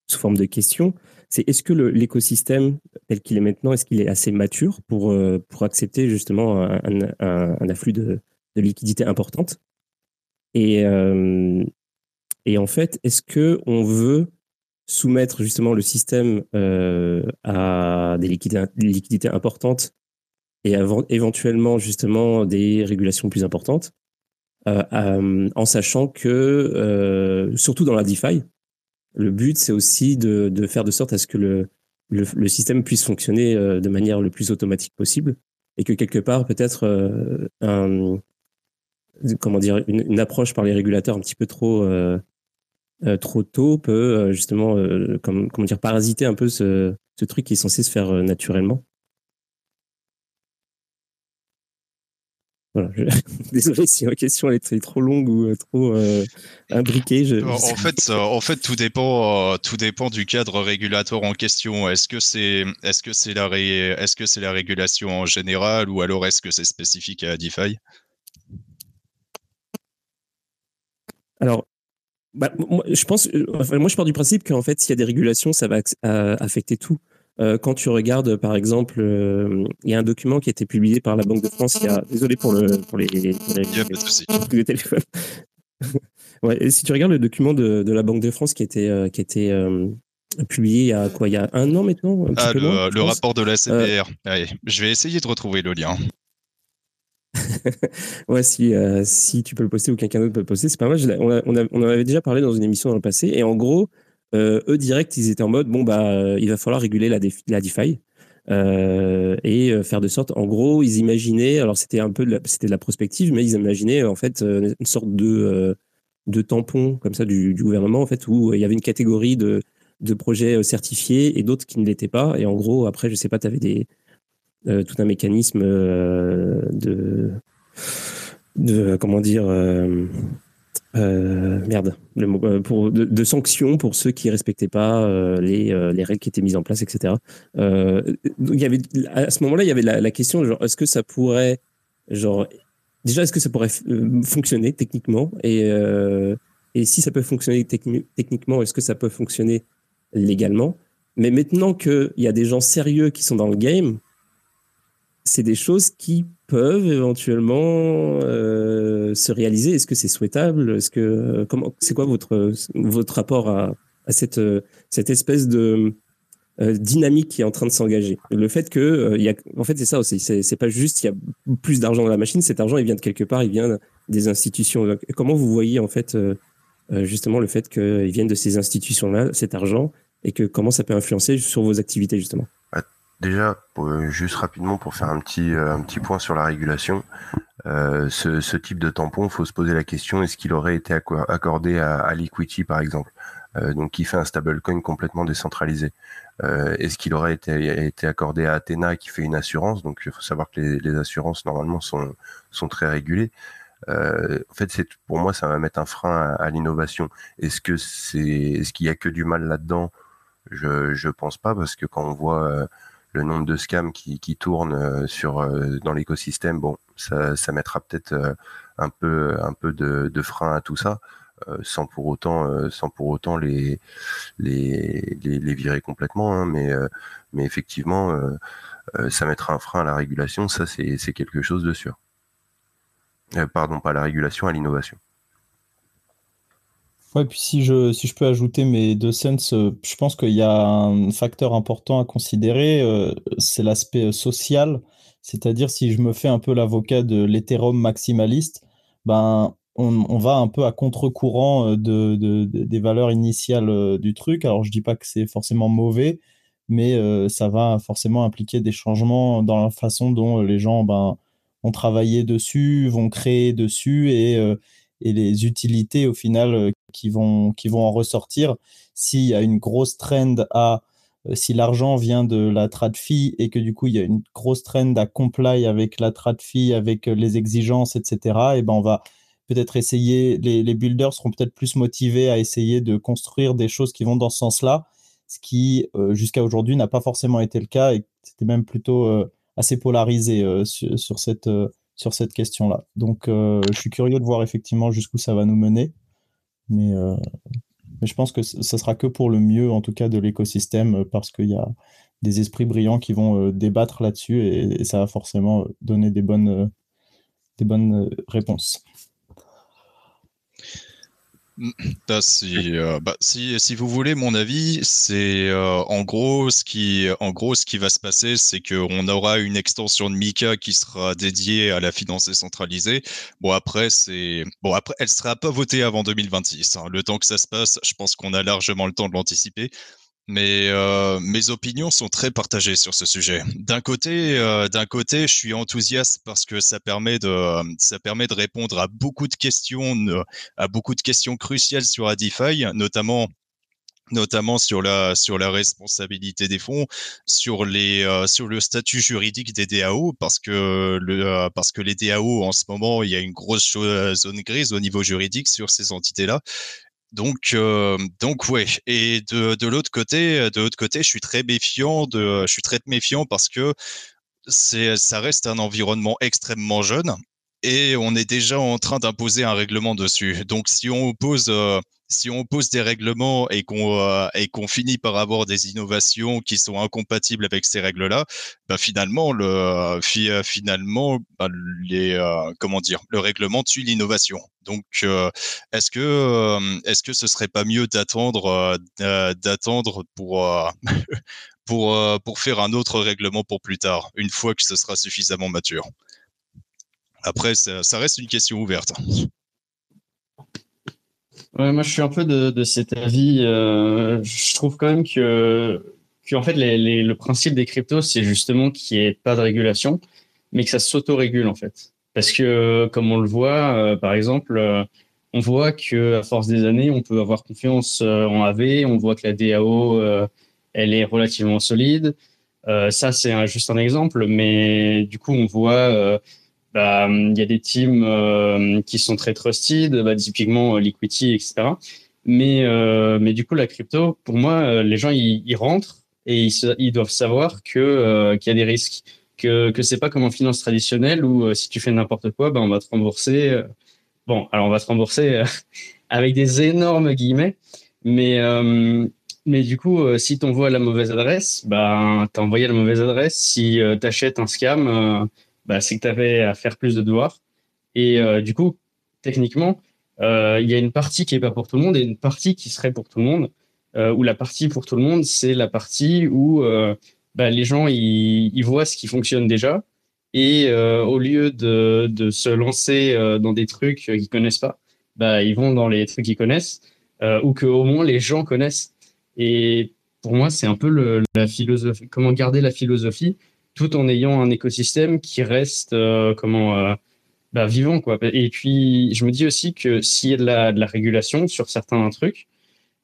sous forme de questions. C'est est-ce que l'écosystème tel qu'il est maintenant, est-ce qu'il est assez mature pour, pour accepter justement un, afflux de, de, liquidité importante et, et en fait, est-ce que on veut soumettre justement le système euh, à des liquidités, liquidités importantes et avant, éventuellement justement des régulations plus importantes, euh, en sachant que, euh, surtout dans la DeFi, le but c'est aussi de, de, faire de sorte à ce que le, le, le système puisse fonctionner euh, de manière le plus automatique possible et que quelque part peut-être euh, un comment dire une, une, approche par les régulateurs un petit peu trop euh, trop tôt peut justement comme, comment dire parasiter un peu ce, ce truc qui est censé se faire naturellement. Désolé si ma question est trop longue ou euh, trop euh, imbriquée. Je... En, fait, en fait, tout dépend, euh, tout dépend du cadre régulatoire en question. Est-ce que c'est, est-ce que c'est la, ré... est-ce que c'est la régulation en général ou alors est-ce que c'est spécifique à DeFi? Alors, bah, moi, je pense, enfin, moi, je pars du principe qu'en fait, s'il y a des régulations, ça va affecter tout. Euh, quand tu regardes, par exemple, euh, il y a un document qui a été publié par la Banque de France. Il y a, désolé pour le pour les, pour les, téléphones. ouais, et si tu regardes le document de, de la Banque de France qui était euh, qui était publié il y a quoi Il y a un an maintenant un Ah, le, le rapport de la CPR. Allez, je vais essayer de retrouver le lien. ouais, si, si tu peux le poster ou quelqu'un d'autre peut le poster, c'est pas mal. On, a, on, a, on, en avait déjà parlé dans une émission dans le passé. Et en gros, euh, eux direct, ils étaient en mode bon bah euh, il va falloir réguler la, la DeFi. Euh, et euh, faire de sorte, en gros, ils imaginaient, alors c'était un peu de la, c'était la prospective, mais ils imaginaient en fait une sorte de de tampon comme ça du, du, gouvernement en fait où il y avait une catégorie de de projets certifiés et d'autres qui ne l'étaient pas. Et en gros, après, je sais pas, tu avais des tout un mécanisme de de comment dire euh, merde, le mot, euh, pour, de, sanctions pour ceux qui respectaient pas euh, les, les, règles qui étaient mises en place, etc. Y avait, à ce moment-là, il y avait la, la question, genre, est-ce que ça pourrait, genre, déjà, est-ce que ça pourrait fonctionner techniquement? Et, et si ça peut fonctionner techniquement, est-ce que ça peut fonctionner légalement? Mais maintenant qu'il y a des gens sérieux qui sont dans le game, c'est des choses qui peuvent éventuellement euh, se réaliser? Est-ce que c'est souhaitable? Est-ce que comment C'est quoi votre votre rapport à, à cette cette espèce de euh, dynamique qui est en train de s'engager? Le fait que, euh, il y a, en fait, c'est ça aussi. C'est pas juste il y a plus d'argent dans la machine. Cet argent, il vient de quelque part. Il vient des institutions. comment vous voyez en fait euh, justement le fait qu'il vienne de ces institutions-là, cet argent, et que comment ça peut influencer sur vos activités justement? Déjà, juste rapidement pour faire un petit un petit point sur la régulation, ce, ce, type de tampon, il faut se poser la question est-ce qu'il aurait été accordé à, à Liquidity par exemple, donc qui fait un stablecoin complètement décentralisé. Euh, Est-ce qu'il aurait été, été, accordé à Athéna qui fait une assurance? Donc il faut savoir que les, les assurances normalement sont, sont très régulées. Euh, en fait, pour moi, ça va mettre un frein à, à l'innovation. Est-ce que c'est, est-ce qu'il y a que du mal là-dedans? Je je pense pas parce que quand on voit euh, le nombre de scams qui, qui tournent euh, sur euh, dans l'écosystème, bon, ça, ça mettra peut-être un peu un peu de, de frein à tout ça. Euh, sans pour autant, euh, sans pour autant les, les, les, virer complètement. Hein, mais, euh, mais effectivement, ça mettra un frein à la régulation. Ça, c'est quelque chose de sûr. pardon, pas à la régulation, à l'innovation. Ouais, puis si je, si je peux ajouter mes deux sens, je pense qu'il y a un facteur important à considérer, c'est l'aspect social. C'est-à-dire, si je me fais un peu l'avocat de l'Ethereum maximaliste, ben, on, va un peu à contre-courant euh, de, des valeurs initiales euh, du truc. Alors, je dis pas que c'est forcément mauvais, mais euh, ça va forcément impliquer des changements dans la façon dont les gens ben, vont travailler dessus, vont créer dessus et, les utilités au final qui, vont, qui vont en ressortir. S'il y a une grosse trend à si l'argent vient de la trad fee et que du coup il y a une grosse trend à comply avec la trad fee, avec les exigences, etc., et ben on va peut-être essayer, les, builders seront peut-être plus motivés à essayer de construire des choses qui vont dans ce sens-là, ce qui euh, jusqu'à aujourd'hui n'a pas forcément été le cas et c'était même plutôt euh, assez polarisé euh, sur, cette, sur cette question-là. Donc je suis curieux de voir effectivement jusqu'où ça va nous mener, mais, mais je pense que ça sera que pour le mieux en tout cas de l'écosystème parce qu'il y a des esprits brillants qui vont débattre là-dessus et, et, ça va forcément donner des bonnes, des bonnes réponses. Si, euh, bah, si, vous voulez mon avis, c'est euh, en gros ce qui, en gros ce qui va se passer, c'est qu'on aura une extension de Mika qui sera dédiée à la finance décentralisée. Bon après c'est bon après elle sera pas votée avant 2026. Hein. Le temps que ça se passe, je pense qu'on a largement le temps de l'anticiper mais euh, mes opinions sont très partagées sur ce sujet. D'un côté, euh, d'un côté, je suis enthousiaste parce que ça permet de, ça permet de répondre à beaucoup de questions, à beaucoup de questions cruciales sur Adify, notamment notamment sur la sur la responsabilité des fonds, sur les euh, sur le statut juridique des DAO parce que le euh, parce que les DAO en ce moment il y a une grosse zone grise au niveau juridique sur ces entités là donc, euh, donc ouais. Et de, de l'autre côté, de l'autre côté, je suis très méfiant. Je suis très méfiant parce que c'est, ça reste un environnement extrêmement jeune et on est déjà en train d'imposer un règlement dessus. Donc, si on oppose euh, si on pose des règlements et qu'on euh, finit par avoir des innovations qui sont incompatibles avec ces règles-là, bah finalement le finalement bah, les euh, comment dire le règlement tue l'innovation. Donc euh, est-ce que est-ce que ce serait pas mieux d'attendre d'attendre pour pour pour faire un autre règlement pour plus tard, une fois que ce sera suffisamment mature? Après, ça reste une question ouverte. Ouais, moi, je suis un peu de, de cet avis. Euh, je trouve quand même que, que en fait, les, les, le principe des cryptos, c'est justement qu'il n'y ait pas de régulation, mais que ça s'auto-régule en fait. Parce que, comme on le voit, euh, par exemple, euh, on voit que à force des années, on peut avoir confiance euh, en AV. On voit que la DAO, elle est relativement solide. ça, c'est juste un exemple, mais du coup, on voit bah, y a des teams euh, qui sont très trusted, bah, typiquement euh, Liquidity, etc. Mais, euh, mais du coup, la crypto, pour moi, les gens, ils, rentrent et ils, doivent savoir que qu'il y a des risques, que que c'est pas comme en finance traditionnelle où si tu fais n'importe quoi, bah, on va te rembourser. Bon, alors on va te rembourser avec des énormes guillemets, mais mais du coup, si tu envoies la mauvaise adresse, bah, tu as envoyé la mauvaise adresse. Si tu achètes un scam, bah, c'est que tu avais à faire plus de devoirs. Et du coup, techniquement, il y a une partie qui est pas pour tout le monde et une partie qui serait pour tout le monde. où la partie pour tout le monde, c'est la partie où bah, les gens ils, voient ce qui fonctionne déjà et euh, au lieu de, se lancer euh, dans des trucs qu'ils connaissent pas, bah, ils vont dans les trucs qu'ils connaissent euh, ou que au moins les gens connaissent. Et pour moi, c'est un peu la philosophie, comment garder la philosophie tout en ayant un écosystème qui reste comment bah, vivant quoi. Et puis je me dis aussi que s'il y a de la, régulation sur certains trucs,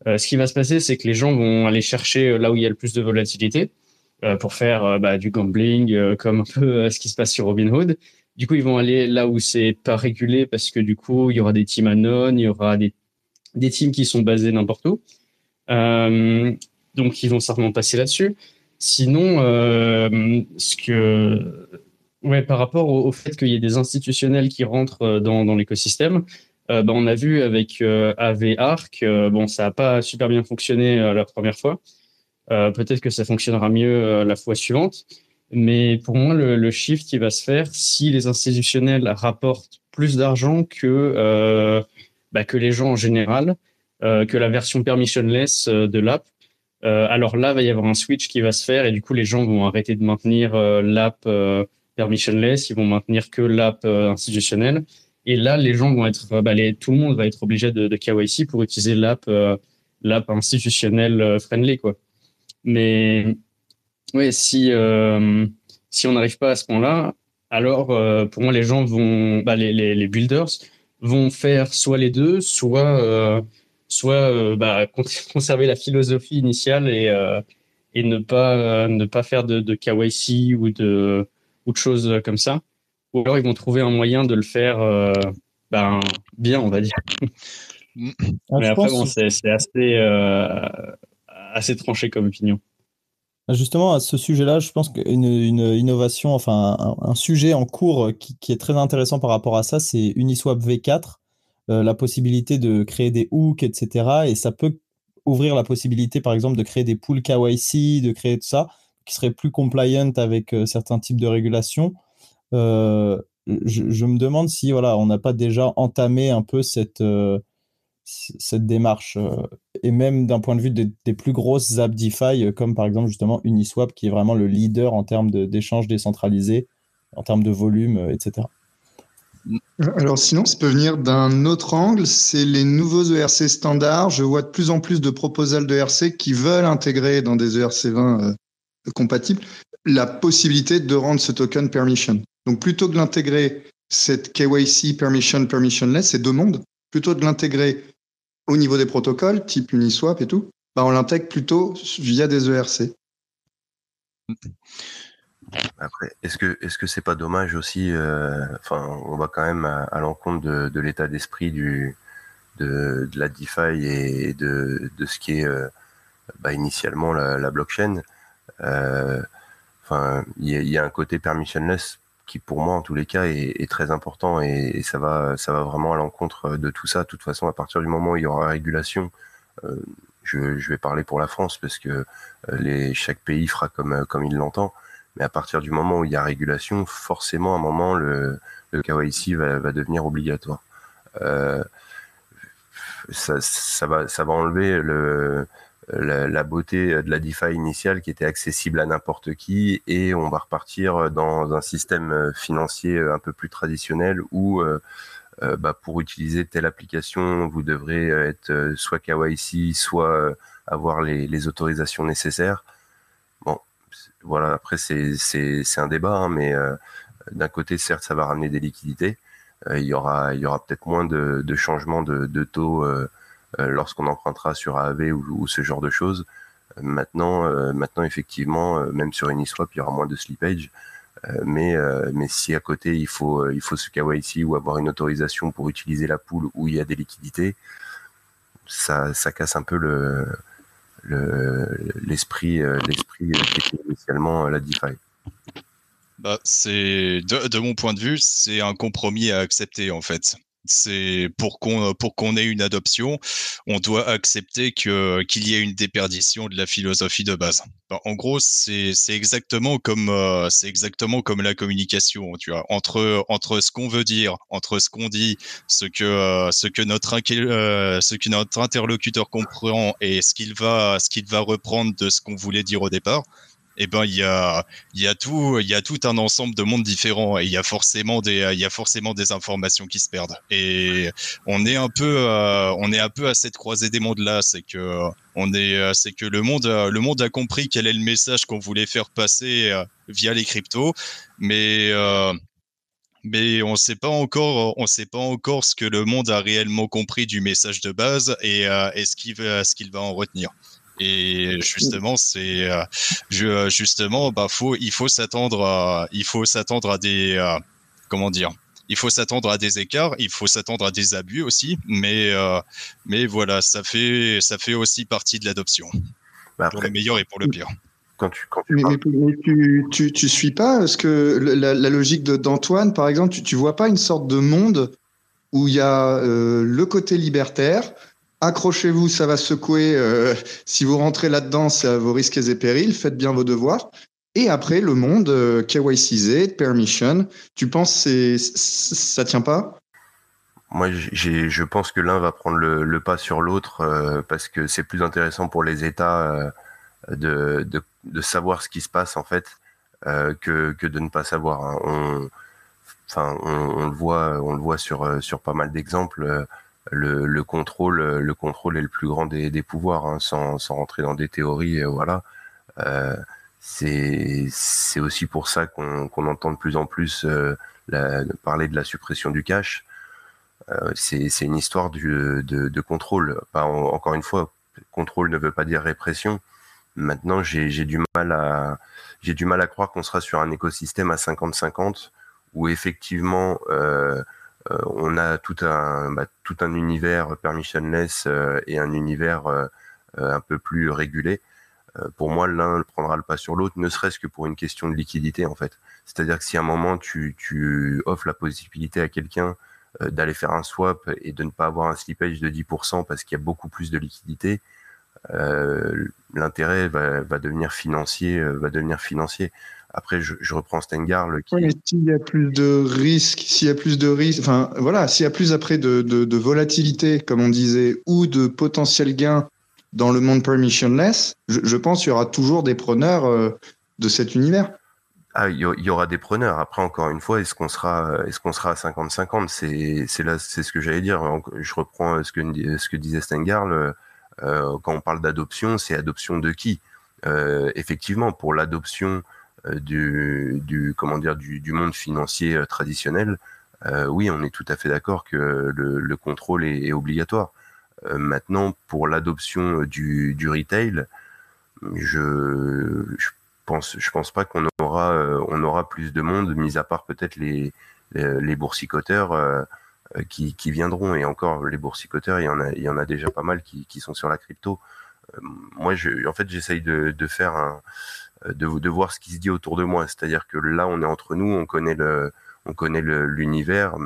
ce qui va se passer, c'est que les gens vont aller chercher là où il y a le plus de volatilité euh, pour faire euh, bah, du gambling, euh, comme un peu ce qui se passe sur Robinhood. Du coup, ils vont aller là où c'est pas régulé parce que du coup, il y aura des teams anon, il y aura des teams qui sont basés n'importe où. donc, ils vont certainement passer là-dessus. Sinon, ce que, ouais, par rapport au, fait qu'il y ait des institutionnels qui rentrent dans, dans l'écosystème, bah, on a vu avec AV Arc, bon, ça n'a pas super bien fonctionné la première fois. Euh, peut-être que ça fonctionnera mieux euh, la fois suivante. Mais pour moi, le, shift qui va se faire, si les institutionnels rapportent plus d'argent que, euh, bah, que les gens en général, euh, que la version permissionless euh, de l'app, euh, alors là, il va y avoir un switch qui va se faire et du coup, les gens vont arrêter de maintenir l'app permissionless, ils vont maintenir que l'app institutionnelle. Et là, les gens vont être, bah, tout le monde va être obligé de, de KYC pour utiliser l'app l'app institutionnelle friendly, quoi. Mais ouais, si, euh, si on n'arrive pas à ce point-là, alors euh, pour moi, les gens vont, bah, les, builders vont faire soit les deux, soit, euh, soit bah, conserver la philosophie initiale et, et ne, pas, ne pas faire de, de KYC ou de, ou de choses comme ça. Ou alors ils vont trouver un moyen de le faire ben, bien, on va dire. Ah, Mais après, bon, c'est assez, assez tranché comme opinion. Justement, à ce sujet-là, je pense qu'une une innovation, enfin un, sujet en cours qui, qui, est très intéressant par rapport à ça, c'est Uniswap V4, euh, la possibilité de créer des hooks, etc. Et ça peut ouvrir la possibilité, par exemple, de créer des pools KYC, de créer tout ça, qui serait plus compliant avec euh, certains types de régulations. Euh, je, me demande si voilà, on n'a pas déjà entamé un peu cette euh, démarche euh, et même d'un point de vue des, plus grosses apps DeFi euh, comme par exemple justement Uniswap qui est vraiment le leader en termes d'échanges décentralisés, en termes de volume, euh, etc. Alors sinon, ça peut venir d'un autre angle, c'est les nouveaux ERC standards. Je vois de plus en plus de proposals de ERC qui veulent intégrer dans des ERC20 compatibles la possibilité de rendre ce token permission. Donc plutôt que d'intégrer cette KYC permission permissionless, c'est deux mondes, plutôt de l'intégrer au niveau des protocoles, type Uniswap et tout, bah on l'intègre plutôt via des ERC. Est-ce que est-ce que c'est pas dommage aussi euh, Enfin, on va quand même à, l'encontre de, l'état d'esprit du de, la DeFi et de, de ce qui est euh, bah, initialement la, blockchain. Euh, enfin, il y, a un côté permissionless qui pour moi en tous les cas est, très important et, ça va ça va vraiment à l'encontre de tout ça. De toute façon, à partir du moment où il y aura régulation, je, je, vais parler pour la France parce que les, chaque pays fera comme comme il l'entend. Mais à partir du moment où il y a régulation, forcément à un moment le, le KYC va, va devenir obligatoire. Euh, ça, ça, va ça va enlever le la, beauté de la DeFi initiale qui était accessible à n'importe qui et on va repartir dans un système financier un peu plus traditionnel où euh, euh, bah, pour utiliser telle application, vous devrez être soit KYC, soit avoir les, autorisations nécessaires. Voilà, après c'est un débat, hein, mais euh, d'un côté, certes, ça va ramener des liquidités. il y aura, il y aura peut-être moins de, changements de, taux euh, lorsqu'on empruntera sur AAV ou, ce genre de choses. Euh, maintenant, euh, effectivement, même sur Uniswap, il y aura moins de slippage. mais, si à côté il faut, il faut ce KYC ou avoir une autorisation pour utiliser la pool où il y a des liquidités, ça casse un peu le, l'esprit l'esprit qui était initialement la DeFi. Bah, c'est de, de, mon point de vue, c'est un compromis à accepter en fait. C'est pour qu'on pour qu'on ait une adoption, on doit accepter que qu'il y ait une déperdition de la philosophie de base. en gros, c'est c'est exactement comme euh, c'est exactement comme la communication, entre entre ce qu'on veut dire, entre ce qu'on dit, ce que euh, notre euh, ce que notre interlocuteur comprend et ce qu'il va ce qu'il va reprendre de ce qu'on voulait dire au départ eh ben il y a tout un ensemble de mondes différents et il y a forcément des informations qui se perdent. Et on est un peu euh, à cette croisée des mondes là c'est que que le monde a compris quel est le message qu'on voulait faire passer euh, via les cryptos. Mais euh, on sait pas encore sait pas encore ce que le monde a réellement compris du message de base et, ce qu'il va en retenir et justement, c'est euh, justement, bah faut, il faut s'attendre, à, il faut s'attendre à des, euh, comment dire, il faut s'attendre à des écarts, il faut s'attendre à des abus aussi, mais euh, mais voilà, ça fait ça fait aussi partie de l'adoption. Bah pour le meilleur et pour le pire. Quand tu, quand tu mais, tu, tu, tu, suis pas parce que la, la logique d'Antoine, par exemple, tu, tu vois pas une sorte de monde où il y a le côté libertaire, accrochez-vous, ça va secouer. Euh, si vous rentrez là-dedans, c'est à vos risques et périls. Faites bien vos devoirs. Et après, le monde, euh, KYCZ, permission, tu penses que ça tient pas? Moi, je pense que l'un va prendre le, pas sur l'autre euh, parce que c'est plus intéressant pour les États de, savoir ce qui se passe en fait que, de ne pas savoir. Hein. On, enfin, on, le voit, on le voit sur pas mal d'exemples le, le, contrôle, le contrôle est le plus grand des, des pouvoirs, hein, sans, sans, rentrer dans des théories. Euh, voilà. Euh, c'est aussi pour ça qu'on qu'on entend de plus en plus euh, la, parler de la suppression du cash. Euh, c'est une histoire du, de, de, contrôle. encore une fois, contrôle ne veut pas dire répression. Maintenant, j'ai du mal à j'ai du mal à croire qu'on sera sur un écosystème à 50-50 où effectivement euh, on a tout un, bah, univers permissionless euh, et un univers euh, un peu plus régulé. pour moi, l'un prendra le pas sur l'autre, ne serait-ce que pour une question de liquidité, en fait. C'est-à-dire que si à un moment tu, offres la possibilité à quelqu'un d'aller faire un swap et de ne pas avoir un slippage de 10% parce qu'il y a beaucoup plus de liquidité, euh, l'intérêt va devenir financier. Après, je, je reprends Stengar. Le qui... s'il y a plus de risques, s'il y a plus de risques, enfin voilà, s'il y a plus après de, de, de, volatilité, comme on disait, ou de potentiel gain dans le monde permissionless, je, je pense qu'il y aura toujours des preneurs euh, de cet univers. Ah, il y aura des preneurs. Après, encore une fois, est-ce qu'on sera, est-ce qu'on sera à 50-50 C'est, c'est là, c'est ce que j'allais dire. Je reprends ce que, ce que disait Stengar. euh, quand on parle d'adoption, c'est adoption de qui? Euh, Effectivement, pour l'adoption euh, du, du, comment dire, du, du monde financier euh, traditionnel, euh, oui, on est tout à fait d'accord que le, le, contrôle est, est obligatoire. maintenant, pour l'adoption du, du retail, je, je pense, je pense pas qu'on aura, on aura plus de monde, mis à part peut-être les, les, boursicoteurs euh, qui, qui, viendront. Et encore, les boursicoteurs, il y en a, il y en a déjà pas mal qui, qui sont sur la crypto. Euh, moi, je, en fait, j'essaye de, de, faire un, de, voir ce qui se dit autour de moi. C'est-à-dire que là, on est entre nous, on connaît le, on connaît l'univers.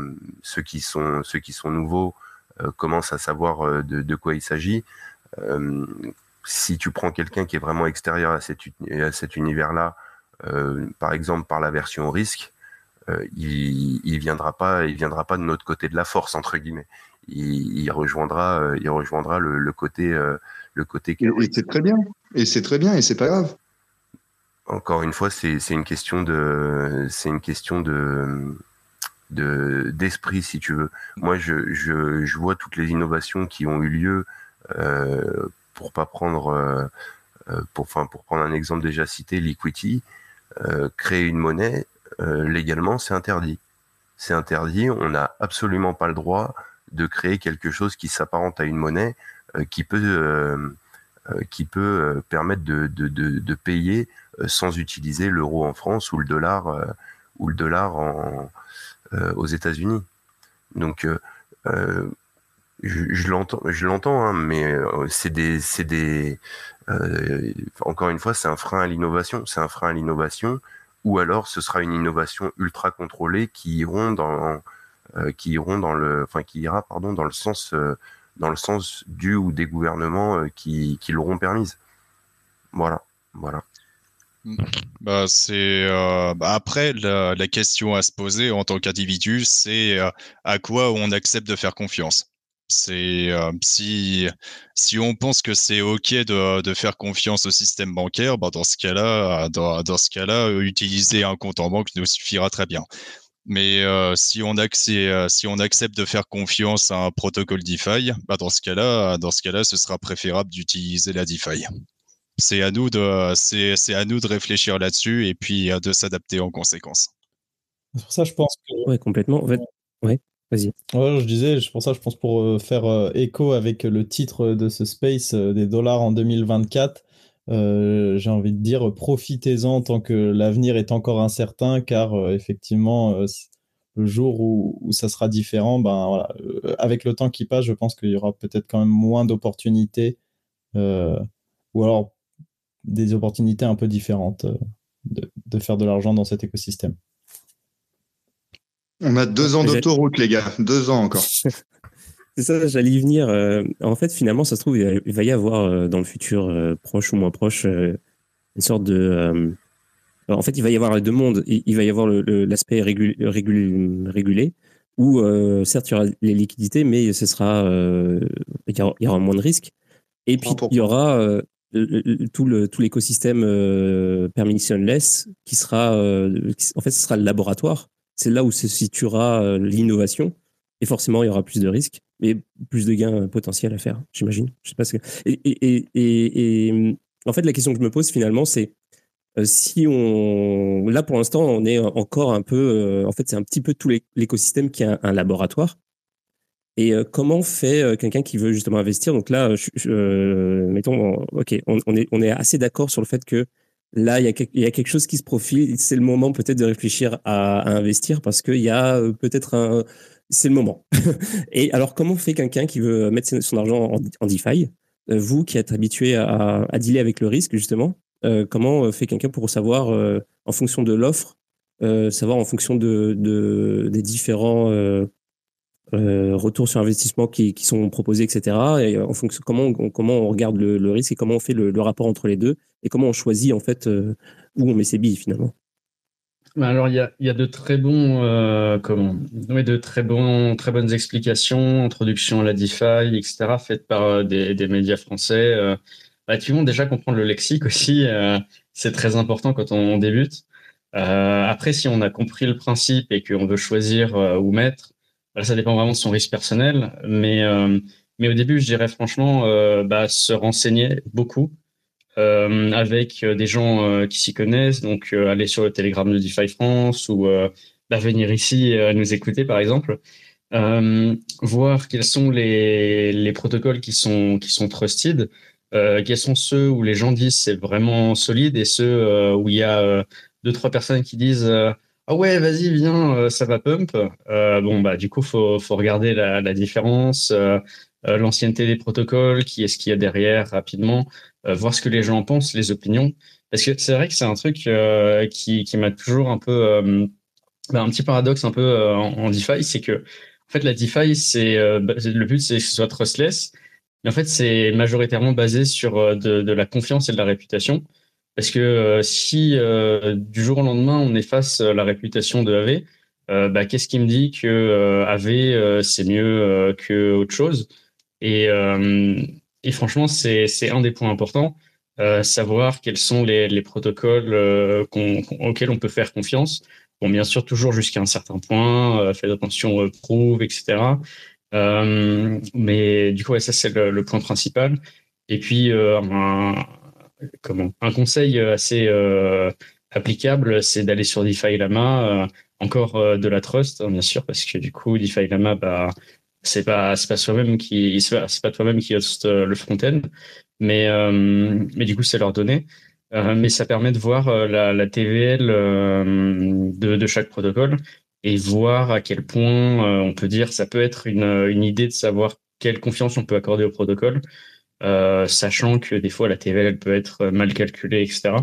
Ceux qui sont, ceux qui sont nouveaux euh, commencent à savoir euh, de, quoi il s'agit. Euh, si tu prends quelqu'un qui est vraiment extérieur à, cette, à cet univers-là, euh, par exemple par la version risque, il, il viendra pas, il viendra pas de notre côté de la force entre guillemets. Il, rejoindra, il rejoindra le, côté, le côté. Et c'est très bien. Et c'est très bien. Et c'est pas grave encore une fois, c'est une question de, c'est une question de, de d'esprit, si tu veux. Moi, je, je, vois toutes les innovations qui ont eu lieu, euh, pour pas prendre, euh, pour, enfin, pour prendre un exemple déjà cité, l'equity, euh, créer une monnaie euh, légalement, c'est interdit. C'est interdit. On n'a absolument pas le droit de créer quelque chose qui s'apparente à une monnaie euh, qui peut, euh, qui peut permettre de, de, de, payer euh, sans utiliser l'euro en France ou le dollar euh, ou le dollar en, euh, aux États-Unis. Donc je, l'entends, je l'entends, hein, mais c'est des, c'est des, euh, encore une fois, c'est un frein à l'innovation. C'est un frein à l'innovation, ou alors ce sera une innovation ultra contrôlée qui iront dans, qui iront dans le, enfin qui ira pardon dans le sens dans le sens du ou des gouvernements qui, qui l'auront permise. Voilà, voilà. Bah, c'est bah, après la, question à se poser en tant qu'individu, c'est à quoi on accepte de faire confiance? C'est euh, si si on pense que c'est ok de, faire confiance au système bancaire, bah dans ce cas-là, dans, ce cas-là, utiliser un compte en banque nous suffira très bien. Mais euh, si on si on accepte de faire confiance à un protocole DeFi, bah dans ce cas-là, dans ce cas-là, ce sera préférable d'utiliser la DeFi. C'est à nous de c'est à nous de réfléchir là-dessus et puis de s'adapter en conséquence. C'est pour ça je pense que ouais complètement. En fait, ouais. Vas-y. Ouais, je disais, pour ça, je pense pour euh, faire euh, écho avec le titre de ce space euh, des dollars en 2024, j'ai envie de dire profitez-en tant que l'avenir est encore incertain, car effectivement, le jour où, où, ça sera différent, ben voilà, avec le temps qui passe, je pense qu'il y aura peut-être quand même moins d'opportunités, ou alors des opportunités un peu différentes de, de faire de l'argent dans cet écosystème. On a deux ans d'autoroute, les gars. Deux ans encore. C'est ça, j'allais y venir. Euh, en fait, finalement, ça se trouve, il va y avoir euh, dans le futur euh, proche ou moins proche une sorte de. en fait, il va y avoir deux mondes. Il va y avoir l'aspect régulé, où certes, il y aura les liquidités, mais ce sera, il y aura moins de risques. Et puis, il y aura tout l'écosystème permissionless qui sera, en fait, ce sera le laboratoire c'est là où se situera euh, l'innovation. Et forcément, il y aura plus de risques, mais plus de gains potentiels à faire, j'imagine. Je sais pas ce que... et, en fait, la question que je me pose finalement, c'est euh, si on. Là, pour l'instant, on est encore un peu. Euh, en fait, c'est un petit peu tout l'écosystème qui a un, laboratoire. Et comment fait quelqu'un qui veut justement investir? Donc là, mettons, ok, on, est, assez d'accord sur le fait que là, il y, a, quelque chose qui se profile. C'est le moment peut-être de réfléchir à, investir parce qu'il y a euh, peut-être un. C'est le moment. et alors, comment fait quelqu'un qui veut mettre son argent en, DeFi? Euh, Vous qui êtes habitué à, dealer avec le risque, justement, euh, comment fait quelqu'un pour savoir, en fonction de l'offre, savoir en fonction de, des différents retours sur investissement qui, sont proposés, etc. Et en fonction comment on, comment on regarde le, risque et comment on fait le, rapport entre les deux et comment on choisit en fait euh, où on met ses billes finalement. Bah, alors il y a, y a, de très bons euh, comment de très bons très bonnes explications, introduction à la DeFi, etc. faites par euh, des, des, médias français. Euh, bah, effectivement déjà comprendre le lexique aussi, c'est très important quand on, débute. après si on a compris le principe et qu'on veut choisir où mettre, bah, ça dépend vraiment de son risque personnel, mais mais au début je dirais franchement bah, se renseigner beaucoup euh, avec euh, des gens euh, qui s'y connaissent. Donc, aller sur le Telegram de DeFi France ou bah, venir ici nous écouter, par exemple. voir quels sont les, les protocoles qui sont, qui sont trusted, quels sont ceux où les gens disent c'est vraiment solide et ceux où il y a deux, trois personnes qui disent ah ouais, vas-y, viens, ça va pump. bon, bah, du coup, faut, faut regarder la, la différence, l'ancienneté des protocoles, qui est-ce qu'il y a derrière rapidement. Euh, voir ce que les gens pensent, les opinions. Parce que c'est vrai que c'est un truc euh, qui, qui m'a toujours un peu, euh, bah, un petit paradoxe un peu en, DeFi, c'est que en fait la DeFi, c'est bah, le but, c'est que ce soit trustless, mais en fait c'est majoritairement basé sur de, de, la confiance et de la réputation. Parce que si du jour au lendemain on efface la réputation de AV, bah, qu'est-ce qui me dit que AV c'est mieux que autre chose? Et, franchement, c'est un des points importants, euh, savoir quels sont les, les protocoles euh, auxquels on peut faire confiance. Bon, bien sûr, toujours jusqu'à un certain point, euh, faites attention aux prove, etc. Euh, mais du coup, ça, c'est le, point principal. Et puis, euh, un, comment, un conseil assez applicable, c'est d'aller sur DeFi Lama, encore de la trust, hein, bien sûr, parce que du coup, DeFi Lama, bah, c'est pas c'est pas toi-même qui host euh, le front-end mais euh, du coup c'est leur données euh, mais ça permet de voir la, TVL de, chaque protocole et voir à quel point on peut dire ça peut être une idée de savoir quelle confiance on peut accorder au protocole, sachant que des fois la TVL elle peut être mal calculée, etc.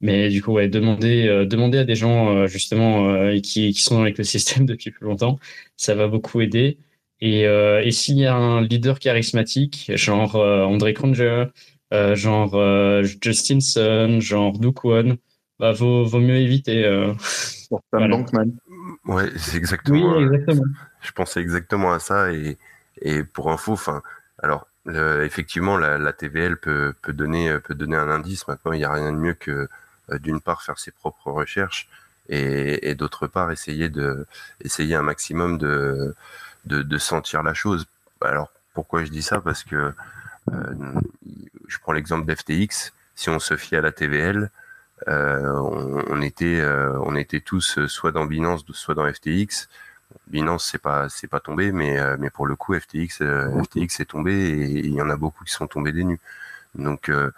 Mais du coup, ouais, demander, demander à des gens justement qui, qui sont dans l'écosystème depuis plus longtemps, ça va beaucoup aider. Et, et s'il y a un leader charismatique, genre André Kronger, genre Justin Sun, genre Duke One, bah, vaut, vaut mieux éviter. voilà. Ouais, c'est exactement. Oui, exactement. je pensais exactement à ça et, et pour info, enfin, alors effectivement, la, TVL peut, donner, un indice. Maintenant, il n'y a rien de mieux que euh, d'une part faire ses propres recherches et, d'autre part essayer un maximum de, sentir la chose. Alors pourquoi je dis ça? Parce que euh, je prends l'exemple d'FTX. Si on se fie à la TVL, euh, on, était on était tous soit dans Binance, soit dans FTX. Binance c'est pas c'est pas tombé, mais euh, mais pour le coup FTX FTX est tombé et il y en a beaucoup qui sont tombés des nues. Donc euh,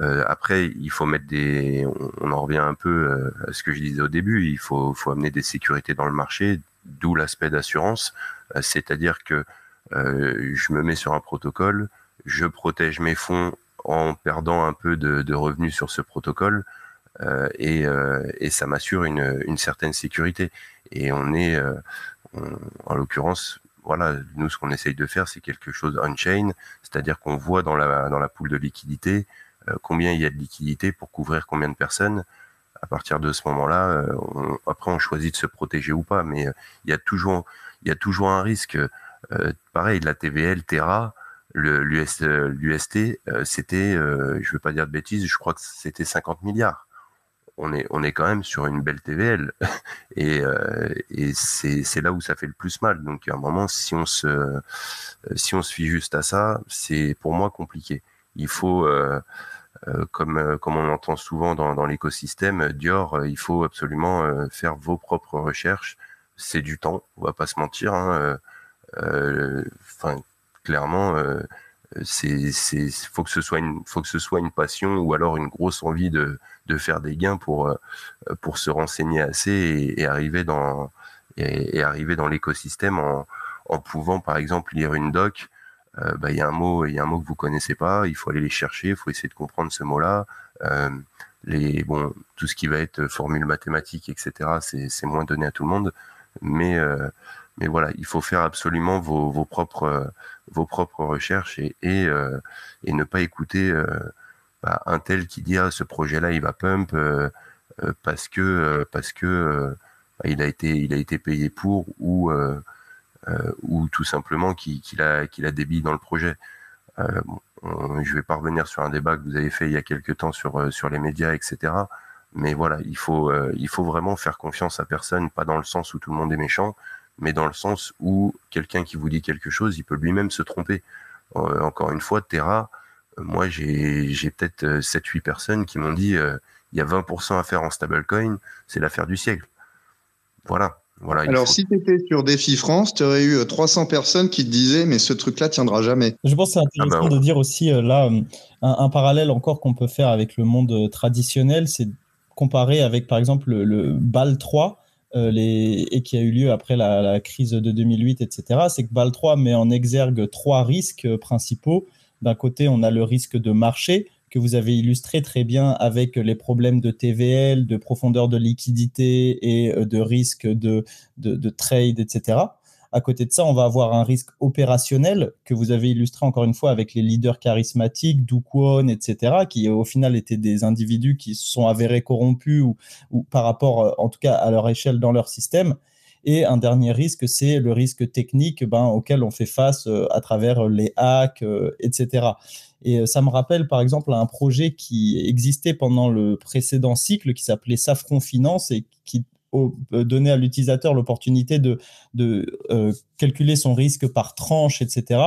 euh, après, il faut mettre des, on, en revient un peu à ce que je disais au début, il faut, faut amener des sécurités dans le marché, d'où l'aspect d'assurance, c'est-à-dire que je me mets sur un protocole, je protège mes fonds en perdant un peu de, de revenus sur ce protocole. Euh, et, euh, et, ça m'assure une, une, certaine sécurité. Et on est, euh, en l'occurrence, voilà, nous, ce qu'on essaye de faire, c'est quelque chose on-chain, c'est-à-dire qu'on voit dans la, dans la poule de liquidité combien il y a de liquidité pour couvrir combien de personnes. À partir de ce moment-là, après, on choisit de se protéger ou pas, mais il y a toujours, il y a toujours un risque. pareil, la TVL, Terra, l'UST, c'était, je ne veux pas dire de bêtises, je crois que c'était 50 milliards on est, on est quand même sur une belle TVL. Et, euh, et c'est là où ça fait le plus mal. Donc, à un moment, si on se, si on se fie juste à ça, c'est pour moi compliqué. Il faut, euh, euh, comme, comme on entend souvent dans, dans l'écosystème, Dior, il faut absolument faire vos propres recherches. C'est du temps, on va pas se mentir. Hein. Enfin, clairement, c'est c'est faut que ce soit une faut que ce soit une passion ou alors une grosse envie de de faire des gains pour euh, pour se renseigner assez et, arriver dans et, arriver dans l'écosystème en en pouvant par exemple lire une doc. Euh, bah, il y a un mot il y a un mot que vous connaissez pas il faut aller les chercher il faut essayer de comprendre ce mot là euh, bon tout ce qui va être formule mathématique etc c'est moins donné à tout le monde. Mais mais voilà il faut faire absolument vos vos propres vos propres recherches et, et, ne pas écouter bah, un tel qui dit ah, ce projet-là il va pump euh, parce que parce que il a été il a été payé pour ou ou tout simplement qu'il a billes dans le projet. Euh, bon, je vais pas revenir sur un débat que vous avez fait il y a quelques temps sur sur les médias, etc. Mais voilà, il faut il faut vraiment faire confiance à personne, pas dans le sens où tout le monde est méchant, mais dans le sens où quelqu'un qui vous dit quelque chose, il peut lui-même se tromper. Euh, encore une fois, Terra, euh, moi j'ai peut-être 7-8 euh, personnes qui m'ont dit il y a 20% à faire en stablecoin, c'est l'affaire du siècle. Voilà. Voilà, Alors, si tu étais sur Défi France, tu aurais eu 300 personnes qui te disaient mais ce truc-là tiendra jamais. Je pense que c'est ah intéressant bah de dire aussi là un, parallèle encore qu'on peut faire avec le monde traditionnel, c'est comparer avec par exemple le, le BAL 3 euh, les, et qui a eu lieu après la, crise de 2008, etc., c'est que BAL 3 met en exergue trois risques euh, principaux. D'un côté, on a le risque de marché, que vous avez illustré très bien avec les problèmes de TVL, de profondeur de liquidité et euh, de risque de, de, de trade, etc. À côté de ça, on va avoir un risque opérationnel que vous avez illustré encore une fois avec les leaders charismatiques, Dukwon, etc., qui au final étaient des individus qui se sont avérés corrompus ou, ou par rapport, euh, en tout cas, à leur échelle dans leur système. Et un dernier risque, c'est le risque technique ben, auquel on fait face euh, à travers les hacks, euh, etc. Et ça me rappelle par exemple un projet qui existait pendant le précédent cycle qui s'appelait Safron Finance et qui euh, donner à l'utilisateur l'opportunité de, de euh, calculer son risque par tranche, etc.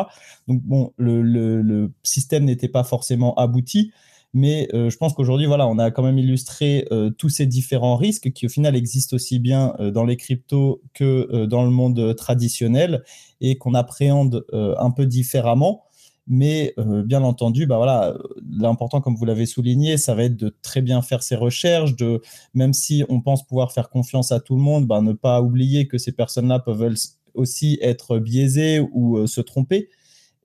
Donc bon, le, le, système n'était pas forcément abouti, mais euh, je pense qu'aujourd'hui, voilà, on a quand même illustré tous ces différents risques qui au final existent aussi bien dans les cryptos que dans le monde traditionnel et qu'on appréhende un peu différemment. Mais euh, bien entendu, bah voilà, l'important, comme vous l'avez souligné, ça va être de très bien faire ses recherches, de même si on pense pouvoir faire confiance à tout le monde, bah, ne pas oublier que ces personnes-là peuvent aussi être biaisées ou euh, se tromper.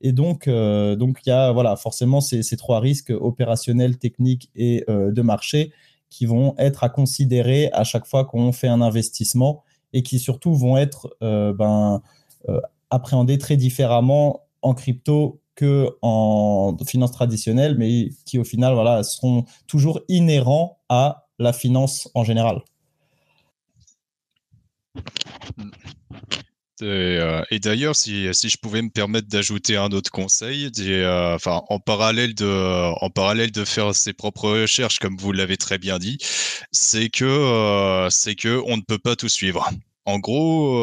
Et donc, euh, donc il y a voilà, forcément ces, ces, trois risques opérationnels, techniques et de marché qui vont être à considérer à chaque fois qu'on fait un investissement et qui surtout vont être ben, appréhendés très différemment en crypto que en finance traditionnelle, mais qui au final voilà, seront toujours inhérents à la finance en général. Euh, et, d'ailleurs, si, je pouvais me permettre d'ajouter un autre conseil, euh, en parallèle de, faire ses propres recherches, comme vous l'avez très bien dit, c'est que, euh, ne peut pas tout suivre. En gros,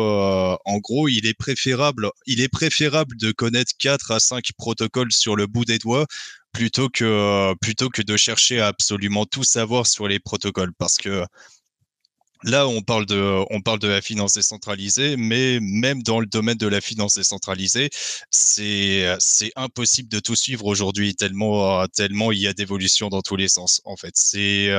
en gros, il est préférable, il est préférable de connaître 4 à 5 protocoles sur le bout des doigts plutôt que, plutôt que de chercher à absolument tout savoir sur les protocoles, parce que Là, on parle de, on parle de la finance décentralisée, mais même dans le domaine de la finance décentralisée, c'est, impossible de tout suivre aujourd'hui tellement, tellement il y a d'évolution dans tous les sens. En fait, c'est,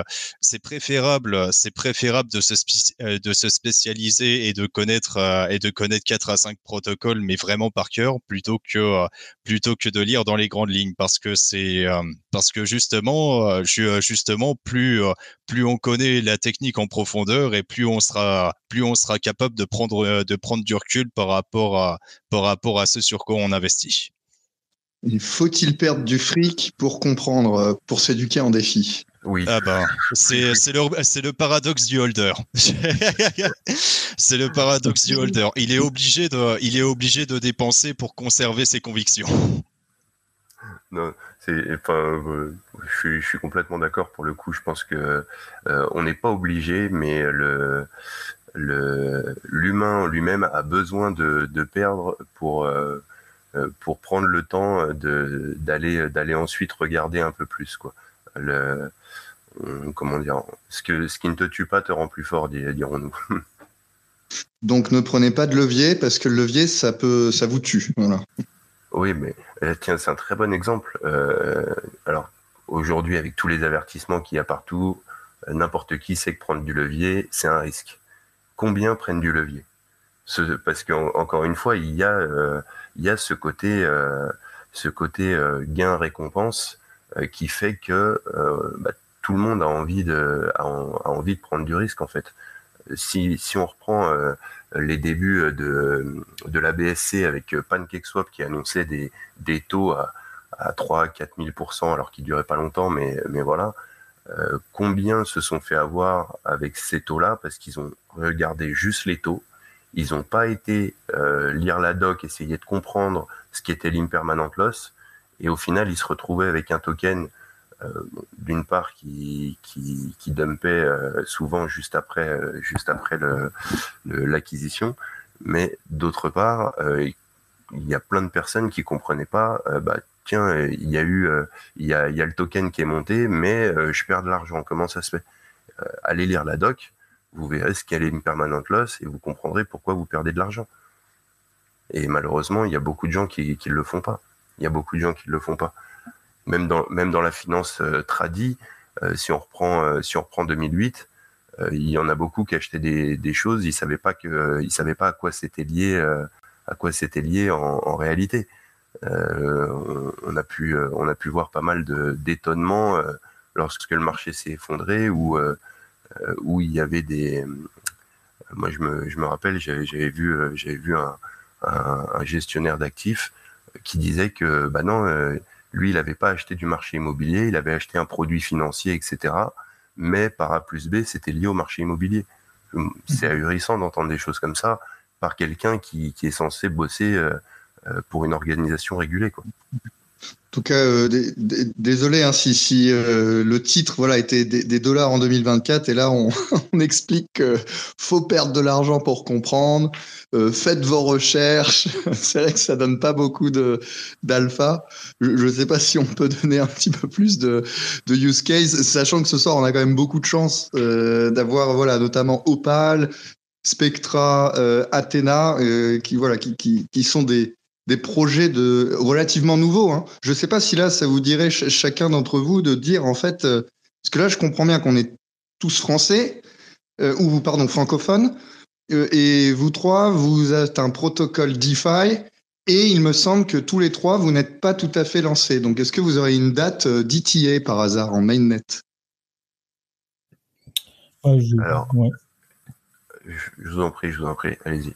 préférable, préférable de se, de se spécialiser et de connaître, et de connaître quatre à cinq protocoles, mais vraiment par cœur, plutôt que, plutôt que de lire dans les grandes lignes, parce que c'est, parce que justement, justement, plus, plus on connaît la technique en profondeur et plus on sera, plus on sera capable de prendre, euh, de prendre du recul par rapport à, par rapport à ce sur quoi on investit. Faut-il perdre du fric pour comprendre, euh, pour s'éduquer en défi? Oui. Ah ben, c'est le, le paradoxe du holder. c'est le paradoxe du holder. Il est obligé de, il est obligé de dépenser pour conserver ses convictions. Non, enfin, euh, je, suis, complètement d'accord pour le coup. Je pense que euh, on n'est pas obligé, mais le l'humain lui-même a besoin de, perdre pour euh, pour prendre le temps de d'aller d'aller ensuite regarder un peu plus quoi. Le comment dire ce que ce qui ne te tue pas te rend plus fort dirons-nous. Donc ne prenez pas de levier parce que le levier ça peut ça vous tue. Voilà. Oui, mais euh, tiens, c'est un très bon exemple. Euh, alors, aujourd'hui, avec tous les avertissements qu'il y a partout, euh, n'importe qui sait que prendre du levier, c'est un risque. Combien prennent du levier? Parce qu'encore une fois, il y a, ce côté, gain-récompense qui fait que bah, tout le monde a envie, de, prendre du risque, en fait. Si on reprend les débuts euh, de, de la BSC avec euh, PancakeSwap qui annonçait des, des taux à, à 3 4 000 alors qu'ils duraient pas longtemps, mais, mais voilà. Euh, combien se sont fait avoir avec ces taux-là? Parce qu'ils ont regardé juste les taux, ils n'ont pas été lire la doc, essayer de comprendre ce qu'était l'impermanent loss, et au final ils se retrouvaient avec un token euh, d'une part qui, qui, dumpait euh, souvent juste après, euh, juste après l'acquisition, mais d'autre part, il y a plein de personnes qui comprenaient pas, bah, tiens, il y a eu, il y a, le token qui est monté, mais je perds de l'argent. Comment ça se fait? Allez lire la doc, vous verrez ce qu'elle est une permanente loss et vous comprendrez pourquoi vous perdez de l'argent. Et malheureusement, il y a beaucoup de gens qui ne le font pas. Il y a beaucoup de gens qui ne le font pas même dans, même dans la finance euh, tradie, euh, si on reprend, euh, si on reprend 2008, il y en a beaucoup qui achetaient des, des choses, ils savaient pas savaient pas à quoi c'était lié, à quoi lié en, en réalité. On, on, a pu, on a pu voir pas mal d'étonnements lorsque le marché s'est effondré ou où il y avait des. Moi, je me, je me rappelle, j'avais vu, j'avais vu un, un, un gestionnaire d'actifs qui disait que, bah non lui, il n'avait pas acheté du marché immobilier, il avait acheté un produit financier, etc. Mais par A plus B, c'était lié au marché immobilier. C'est mhm. ahurissant d'entendre des choses comme ça par quelqu'un qui, est censé bosser euh, euh, pour une organisation régulée. Quoi. En tout cas, euh, désolé hein, si, euh, le titre était des, dollars en 2024 et là on, explique qu'il faut perdre de l'argent pour comprendre. Euh, faites vos recherches. C'est vrai que ça donne pas beaucoup de d'alpha. Je ne sais pas si on peut donner un petit peu plus de, use case, sachant que ce soir on a quand même beaucoup de chance d'avoir notamment Opal, Spectra, Athena, qui sont des des projets de relativement nouveaux. Hein. Je ne sais pas si là, ça vous dirait chacun d'entre vous de dire en fait, euh, parce que là, je comprends bien qu'on est tous français euh, ou pardon francophones, euh, et vous trois, vous êtes un protocole DeFi. Et il me semble que tous les trois, vous n'êtes pas tout à fait lancés. Donc, est-ce que vous aurez une date d'ETA par hasard en mainnet? Alors, je vous en prie, je vous en prie, allez-y.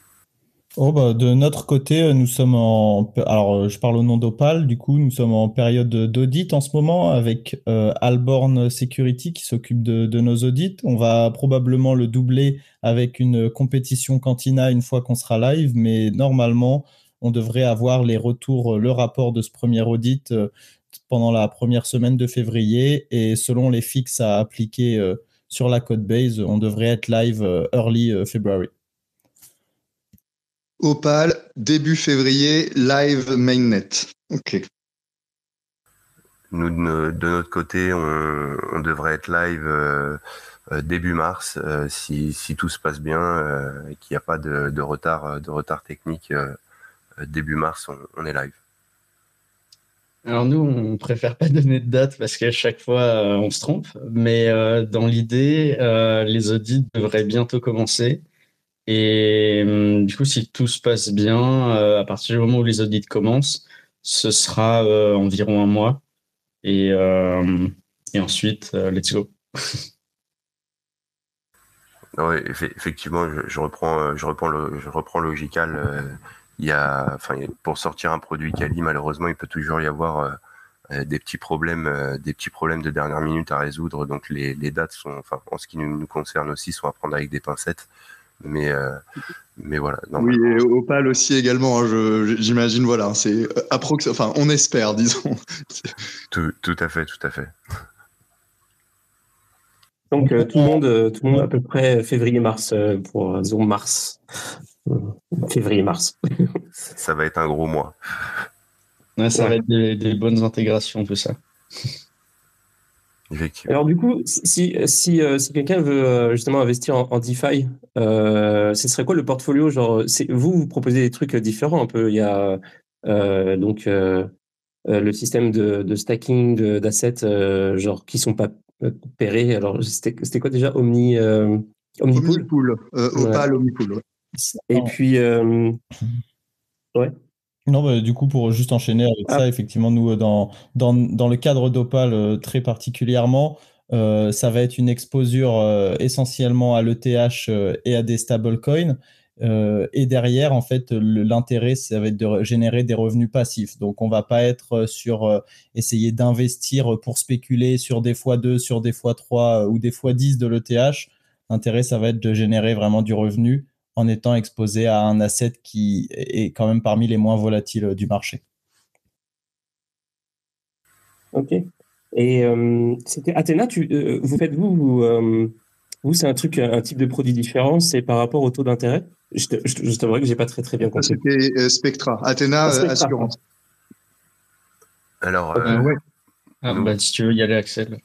Oh bah, de notre côté, nous sommes en. Alors, je parle au nom d'Opal, du coup, nous sommes en période d'audit en ce moment avec euh, Alborn Security qui s'occupe de, nos audits. On va probablement le doubler avec une compétition Cantina une fois qu'on sera live, mais normalement, on devrait avoir les retours, le rapport de ce premier audit euh, pendant la première semaine de février. Et selon les fixes à appliquer euh, sur la code base, on devrait être live early February. Opal, début février, live mainnet. Ok. Nous, de notre côté, on, devrait être live euh, euh, début mars, euh, si, tout se passe bien et qu'il n'y a pas de, retard, de retard technique. début mars, on, est live. Alors nous, on préfère pas donner de date parce qu'à chaque fois, on se trompe. Mais dans l'idée, les audits devraient bientôt commencer. Et hum, du coup, si tout se passe bien, euh, à partir du moment où les audits commencent, ce sera euh, environ un mois. Et, euh, et ensuite, let's go. Oui, effectivement, je, reprends, je reprends, le, je reprends logical. il y a, enfin, pour sortir un produit quali, malheureusement, il peut toujours y avoir des petits problèmes, des petits problèmes de dernière minute à résoudre. Donc les, dates sont, enfin, en ce qui nous concerne aussi, sont à prendre avec des pincettes. Mais, euh, mais voilà. Oui, et Opal aussi également, hein, j'imagine, voilà, c'est approx... enfin, on espère, disons. tout, tout, à fait, tout à fait. Donc euh, tout le monde, euh, tout le monde à peu près février-mars pour Zoom mars, février-mars. ça va être un gros mois. ça va être des, des bonnes intégrations, tout ça. Alors du coup, si, si, euh, si quelqu'un veut euh, justement investir en, DeFi, euh, ce serait quoi le portfolio Genre, vous, vous proposez des trucs différents un peu. Il y a donc le système de, stacking d'assets, genre qui sont pas pairés. Alors c'était quoi déjà? Omni Omnipool, Omnipool Opal Omnipool. Et puis ouais. Non, bah, du coup, pour juste enchaîner avec ah. ça, effectivement, nous, euh, dans, dans, dans le cadre d'Opal euh, très particulièrement, euh, ça va être une exposure essentiellement à l'ETH et à des stablecoins. et derrière, en fait, l'intérêt, ça va être de générer des revenus passifs. Donc, on va pas être sur essayer d'investir pour spéculer sur des fois 2, sur des fois 3 ou des fois 10 de l'ETH. L'intérêt, ça va être de générer vraiment du revenu en étant exposé à un asset qui est quand même parmi les moins volatiles du marché. Ok. Et euh, c'était Athéna, tu, euh, vous faites vous, vous, euh, vous c'est un truc, un type de produit différent, c'est par rapport au taux d'intérêt? Je, t'avouerai que j'ai pas très très bien compris. C'était Spectra, Athéna Assurance. Alors, ouais. Ah, bah, si tu veux y aller, Axel.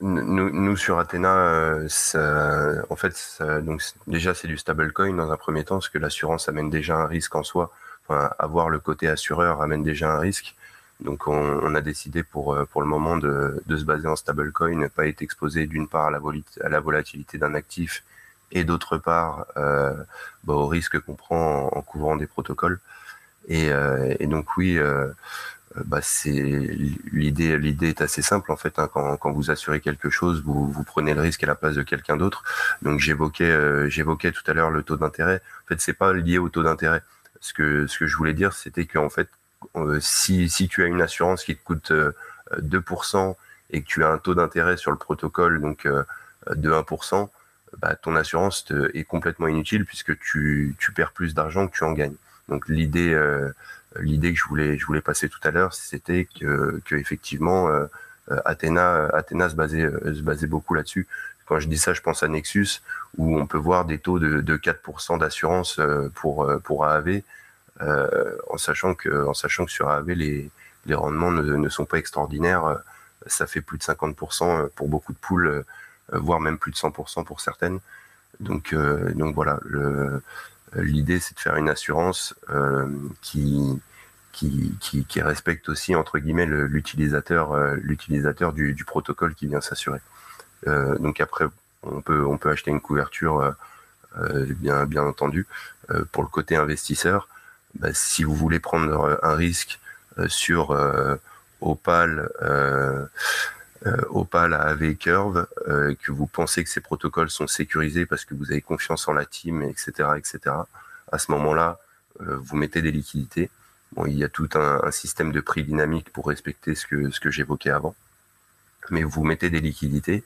Nous, nous, sur Athéna, euh, ça, en fait, ça, donc déjà c'est du stablecoin dans un premier temps, parce que l'assurance amène déjà un risque en soi. Enfin, avoir le côté assureur amène déjà un risque. Donc on, on a décidé pour euh, pour le moment de, de se baser en stablecoin, pas être exposé d'une part à la, à la volatilité d'un actif et d'autre part euh, bah, au risque qu'on prend en, couvrant des protocoles. Et, euh, et donc oui, euh, bah, c'est l'idée. L'idée est assez simple en fait. Hein, quand, quand, vous assurez quelque chose, vous, vous prenez le risque à la place de quelqu'un d'autre. Donc j'évoquais, euh, j'évoquais tout à l'heure le taux d'intérêt. En fait, c'est pas lié au taux d'intérêt. Ce que ce que je voulais dire, c'était qu'en fait, euh, si si tu as une assurance qui te coûte 2% et que tu as un taux d'intérêt sur le protocole donc de 1%, bah, ton assurance est complètement inutile puisque tu, tu perds plus d'argent que tu en gagnes. Donc l'idée l'idée que je voulais, je voulais passer tout à l'heure, c'était que, que effectivement, euh, euh, Athéna, se basait, euh, se basait beaucoup là-dessus. Quand je dis ça, je pense à Nexus, où on peut voir des taux de, de 4% d'assurance pour, pour AAV, en, sachant que, en sachant que sur AAV, les, les rendements ne, sont pas extraordinaires. Ça fait plus de 50% pour beaucoup de poules, voire même plus de 100% pour certaines. Donc, donc voilà, l'idée c'est de faire une assurance qui, qui, respecte aussi entre guillemets l'utilisateur euh, l'utilisateur du, protocole qui vient s'assurer. Euh, donc après, on peut on peut acheter une couverture euh, bien bien entendu pour le côté investisseur. Bah, si vous voulez prendre un risque sur Opal, Opal à AV Curve, que vous pensez que ces protocoles sont sécurisés parce que vous avez confiance en la team, etc., etc. À ce moment-là, vous mettez des liquidités. Bon, il y a tout un, système de prix dynamique pour respecter ce que, ce que j'évoquais avant. Mais vous mettez des liquidités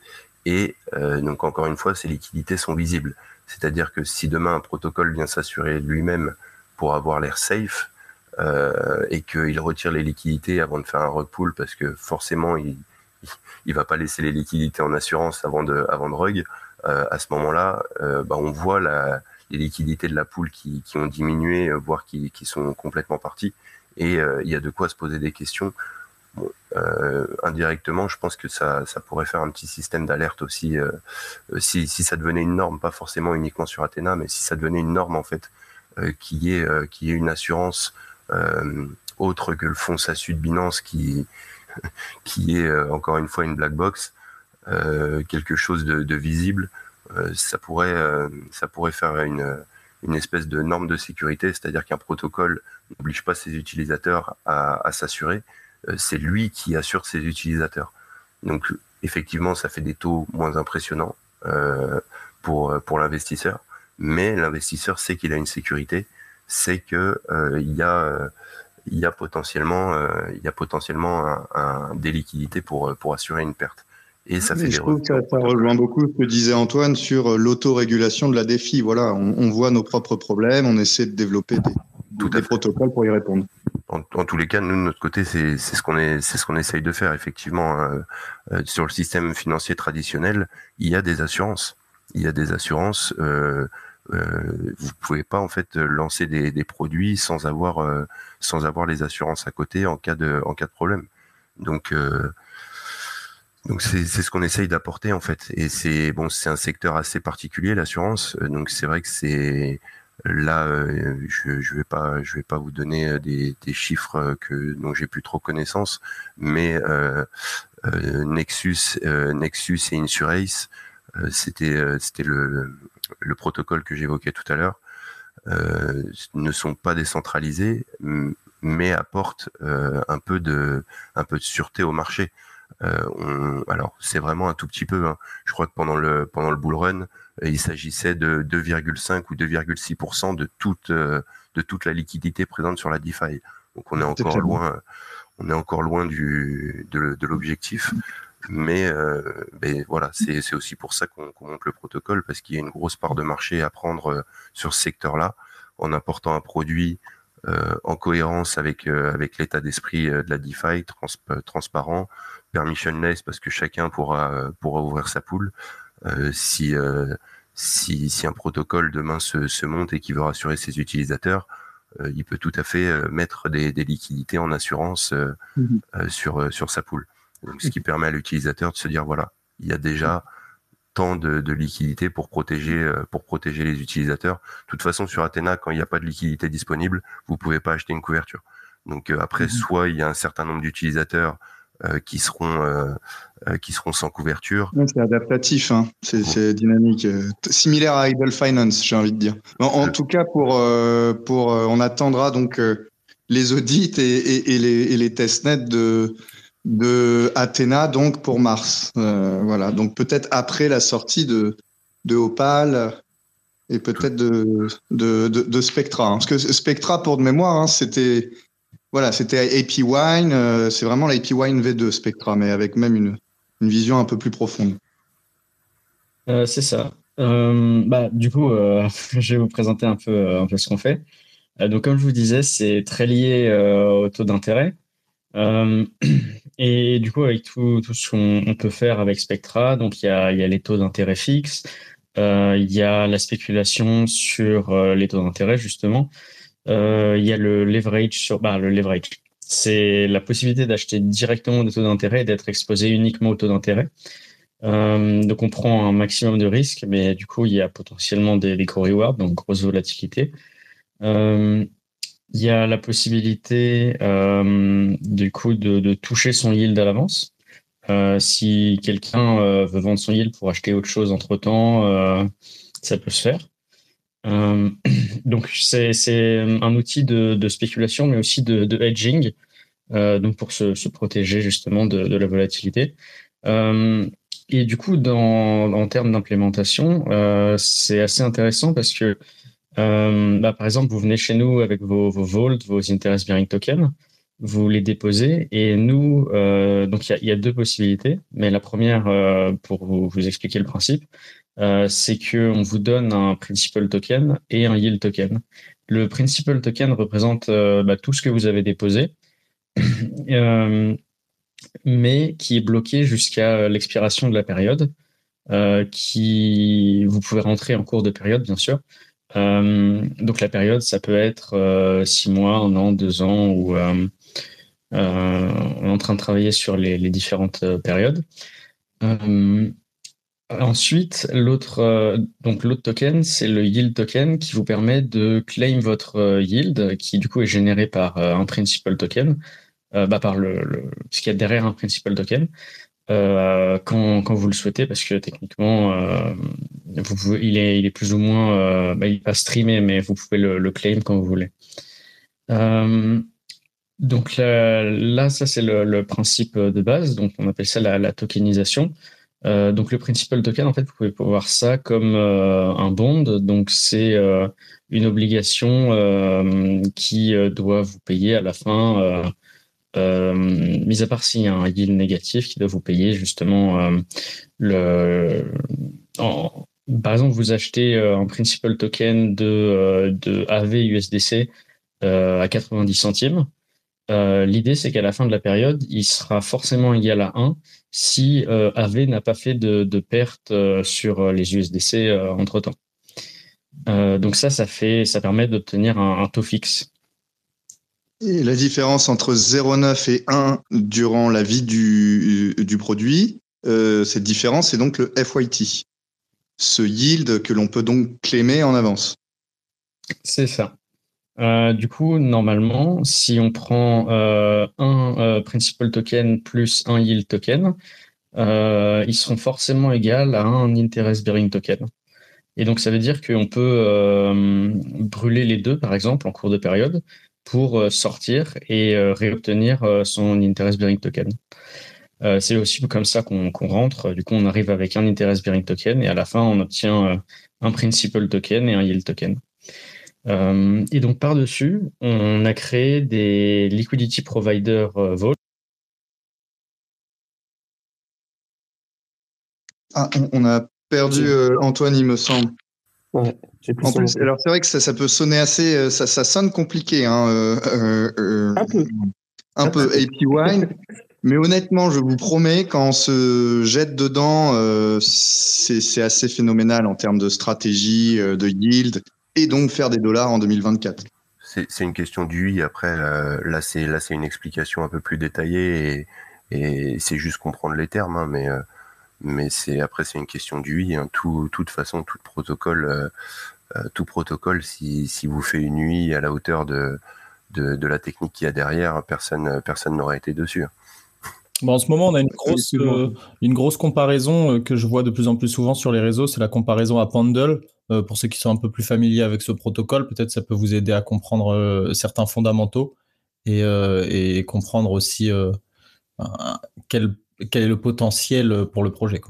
et donc encore une fois, ces liquidités sont visibles. C'est-à-dire que si demain un protocole vient s'assurer lui-même pour avoir l'air safe euh, et qu'il retire les liquidités avant de faire un repool parce que forcément il il va pas laisser les liquidités en assurance avant de avant de rug. Euh, à ce moment-là, euh, bah, on voit la, les liquidités de la poule qui, ont diminué, voire qui, sont complètement parties. Et il y a de quoi se poser des questions euh, indirectement, je pense que ça, pourrait faire un petit système d'alerte aussi, euh, si, ça devenait une norme, pas forcément uniquement sur Athéna, mais si ça devenait une norme en fait, euh, qui est euh, une assurance euh, autre que le fonds SASU de Binance, qui est encore une fois une black box, quelque chose de visible, ça pourrait ça pourrait faire une espèce de norme de sécurité, c'est-à-dire qu'un protocole n'oblige pas ses utilisateurs à, s'assurer, euh, c'est lui qui assure ses utilisateurs. Donc effectivement, ça fait des taux moins impressionnants euh, pour, l'investisseur, mais l'investisseur sait qu'il a une sécurité, sait que euh, il y a potentiellement un, des liquidités pour assurer une perte. Et ça fait je trouve que ça, rejoint beaucoup ce que disait Antoine sur l'autorégulation de la défi. Voilà, on, voit nos propres problèmes, on essaie de développer des, des protocoles pour y répondre en, tous les cas, nous de notre côté, c'est ce qu'on est, c'est ce qu'on essaye de faire. Effectivement, euh, euh, sur le système financier traditionnel, il y a des assurances. Il y a des assurances. Euh, euh, vous pouvez pas en fait lancer des, des produits sans avoir euh, sans avoir les assurances à côté en cas de en cas de problème. Donc donc c'est ce qu'on essaye d'apporter en fait. Et c'est bon, c'est un secteur assez particulier l'assurance. Donc c'est vrai que c'est Là, euh, je ne vais pas, je vais pas vous donner euh, des, des chiffres que dont j'ai plus trop connaissance, mais euh, euh, Nexus, Nexus et Insurace, c'était c'était le, le protocole que j'évoquais tout à l'heure, ne sont pas décentralisés, mais apportent un peu de un peu de sûreté au marché. On, alors c'est vraiment un tout petit peu. Hein. Je crois que pendant le pendant le bull run, il s'agissait de 2,5 ou 2,6% de toute euh, de toute la liquidité présente sur la DeFi. Donc on est encore loin, on est encore loin du de, de l'objectif. Mais, euh, ben, voilà, c'est aussi pour ça qu'on monte le protocole parce qu'il y a une grosse part de marché à prendre euh, sur ce secteur-là en apportant un produit euh, en cohérence avec avec l'état d'esprit de la DeFi, trans, transparent, permissionless parce que chacun pourra pourra ouvrir sa poule. Euh, si si, un protocole demain se, monte et qui veut rassurer ses utilisateurs, euh, il peut tout à fait euh, mettre des, liquidités en assurance euh, mhm. sur, sur sa poule. Donc, ce qui permet à l'utilisateur de se dire voilà, il y a déjà tant de, liquidités pour protéger, pour protéger les utilisateurs. De toute façon, sur Athena, quand il n'y a pas de liquidité disponible, vous pouvez pas acheter une couverture. Donc après, mhm. soit il y a un certain nombre d'utilisateurs euh, qui seront euh, euh, qui seront sans couverture. c'est adaptatif, hein. c'est dynamique, similaire à Idle Finance, j'ai envie de dire. En, tout cas, pour pour on attendra donc les audits et, et, les, et les testnets de de Athena donc pour mars. voilà, donc peut-être après la sortie de de Opal et peut-être de, de, de, Spectra. Hein. Parce que Spectra, pour de mémoire, hein, c'était voilà, c'était AP Wine. Euh, c'est vraiment l'AP Wine V2 Spectra, mais avec même une, une vision un peu plus profonde. Euh, c'est ça. Euh, bah, du coup, je vais vous présenter un peu, un peu ce qu'on fait. donc, comme je vous disais, c'est très lié au taux d'intérêt. et du coup, avec tout, tout ce qu'on peut faire avec Spectra, donc il y a, y a les taux d'intérêt fixes, il y a la spéculation sur les taux d'intérêt, justement. Euh, il y a le leverage sur bah, le leverage. C'est la possibilité d'acheter directement des taux d'intérêt et d'être exposé uniquement aux taux d'intérêt. Euh, donc on prend un maximum de risques, mais du coup il y a potentiellement des, des rewards, donc grosse volatilité. Euh, il y a la possibilité euh, du coup de, de, toucher son yield à l'avance. Euh, si quelqu'un veut vendre son yield pour acheter autre chose entre temps, ça peut se faire. Euh, donc c'est un outil de, spéculation, mais aussi de, hedging, euh, donc pour se, protéger justement de, la volatilité. et du coup, dans, en termes d'implémentation, c'est assez intéressant parce que, bah, par exemple, vous venez chez nous avec vos, vos Vault, vos Interest Bearing Tokens vous les déposez et nous, euh, donc il y, a deux possibilités, mais la première, euh, pour vous, expliquer le principe, euh, c'est qu'on vous donne un principal token et un yield token. Le principal token représente bah, tout ce que vous avez déposé, mais qui est bloqué jusqu'à l'expiration de la période, qui vous pouvez rentrer en cours de période, bien sûr. donc la période, ça peut être six mois, un an, deux ans ou euh, on est en train de travailler sur les, différentes euh, périodes. Euh, ensuite, l'autre donc l'autre token, c'est le yield token qui vous permet de claim votre yield, qui du coup est généré par un principal token, bah, par le, ce qu'il y a derrière un principal token. quand, quand, vous le souhaitez, parce que techniquement, vous il, est, il est plus ou moins, bah, il n'est pas streamé, mais vous pouvez le, le claim quand vous voulez. Donc là, ça c'est le, principe de base, donc on appelle ça la, tokenisation. Euh, donc le principal token, en fait, vous pouvez voir ça comme euh, un bond. Donc c'est euh, une obligation qui doit vous payer à la fin, mis à part s'il y a un yield négatif qui doit vous payer justement le. par exemple, vous achetez un principal token de, AV USDC à 90 centimes. L'idée, c'est qu'à la fin de la période, il sera forcément égal à 1 si euh, AV n'a pas fait de, perte euh, sur les USDC entre-temps. donc ça, ça, fait, ça permet d'obtenir un, taux fixe. Et la différence entre 0,9 et 1 durant la vie du, du produit, cette différence, c'est donc le FYT, ce yield que l'on peut donc clémer en avance. C'est ça. Euh, du coup, normalement, si on prend euh, un euh, principal token plus un yield token, ils seront forcément égaux à un interest bearing token. Et donc, ça veut dire qu'on peut brûler les deux, par exemple, en cours de période, pour sortir et réobtenir son interest bearing token. c'est aussi comme ça qu'on rentre. Du coup, on arrive avec un interest bearing token et à la fin, on obtient un principal token et un yield token. Euh, et donc par-dessus, on a créé des liquidity provider euh, Vault. Ah, on a perdu euh, Antoine, il me semble. Ouais, en plus, alors c'est vrai que ça, peut sonner assez, ça, sonne compliqué, hein, un peu, un peu APY, mais honnêtement, je vous promets, quand on se jette dedans, c'est assez phénoménal en termes de stratégie, de yield et donc faire des dollars en 2024 C'est une question d'UI. Après, euh, là, c'est là, c'est une explication un peu plus détaillée et, c'est juste comprendre les termes. Hein, mais euh, mais c'est après, c'est une question d'UI. Hein. Tout, toute façon, tout protocole, euh, tout protocole, si, si vous fait une UI à la hauteur de, de, la technique qu'il y a derrière, personne personne n'aurait été dessus. Bon, en ce moment, on a une grosse, une grosse comparaison que je vois de plus en plus souvent sur les réseaux, c'est la comparaison à Pendle. Euh, pour ceux qui sont un peu plus familiers avec ce protocole, peut-être ça peut vous aider à comprendre euh, certains fondamentaux et, euh, comprendre aussi quel, est le potentiel pour le projet.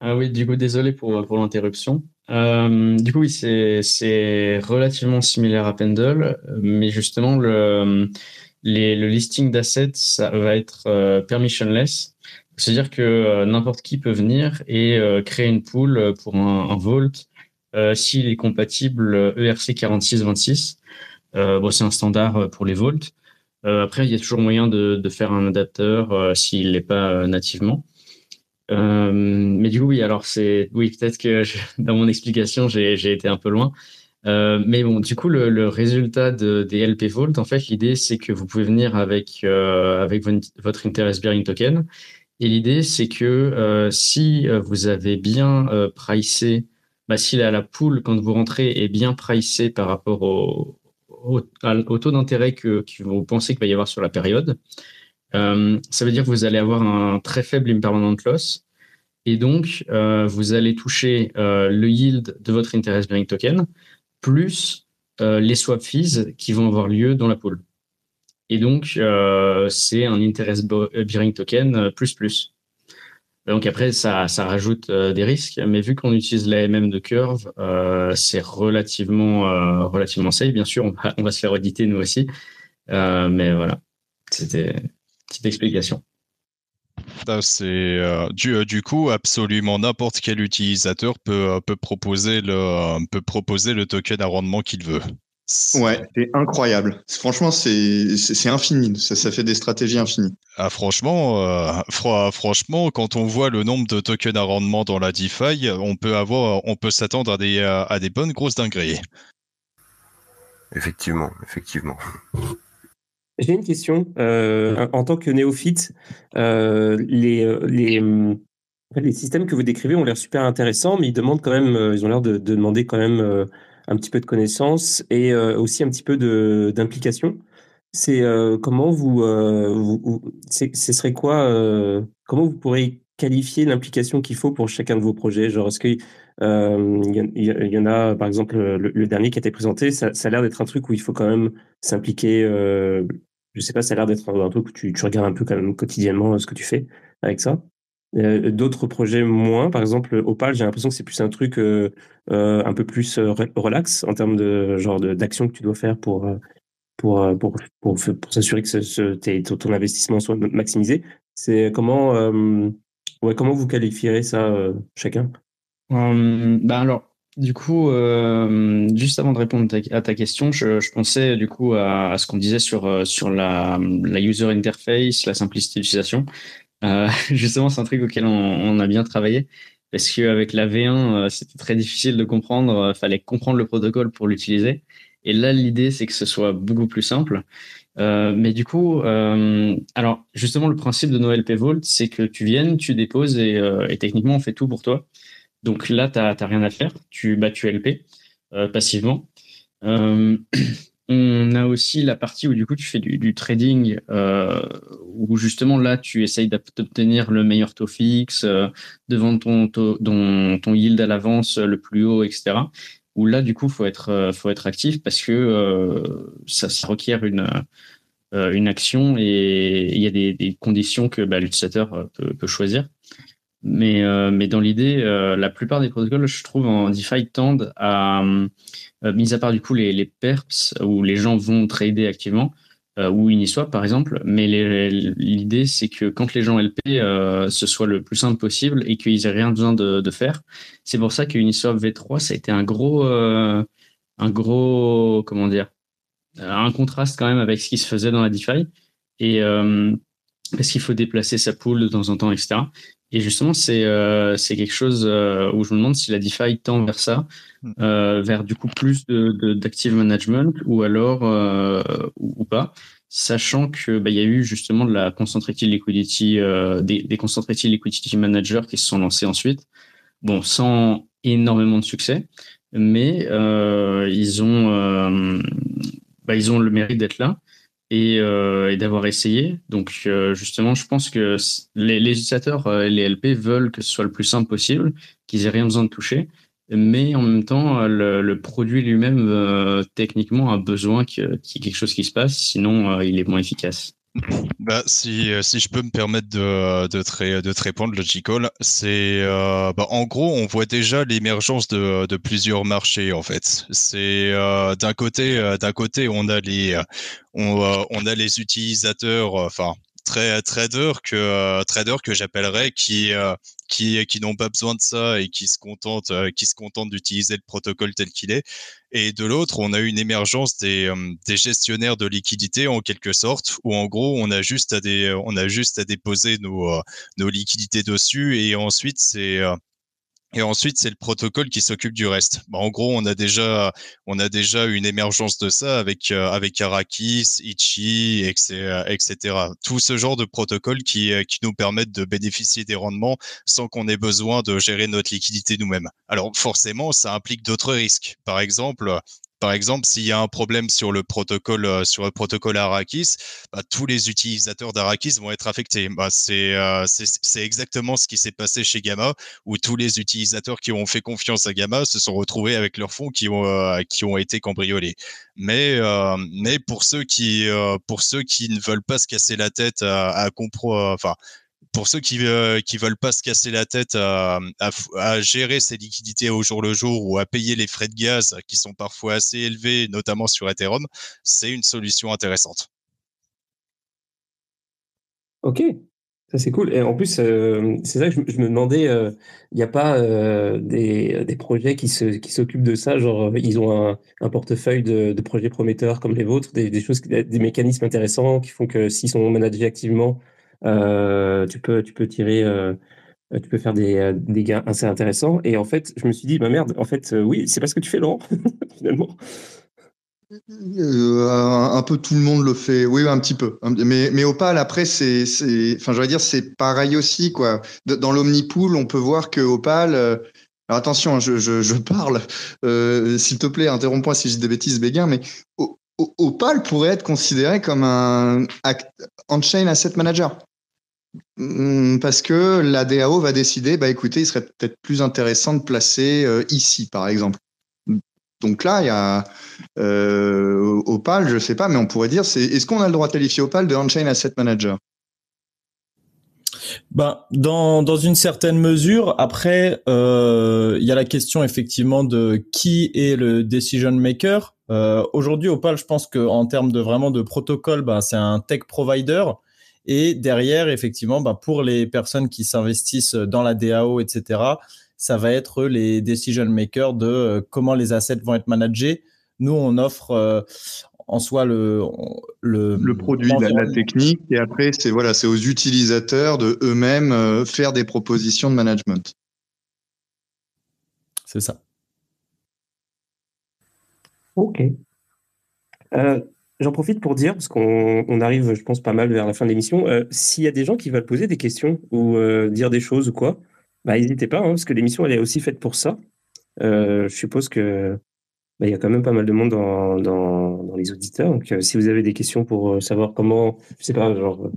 Ah oui, du coup, désolé pour, l'interruption. du coup, oui, c'est relativement similaire à Pendle, mais justement, le, le listing d'assets, ça va être permissionless. C'est-à-dire que euh, n'importe qui peut venir et euh, créer une pool euh, pour un, un Vault s'il est compatible ERC 4626. bon, c'est un standard pour les Vaults. après, il y a toujours moyen de, faire un adapteur s'il n'est pas nativement. mais du coup, oui, alors c'est. Oui, peut-être que dans mon explication, j'ai été un peu loin. Mais bon, du coup, le, le résultat de, des LP Vault, en fait, l'idée, c'est que vous pouvez venir avec, avec votre Interest Bearing Token et l'idée, c'est que euh, si euh, vous avez bien euh, pricé, bah, si la, la pool, quand vous rentrez, est bien pricée par rapport au, au, taux d'intérêt que, que, vous pensez qu'il va y avoir sur la période, euh, ça veut dire que vous allez avoir un très faible impermanent loss. Et donc, euh, vous allez toucher euh, le yield de votre interest bearing token plus les swap fees qui vont avoir lieu dans la pool. Et donc, c'est un interest bearing token plus plus. Donc après, ça, ça rajoute des risques, mais vu qu'on utilise l'AMM de Curve, c'est relativement, relativement safe. Bien sûr, on va, on va se faire auditer nous aussi, mais voilà, c'était petite explication. C'est euh, du, euh, du, coup absolument n'importe quel utilisateur peut, euh, peut, proposer le, peut proposer le token à rendement qu'il veut. Ouais, c'est incroyable. Franchement, c'est infini. Ça, ça, fait des stratégies infinies. Ah, franchement, franchement, quand on voit le nombre de tokens à rendement dans la DeFi, on peut avoir, on peut s'attendre à des, à des bonnes grosses dingueries. Effectivement, effectivement. J'ai une question. Euh, en tant que néophyte, euh, les, euh, les, les, systèmes que vous décrivez ont l'air super intéressants, mais ils demandent quand même, ils ont l'air de, demander quand même un petit peu de connaissances et aussi un petit peu d'implication. C'est comment vous, vous, ce serait quoi, comment vous pourrez qualifier l'implication qu'il faut pour chacun de vos projets? Genre, est-ce qu'il y, y, en a, par exemple, le, dernier qui a été présenté, ça, ça a l'air d'être un truc où il faut quand même s'impliquer je sais pas, ça a l'air d'être un truc où tu, regardes un peu quand même quotidiennement euh, ce que tu fais avec ça. Euh, d'autres projets moins, par exemple Opal, j'ai l'impression que c'est plus un truc euh, un peu plus relax en termes de genre d'action que tu dois faire pour pour pour pour, s'assurer que ce, ton investissement soit maximisé. C'est comment ouais comment vous qualifierez ça chacun? Hum, bah alors du coup, euh, juste avant de répondre à ta question, je, pensais du coup à, ce qu'on disait sur, euh, la, user interface, la simplicité d'utilisation. Euh, justement, c'est un truc auquel on, a bien travaillé parce qu'avec la V1, c'était très difficile de comprendre. Fallait comprendre le protocole pour l'utiliser. Et là, l'idée, c'est que ce soit beaucoup plus simple. mais du coup, alors justement, le principe de NoLP Vault, c'est que tu viennes, tu déposes et techniquement, on fait tout pour toi. Donc là, tu n'as rien à faire. Tu, bah, tu LP euh, passivement. Euh, on a aussi la partie où du coup tu fais du, trading, euh, où justement là tu essayes d'obtenir le meilleur taux fixe, devant ton, ton yield à l'avance le plus haut, etc. Où là du coup faut être, faut être actif parce que ça, requiert une, une action et il y a des, conditions que bah, l'utilisateur peut, choisir. Mais, euh, mais dans l'idée, euh, la plupart des protocoles, je trouve, en DeFi tendent à, euh, mis à part du coup les, les perps où les gens vont trader activement, ou Uniswap par exemple, mais l'idée c'est que quand les gens LP, ce soit le plus simple possible et qu'ils aient rien besoin de, de faire. C'est pour ça que Uniswap V3, ça a été un gros, un gros, comment dire, un contraste quand même avec ce qui se faisait dans la DeFi. Et parce qu'il faut déplacer sa pool de temps en temps, etc. Et justement, c'est euh, c'est quelque chose euh, où je me demande si la DeFi tend vers ça, mm. euh, vers du coup plus de d'active management ou alors euh, ou, pas, sachant que bah, il y a eu justement de la concentrated liquidity, euh, des, des concentrated liquidity managers qui se sont lancés ensuite. Bon, sans énormément de succès, mais ils ont bah, ils ont le mérite d'être là et, euh, et d'avoir essayé. Donc, euh, justement, je pense que les, les utilisateurs, euh, les LP veulent que ce soit le plus simple possible, qu'ils aient rien besoin de toucher. Mais en même temps, le, le produit lui-même, techniquement, a besoin qu'il y ait quelque chose qui se passe, sinon il est moins efficace. Bah, si, euh, si je peux me permettre de, de, te, de te répondre, Logical, c'est euh, bah, en gros, on voit déjà l'émergence de, de plusieurs marchés en fait. C'est euh, d'un côté, euh, d'un côté, on a les, on, euh, on a les utilisateurs, enfin très traders que traders que j'appellerais qui qui, qui n'ont pas besoin de ça et qui se contentent, euh, qui se contentent d'utiliser le protocole tel qu'il est. Et de l'autre, on a une émergence des, euh, des gestionnaires de liquidités en quelque sorte, où en gros, on a juste à, des, on a juste à déposer nos, euh, nos liquidités dessus et ensuite c'est et ensuite, c'est le protocole qui s'occupe du reste. Bah, en gros, on a déjà, on a déjà une émergence de ça avec euh, avec Arrakis, Ichi, etc., Tout ce genre de protocoles qui euh, qui nous permettent de bénéficier des rendements sans qu'on ait besoin de gérer notre liquidité nous-mêmes. Alors forcément, ça implique d'autres risques. Par exemple, par exemple, s'il y a un problème sur le protocole, euh, sur le protocole Arrakis, bah, tous les utilisateurs d'Arrakis vont être affectés. Bah, euh, c'est exactement ce qui s'est passé chez Gamma, où tous les utilisateurs qui ont fait confiance à Gamma se sont retrouvés avec leurs fonds qui ont, euh, qui ont été cambriolés. Mais, mais pour ceux qui, pour ceux qui ne veulent pas se casser la tête à, à comprendre, pour ceux qui euh, qui veulent pas se casser la tête à, gérer ces liquidités au jour le jour ou à payer les frais de gaz qui sont parfois assez élevés, notamment sur Ethereum, c'est une solution intéressante. Ok, ça c'est cool. Et en plus, euh, c'est ça que je, me demandais, il euh, n'y a pas des, des, projets qui s'occupent de ça, genre ils ont un, portefeuille de, projets prometteurs comme les vôtres, des, choses, des mécanismes intéressants qui font que s'ils sont managés activement, euh, tu peux, tu peux tirer, euh, tu peux faire des, des, gains assez intéressants. Et en fait, je me suis dit, bah merde, en fait, euh, oui, c'est parce que tu fais, Laurent, finalement. un peu tout le monde le fait, oui, un petit peu. Mais, mais Opal, après, c'est, enfin, je vais dire, c'est pareil aussi, quoi. Dans l'Omnipool, on peut voir que Opal, alors attention, hein, je, je, je parle, s'il te plaît, interromps-moi si j'ai des bêtises, Béguin, mais Opal pourrait être considéré comme un on-chain asset manager. Hmm, parce que la DAO va décider, bah écoutez, il serait peut-être plus intéressant de placer euh, ici, par exemple. Donc là, il y a euh, Opal, je ne sais pas, mais on pourrait dire, est-ce qu'on a le droit de qualifier Opal de on-chain asset manager? Ben, dans, dans une certaine mesure, après, euh, il y a la question effectivement de qui est le decision maker. Euh, Aujourd'hui, Opal, je pense qu'en termes de vraiment de protocole, ben, c'est un tech provider. Et derrière, effectivement, ben, pour les personnes qui s'investissent dans la DAO, etc., ça va être les decision makers de euh, comment les assets vont être managés. Nous, on offre, en soi le le, le produit, la, la, technique, et après c'est voilà, c'est aux utilisateurs de eux-mêmes euh, faire des propositions de management. C'est ça. Ok. Euh, j'en profite pour dire, parce qu'on arrive, je pense, pas mal vers la fin de l'émission, euh, s'il y a des gens qui veulent poser des questions ou dire des choses ou quoi, bah, n'hésitez pas, hein, parce que l'émission, elle est aussi faite pour ça. je suppose que bah, il y a quand même pas mal de monde dans, dans, dans les auditeurs. Donc, euh, si vous avez des questions pour euh, savoir comment, je sais pas, genre euh,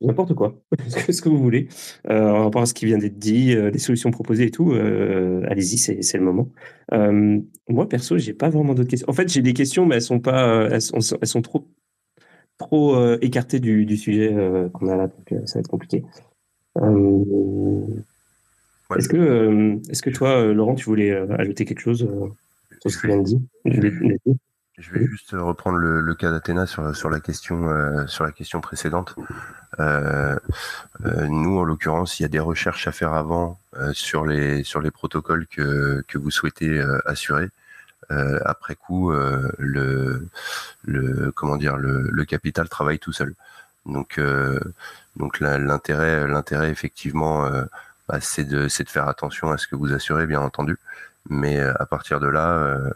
n'importe quoi, ce que vous voulez, en rapport à ce qui vient d'être dit, les solutions proposées et tout, allez-y, c'est le moment. moi, perso, j'ai pas vraiment d'autres questions. En fait, j'ai des questions, mais elles sont pas, elles sont, elles sont trop, trop écartées du, du sujet qu'on a là, donc ça va être compliqué. Est-ce que, est-ce que toi, Laurent, tu voulais ajouter quelque chose je vais, juste reprendre le, cas d'Athéna sur, sur, la question, euh, sur la question précédente. Euh, euh, nous, en l'occurrence, il y a des recherches à faire avant sur, les, sur les protocoles que, que vous souhaitez assurer. après coup, le, le, comment dire, le, le, capital travaille tout seul. Donc, donc l'intérêt, l'intérêt effectivement, bah, c'est de, de faire attention à ce que vous assurez, bien entendu. Mais euh, à partir de là, euh,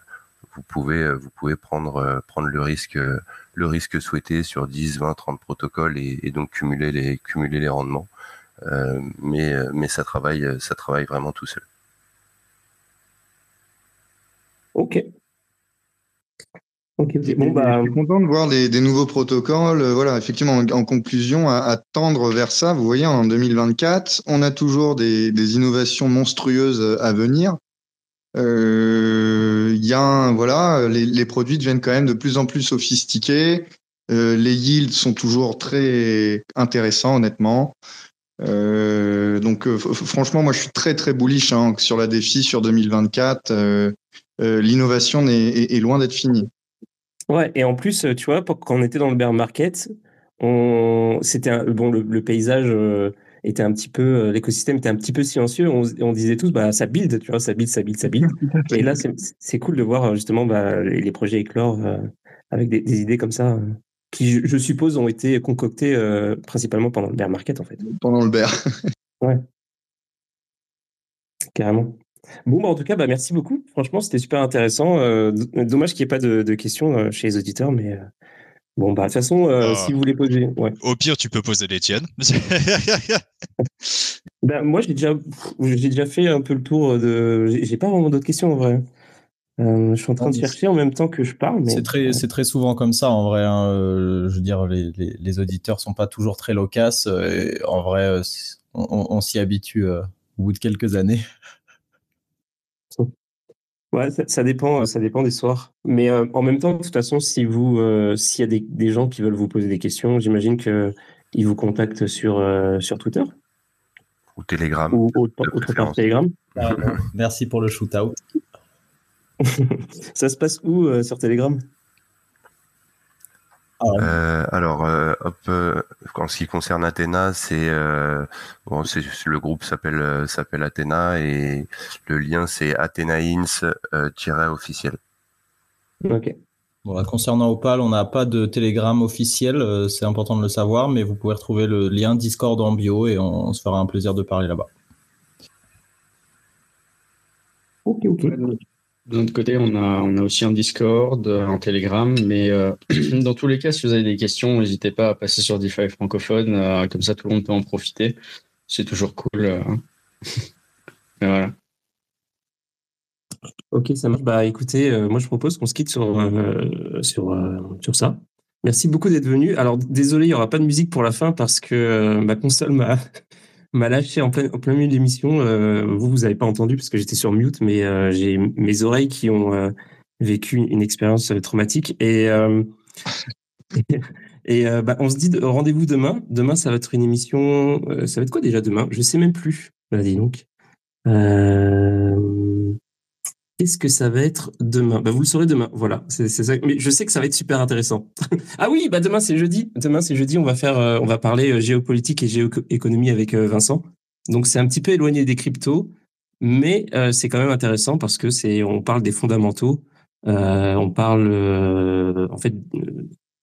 vous pouvez, euh, vous pouvez prendre, prendre le risque, le risque souhaité sur 10, 20, 30 protocoles et, donc cumuler les, cumuler les rendements. mais, mais ça travaille, ça travaille vraiment tout seul. Ok. Ok, bon, bah... Je suis content de voir des, des nouveaux protocoles. Voilà, effectivement, en, conclusion, à, tendre vers ça. Vous voyez, en 2024, on a toujours des, des innovations monstrueuses à venir. Euh, y a voilà, les, produits deviennent quand même de plus en plus sophistiqués. Euh, les yields sont toujours très intéressants, honnêtement. Euh, donc, franchement, moi, je suis très très bullish hein, sur la défi sur 2024. Euh, euh, l'innovation est, loin d'être finie. Ouais, et en plus, tu vois, quand on était dans le bear market, c'était bon le paysage était un petit peu, euh, l'écosystème était un petit peu silencieux. On, on, disait tous, bah, ça build, tu vois, ça build, ça build, ça build. Et là, c'est cool de voir justement bah, les, projets éclore euh, avec des, des, idées comme ça, euh, qui, je, suppose, ont été concoctées principalement pendant le bear market, en fait. Pendant le bear. ouais. Carrément. Bon, bah, en tout cas, bah, merci beaucoup. Franchement, c'était super intéressant. dommage qu'il n'y ait pas de, de questions chez les auditeurs, mais Bon, bah, de toute façon, euh, ah. si vous voulez poser. Ouais. Au pire, tu peux poser les tiennes. ben, moi, j'ai déjà, j'ai déjà fait un peu le tour de. J'ai pas vraiment d'autres questions en vrai. je suis en train de chercher en même temps que je parle. C'est très, c'est très souvent comme ça en vrai. Hein. je veux dire, les, les, les, auditeurs sont pas toujours très loquaces. en vrai, on, s'y habitue au bout de quelques années. Ouais, ça, dépend, ça dépend des soirs. Mais en même temps, de toute façon, si vous, s'il y a des, des, gens qui veulent vous poser des questions, j'imagine que ils vous contactent sur sur Twitter ou Telegram. Ou autre part Telegram. Ah, merci pour le shootout. ça se passe où euh, sur Telegram? Euh, alors, euh, hop, en ce qui concerne Athéna, c'est bon, c'est le groupe s'appelle s'appelle Athéna et le lien c'est Athénains-officiel. Ok. Bon, concernant Opal, on n'a pas de Telegram officiel, c'est important de le savoir, mais vous pouvez retrouver le lien Discord en bio et on se fera un plaisir de parler là-bas. Ok, ok. De notre côté, on a, aussi un Discord, un Telegram, mais euh, dans tous les cas, si vous avez des questions, n'hésitez pas à passer sur DeFi francophone, euh, comme ça tout le monde peut en profiter. C'est toujours cool. Euh. voilà. Ok, ça marche. Bah écoutez, moi je propose qu'on se quitte sur, sur, sur ça. Merci beaucoup d'être venu. Alors désolé, il n'y aura pas de musique pour la fin parce que ma console m'a m'a lâché en plein, plein milieu de l'émission. Euh, vous, vous n'avez pas entendu parce que j'étais sur mute, mais euh, j'ai mes oreilles qui ont euh, vécu une expérience traumatique. Et, et bah, on se dit rendez-vous demain. Demain, ça va être une émission. ça va être quoi déjà demain? Je sais même plus. Bah, dis donc. Qu'est-ce que ça va être demain? Bah, Vous le saurez demain, voilà. C'est ça. Mais je sais que ça va être super intéressant. ah oui, bah demain c'est jeudi. Demain c'est jeudi, on va faire, euh, on va parler euh, géopolitique et géoéconomie avec euh, Vincent. Donc c'est un petit peu éloigné des cryptos, mais c'est quand même intéressant parce que c'est, on parle des fondamentaux, on parle en fait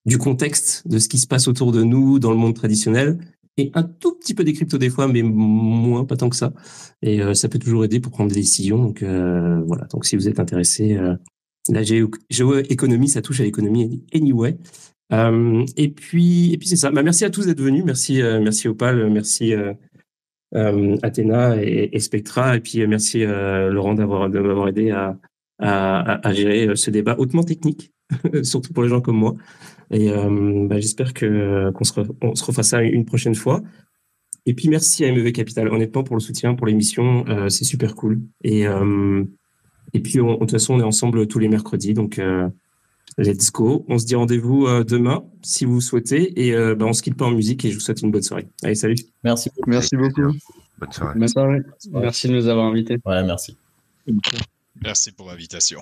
du contexte de ce qui se passe autour de nous dans le monde traditionnel et un tout petit peu des cryptos des fois, mais moins, pas tant que ça. Et euh, ça peut toujours aider pour prendre des décisions. Donc euh, voilà. Donc si vous êtes intéressé, euh, la géoéconomie, ça touche à l'économie anyway. Euh, et puis, et puis c'est ça. Bah, merci à tous d'être venus. Merci, merci Opal, merci Athéna et, Spectra. Et puis merci Laurent d'avoir de m'avoir aidé à, à, à, gérer ce débat hautement technique, surtout pour les gens comme moi. Et euh, bah, j'espère que qu'on se, on se refera ça une prochaine fois. Et puis merci à MEV Capital, honnêtement, pour le soutien, pour l'émission. Euh, c'est super cool. Et, euh, et puis, de toute façon, on est ensemble tous les mercredis. Donc, let's go. On se dit rendez-vous demain, si vous souhaitez. Et bah, on se quitte pas en musique et je vous souhaite une bonne soirée. Allez, salut. Merci. Merci beaucoup. Bonne soirée. Bonne soirée. Merci de nous avoir invités. Ouais, merci. Merci pour l'invitation.